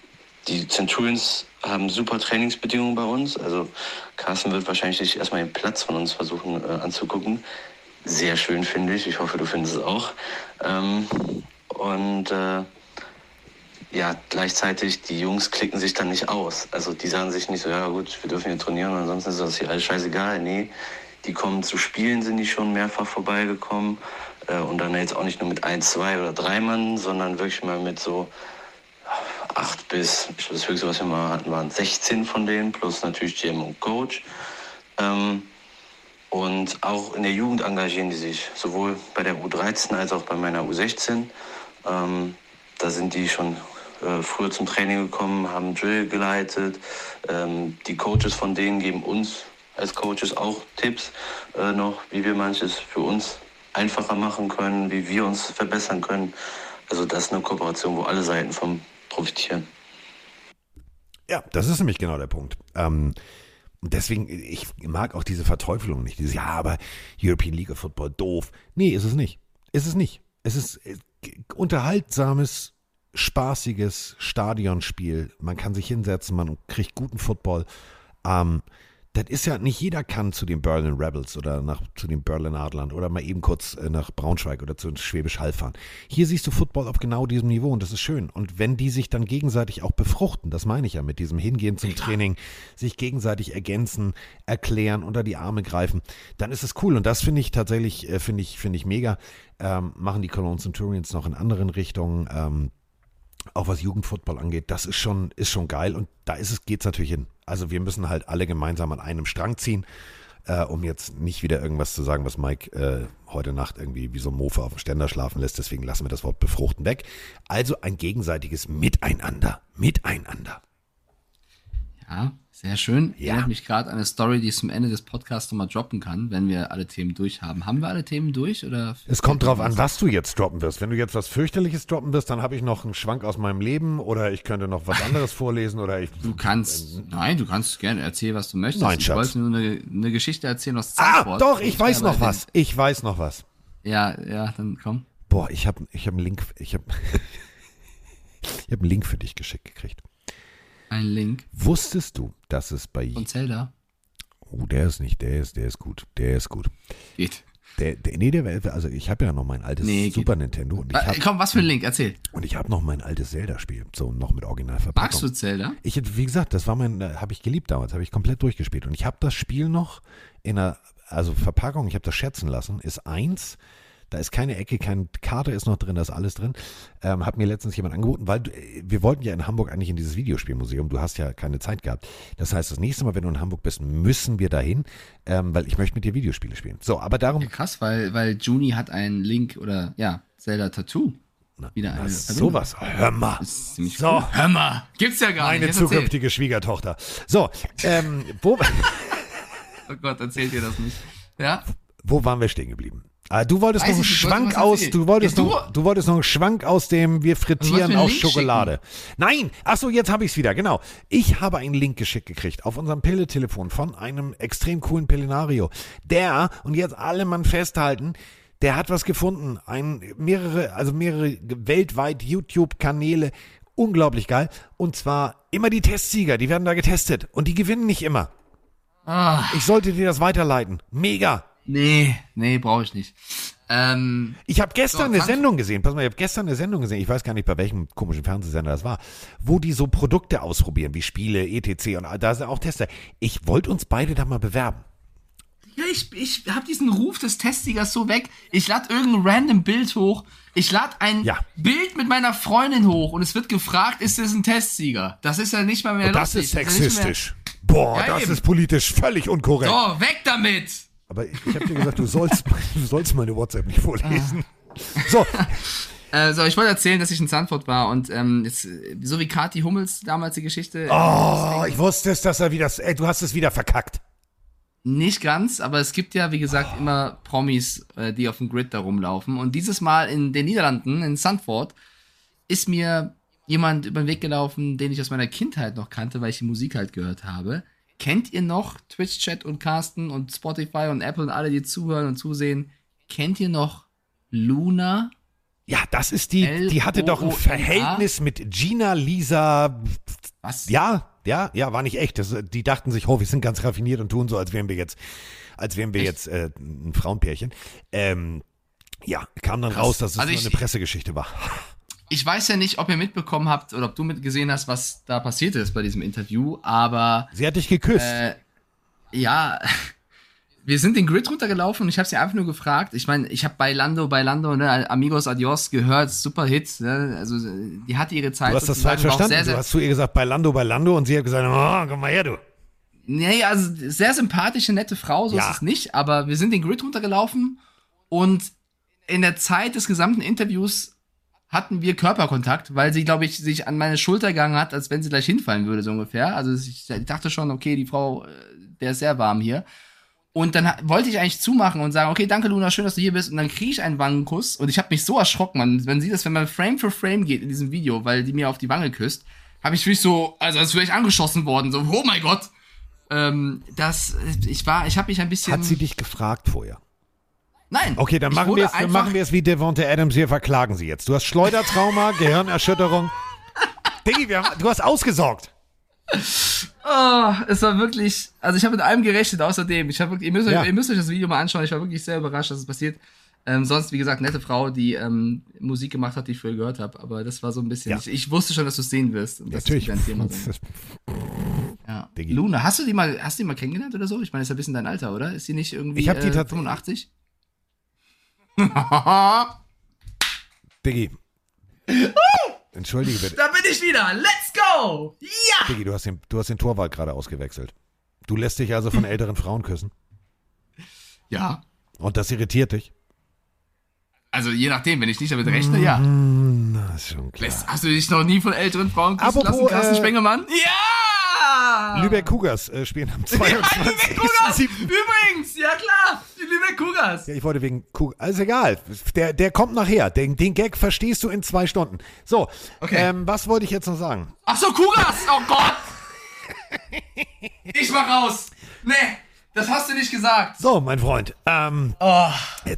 die Centurions haben super Trainingsbedingungen bei uns. Also Carsten wird wahrscheinlich sich erstmal den Platz von uns versuchen äh, anzugucken. Sehr schön finde ich. Ich hoffe, du findest es auch. Ähm, und äh, ja, gleichzeitig, die Jungs klicken sich dann nicht aus. Also die sagen sich nicht so, ja gut, wir dürfen hier trainieren, ansonsten ist das hier alles scheißegal. Nee, die kommen zu Spielen, sind die schon mehrfach vorbeigekommen. Äh, und dann jetzt auch nicht nur mit ein, zwei oder drei Mann, sondern wirklich mal mit so acht bis, ich glaube, das höchste, was wir mal hatten, waren 16 von denen, plus natürlich GM und Coach. Ähm, und auch in der Jugend engagieren die sich, sowohl bei der U13 als auch bei meiner U16. Ähm, da sind die schon äh, früher zum Training gekommen, haben Drill geleitet. Ähm, die Coaches von denen geben uns als Coaches auch Tipps äh, noch, wie wir manches für uns einfacher machen können, wie wir uns verbessern können. Also das ist eine Kooperation, wo alle Seiten vom profitieren. Ja, das ist nämlich genau der Punkt. Ähm, deswegen, ich mag auch diese Verteufelung nicht. Dieses, ja, aber European League of Football doof. Nee, ist es nicht. Ist es nicht. Es ist äh, unterhaltsames, spaßiges Stadionspiel. Man kann sich hinsetzen, man kriegt guten Football. Ähm, das ist ja, nicht jeder kann zu den Berlin Rebels oder nach, zu den Berlin Adlern oder mal eben kurz äh, nach Braunschweig oder zu Schwäbisch Hall fahren. Hier siehst du Football auf genau diesem Niveau und das ist schön. Und wenn die sich dann gegenseitig auch befruchten, das meine ich ja mit diesem Hingehen zum Training, sich gegenseitig ergänzen, erklären, unter die Arme greifen, dann ist es cool. Und das finde ich tatsächlich, äh, finde ich, finde ich mega. Ähm, machen die Cologne Centurions noch in anderen Richtungen. Ähm, auch was Jugendfootball angeht, das ist schon, ist schon geil und da ist es, geht's natürlich hin. Also wir müssen halt alle gemeinsam an einem Strang ziehen, äh, um jetzt nicht wieder irgendwas zu sagen, was Mike äh, heute Nacht irgendwie wie so ein Mofa auf dem Ständer schlafen lässt. Deswegen lassen wir das Wort befruchten weg. Also ein gegenseitiges Miteinander. Miteinander. Sehr schön. Ja. Erinnert mich gerade an eine Story, die ich zum Ende des Podcasts nochmal droppen kann, wenn wir alle Themen durch haben. Haben wir alle Themen durch oder? Es kommt drauf an, was du jetzt droppen wirst. Wenn du jetzt was fürchterliches droppen wirst, dann habe ich noch einen Schwank aus meinem Leben oder ich könnte noch was anderes vorlesen oder ich. Du kannst, nein, du kannst gerne erzählen, was du möchtest. Nein, ich Schatz. wollte nur eine, eine Geschichte erzählen aus Ah, Zandvoort. doch, ich weiß noch was. Ich weiß noch was. Ja, ja, dann komm. Boah, ich habe ich hab einen Link, ich habe ich hab einen Link für dich geschickt gekriegt. Ein Link Wusstest du, dass es bei von Zelda. Oh, der ist nicht, der ist, der ist gut, der ist gut. Geht. Der, der, nee, der, also ich habe ja noch mein altes Nee, geht. Super Nintendo und ich Äh, habe komm, was für ein Link? Erzähl. und ich habe noch mein altes Zelda-Spiel, so noch mit Originalverpackung. Magst du Zelda? Ich, wie gesagt, das war mein, äh, habe ich geliebt damals, habe ich komplett durchgespielt. Und ich habe das Spiel noch in einer, also Verpackung, ich habe das schätzen lassen, ist eins. Da ist keine Ecke, keine Karte ist noch drin, da ist alles drin. Ähm, hat mir letztens jemand angeboten, weil du, äh, wir wollten ja in Hamburg eigentlich in dieses Videospielmuseum. Du hast ja keine Zeit gehabt. Das heißt, das nächste Mal, wenn du in Hamburg bist, müssen wir dahin, ähm, weil ich möchte mit dir Videospiele spielen. So, aber darum, Ja, krass, weil, weil Juni hat einen Link oder ja, Zelda Tattoo. na, Wieder eine sowas. Hör mal. So. cool. Hör mal. Gibt's ja gar Meine nicht. Erzähl. zukünftige Schwiegertochter. So, ähm, wo, Oh Gott, erzählt dir das nicht. Ja? wo waren wir stehen geblieben? Ah, du wolltest Weiß noch einen ich nicht, Schwank aus, du wolltest, Ja, noch, du- du wolltest noch einen Schwank aus dem wir frittieren Link Schokolade. Nein, ach so, jetzt habe ich es wieder, genau. Ich habe einen Link geschickt gekriegt auf unserem Pille-Telefon von einem extrem coolen Pillenario. Der, und jetzt alle Mann festhalten, der hat was gefunden. Ein, mehrere, also mehrere weltweit YouTube-Kanäle. Unglaublich geil. Und zwar immer die Testsieger, die werden da getestet. Und die gewinnen nicht immer. Ah, Ich sollte dir das weiterleiten. Mega. Nee, nee, brauche ich nicht. Ähm, Ich habe gestern So, eine Sendung gesehen, pass mal, ich habe gestern eine Sendung gesehen, ich weiß gar nicht, bei welchem komischen Fernsehsender das war, wo die so Produkte ausprobieren, wie Spiele, etc. Und da sind auch Tester. Ich wollte uns beide da mal bewerben. ja, ich, ich habe diesen Ruf des Testigers so weg. Ich lade irgendein random Bild hoch. Ich lade ein Ja. Bild mit meiner Freundin hoch und es wird gefragt, ist das ein Testsieger? Das ist ja nicht mal mehr Und das lustig. ist ja nicht mehr- sexistisch. Boah, Ja, das eben. ist politisch völlig unkorrekt. So, weg damit! Aber ich, ich habe dir gesagt, du sollst, du sollst meine WhatsApp nicht vorlesen. So, Äh, so, ich wollte erzählen, dass ich in Sanford war und ähm, jetzt, äh, so wie Kati Hummels damals die Geschichte. oh, ich wusste es, dass er wieder, ey, du hast es wieder verkackt. Nicht ganz, aber es gibt ja, wie gesagt, immer Promis, äh, die auf dem Grid da rumlaufen. Und dieses Mal in den Niederlanden, in Sandford, ist mir jemand über den Weg gelaufen, den ich aus meiner Kindheit noch kannte, weil ich die Musik halt gehört habe. Kennt ihr noch Twitch-Chat und Carsten und Spotify und Apple und alle, die zuhören und zusehen? Kennt ihr noch Luna? Ja, das ist die, die hatte doch ein? Verhältnis mit Gina, Lisa, Was? Ja, ja, ja, war nicht echt. Das, die dachten sich, oh, wir sind ganz raffiniert und tun so, als wären wir jetzt, als wären wir jetzt äh, ein Frauenpärchen. Ähm, ja, kam dann raus, dass es Also nur ich- eine Pressegeschichte war. Ich weiß ja nicht, ob ihr mitbekommen habt oder ob du mitgesehen hast, was da passiert ist bei diesem Interview, aber Sie hat dich geküsst. Äh, ja, wir sind den Grid runtergelaufen und ich habe sie einfach nur gefragt. Ich meine, ich habe bei Lando, bei Lando, ne, Amigos Adios gehört, super Hit. Ne? Also die hatte ihre Zeit. du hast das falsch verstanden. Sehr, sehr, du hast zu ihr gesagt, bei Lando, bei Lando und sie hat gesagt, oh, komm mal her, du. nee, also sehr sympathische, nette Frau, so Ja. ist es nicht. Aber wir sind den Grid runtergelaufen und in der Zeit des gesamten Interviews hatten wir Körperkontakt, weil sie, glaube ich, sich an meine Schulter gegangen hat, als wenn sie gleich hinfallen würde, so ungefähr. Also ich dachte schon, okay, die Frau, äh, der ist sehr warm hier. Und dann wollte ich eigentlich zumachen und sagen, okay, danke Luna, schön, dass du hier bist. Und dann kriege ich einen Wangenkuss und ich habe mich so erschrocken, man, wenn sie das, wenn man Frame für Frame geht in diesem Video, weil die mir auf die Wange küsst, habe ich wirklich so, also als wäre ich angeschossen worden, so, oh mein Gott. Ähm, das, ich war, ich habe mich ein bisschen. Hat sie dich gefragt vorher? Nein. Okay, dann machen wir es, dann machen wir es wie Devonta Adams, wir verklagen sie jetzt. Du hast Schleudertrauma, Gehirnerschütterung. Diggi, wir haben, du hast ausgesorgt. Oh, es war wirklich, also ich habe mit allem gerechnet, außerdem. Ich wirklich, ihr müsst, euch, Ja. ihr müsst euch das Video mal anschauen. Ich war wirklich sehr überrascht, dass es passiert. Ähm, sonst, wie gesagt, nette Frau, die ähm, Musik gemacht hat, die ich früher gehört habe. Aber das war so ein bisschen. Ja. Ich, ich wusste schon, dass du es sehen wirst. Natürlich. Das Thema. Ja. Luna, hast du die mal, hast du die mal kennengelernt oder so? Ich meine, ist ja ein bisschen dein Alter, oder? Ist sie nicht irgendwie Ich hab die äh, tats- 85? Diggi. Entschuldige bitte. da bin ich wieder. Let's go! Ja! Diggi, du hast den, du hast den Torwart gerade ausgewechselt. Du lässt dich also von älteren Frauen küssen. Ja. Und das irritiert dich. Also je nachdem, wenn ich nicht damit rechne, ja. Na, ist schon klar. Lässt, hast du dich noch nie von älteren Frauen küssen Apropos, lassen, Carsten äh, Spengemann? Ja! Lübeck Cougars äh, spielen am Ja, die Lübeck Cougars! 22.07. Übrigens, ja klar, Lübeck Cougars. Ja, ich wollte wegen Cougars. Alles egal. Der, der kommt nachher. Den, den Gag verstehst du in zwei Stunden. So, Okay. ähm, was wollte ich jetzt noch sagen? Ach so, Cougars! Oh Gott! Ich mach raus! Nee, das hast du nicht gesagt. So, mein Freund. Ähm, Oh,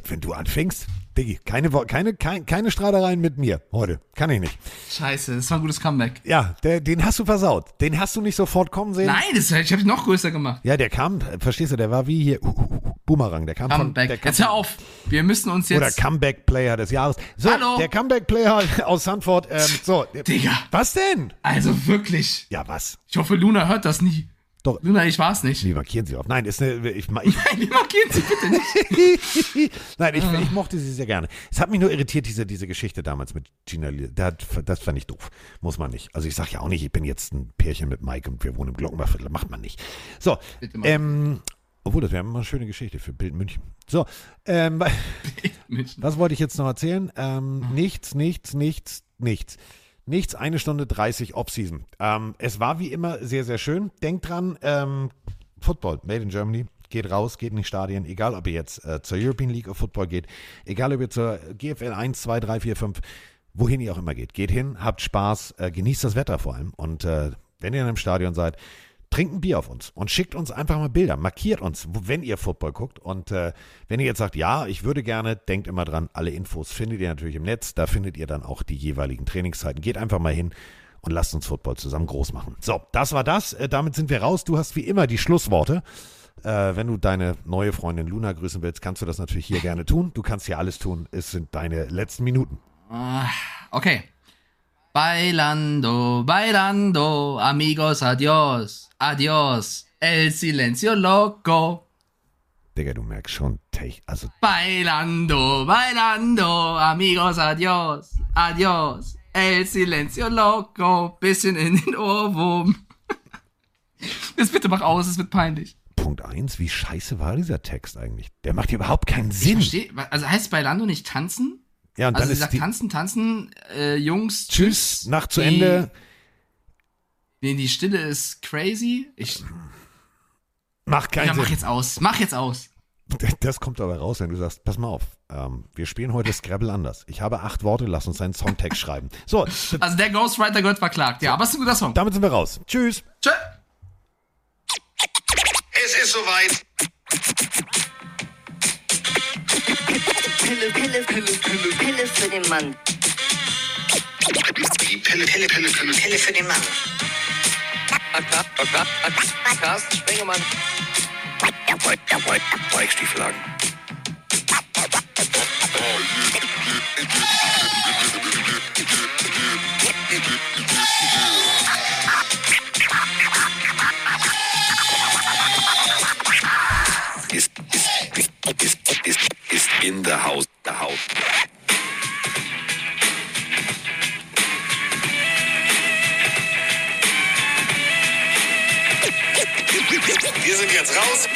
wenn du anfängst, Diggi, keine, keine, keine, keine Streitereien mit mir heute. Kann ich nicht. Scheiße, das war ein gutes Comeback. Ja, der, den hast du versaut. Den hast du nicht sofort kommen sehen. Nein, das, ich habe ihn noch größer gemacht. Ja, der kam, verstehst du, der war wie hier, uh, uh, uh, Boomerang, der kam von, Comeback. der Jetzt hör auf. Wir müssen uns Oder jetzt. Comeback-Player des Jahres. So, Hallo? der Comeback-Player aus Sanford. Ähm, so, Digga. Was denn? Also wirklich. Ja, was? Ich hoffe, Luna hört das nie. Doch. Luna, ich war's nicht. Wie markieren Sie auf? Nein, ist eine, ich, ich, Nein, markieren Sie bitte nicht. Nein, ich, ich mochte sie sehr gerne. Es hat mich nur irritiert, diese, diese Geschichte damals mit Gina. Das, das fand ich doof. Muss man nicht. Also ich sage ja auch nicht, ich bin jetzt ein Pärchen mit Mike und wir wohnen im Glockenbachviertel. Macht man nicht. So, ähm, obwohl, das wäre mal eine schöne Geschichte für Bild München. So, ähm, München. was wollte ich jetzt noch erzählen? Ähm, nichts, nichts, nichts, nichts. Nichts, eine Stunde 30 Off-Season. Ähm, es war wie immer sehr, sehr schön. Denkt dran, ähm, Football, made in Germany. Geht raus, geht in die Stadien, egal ob ihr jetzt äh, zur European League of Football geht, egal ob ihr zur GFL 1, 2, 3, 4, 5, wohin ihr auch immer geht. Geht hin, habt Spaß, äh, genießt das Wetter vor allem. Und äh, wenn ihr in einem Stadion seid, trinkt ein Bier auf uns und schickt uns einfach mal Bilder, markiert uns, wenn ihr Football guckt. Und äh, wenn ihr jetzt sagt, ja, ich würde gerne, denkt immer dran, alle Infos findet ihr natürlich im Netz. Da findet ihr dann auch die jeweiligen Trainingszeiten. Geht einfach mal hin und lasst uns Football zusammen groß machen. So, das war das. Äh, damit sind wir raus. Du hast wie immer die Schlussworte. Äh, wenn du deine neue Freundin Luna grüßen willst, kannst du das natürlich hier gerne tun. Du kannst hier alles tun. Es sind deine letzten Minuten. Ah, okay. Bailando, bailando, amigos, adios, adios, el silencio loco. Digga, du merkst schon, Tech, also Bailando, bailando, amigos, adios, adios, el silencio loco, bisschen in den Ohrwurm. Jetzt bitte mach aus, es wird peinlich. Punkt 1, wie scheiße war dieser Text eigentlich? Der macht überhaupt keinen Sinn. versteh, also heißt Bailando nicht tanzen? Ja, und Also dann sie ist sagt die, tanzen, tanzen, äh, Jungs, Tschüss, Nacht zu Die- Ende. Nee, die Stille ist crazy. Ich, Macht keinen ja, mach Sinn. jetzt aus, mach jetzt aus. Das kommt aber raus, wenn du sagst, pass mal auf, ähm, wir spielen heute Scrabble anders. Ich habe acht Worte, lass uns einen Songtext schreiben. So, Also der Ghostwriter gehört verklagt. Ja, aber es ist ein guter Song. damit sind wir raus. Tschüss. Tschö. Es ist soweit. Pille, Pille, Pille, Pille, Pille für den Mann. Die Pille, Pille, Pille, Pille, Pille für den Mann. Carsten Spengemann. Weichstieflagen. In the house, the house. Wir sind jetzt raus.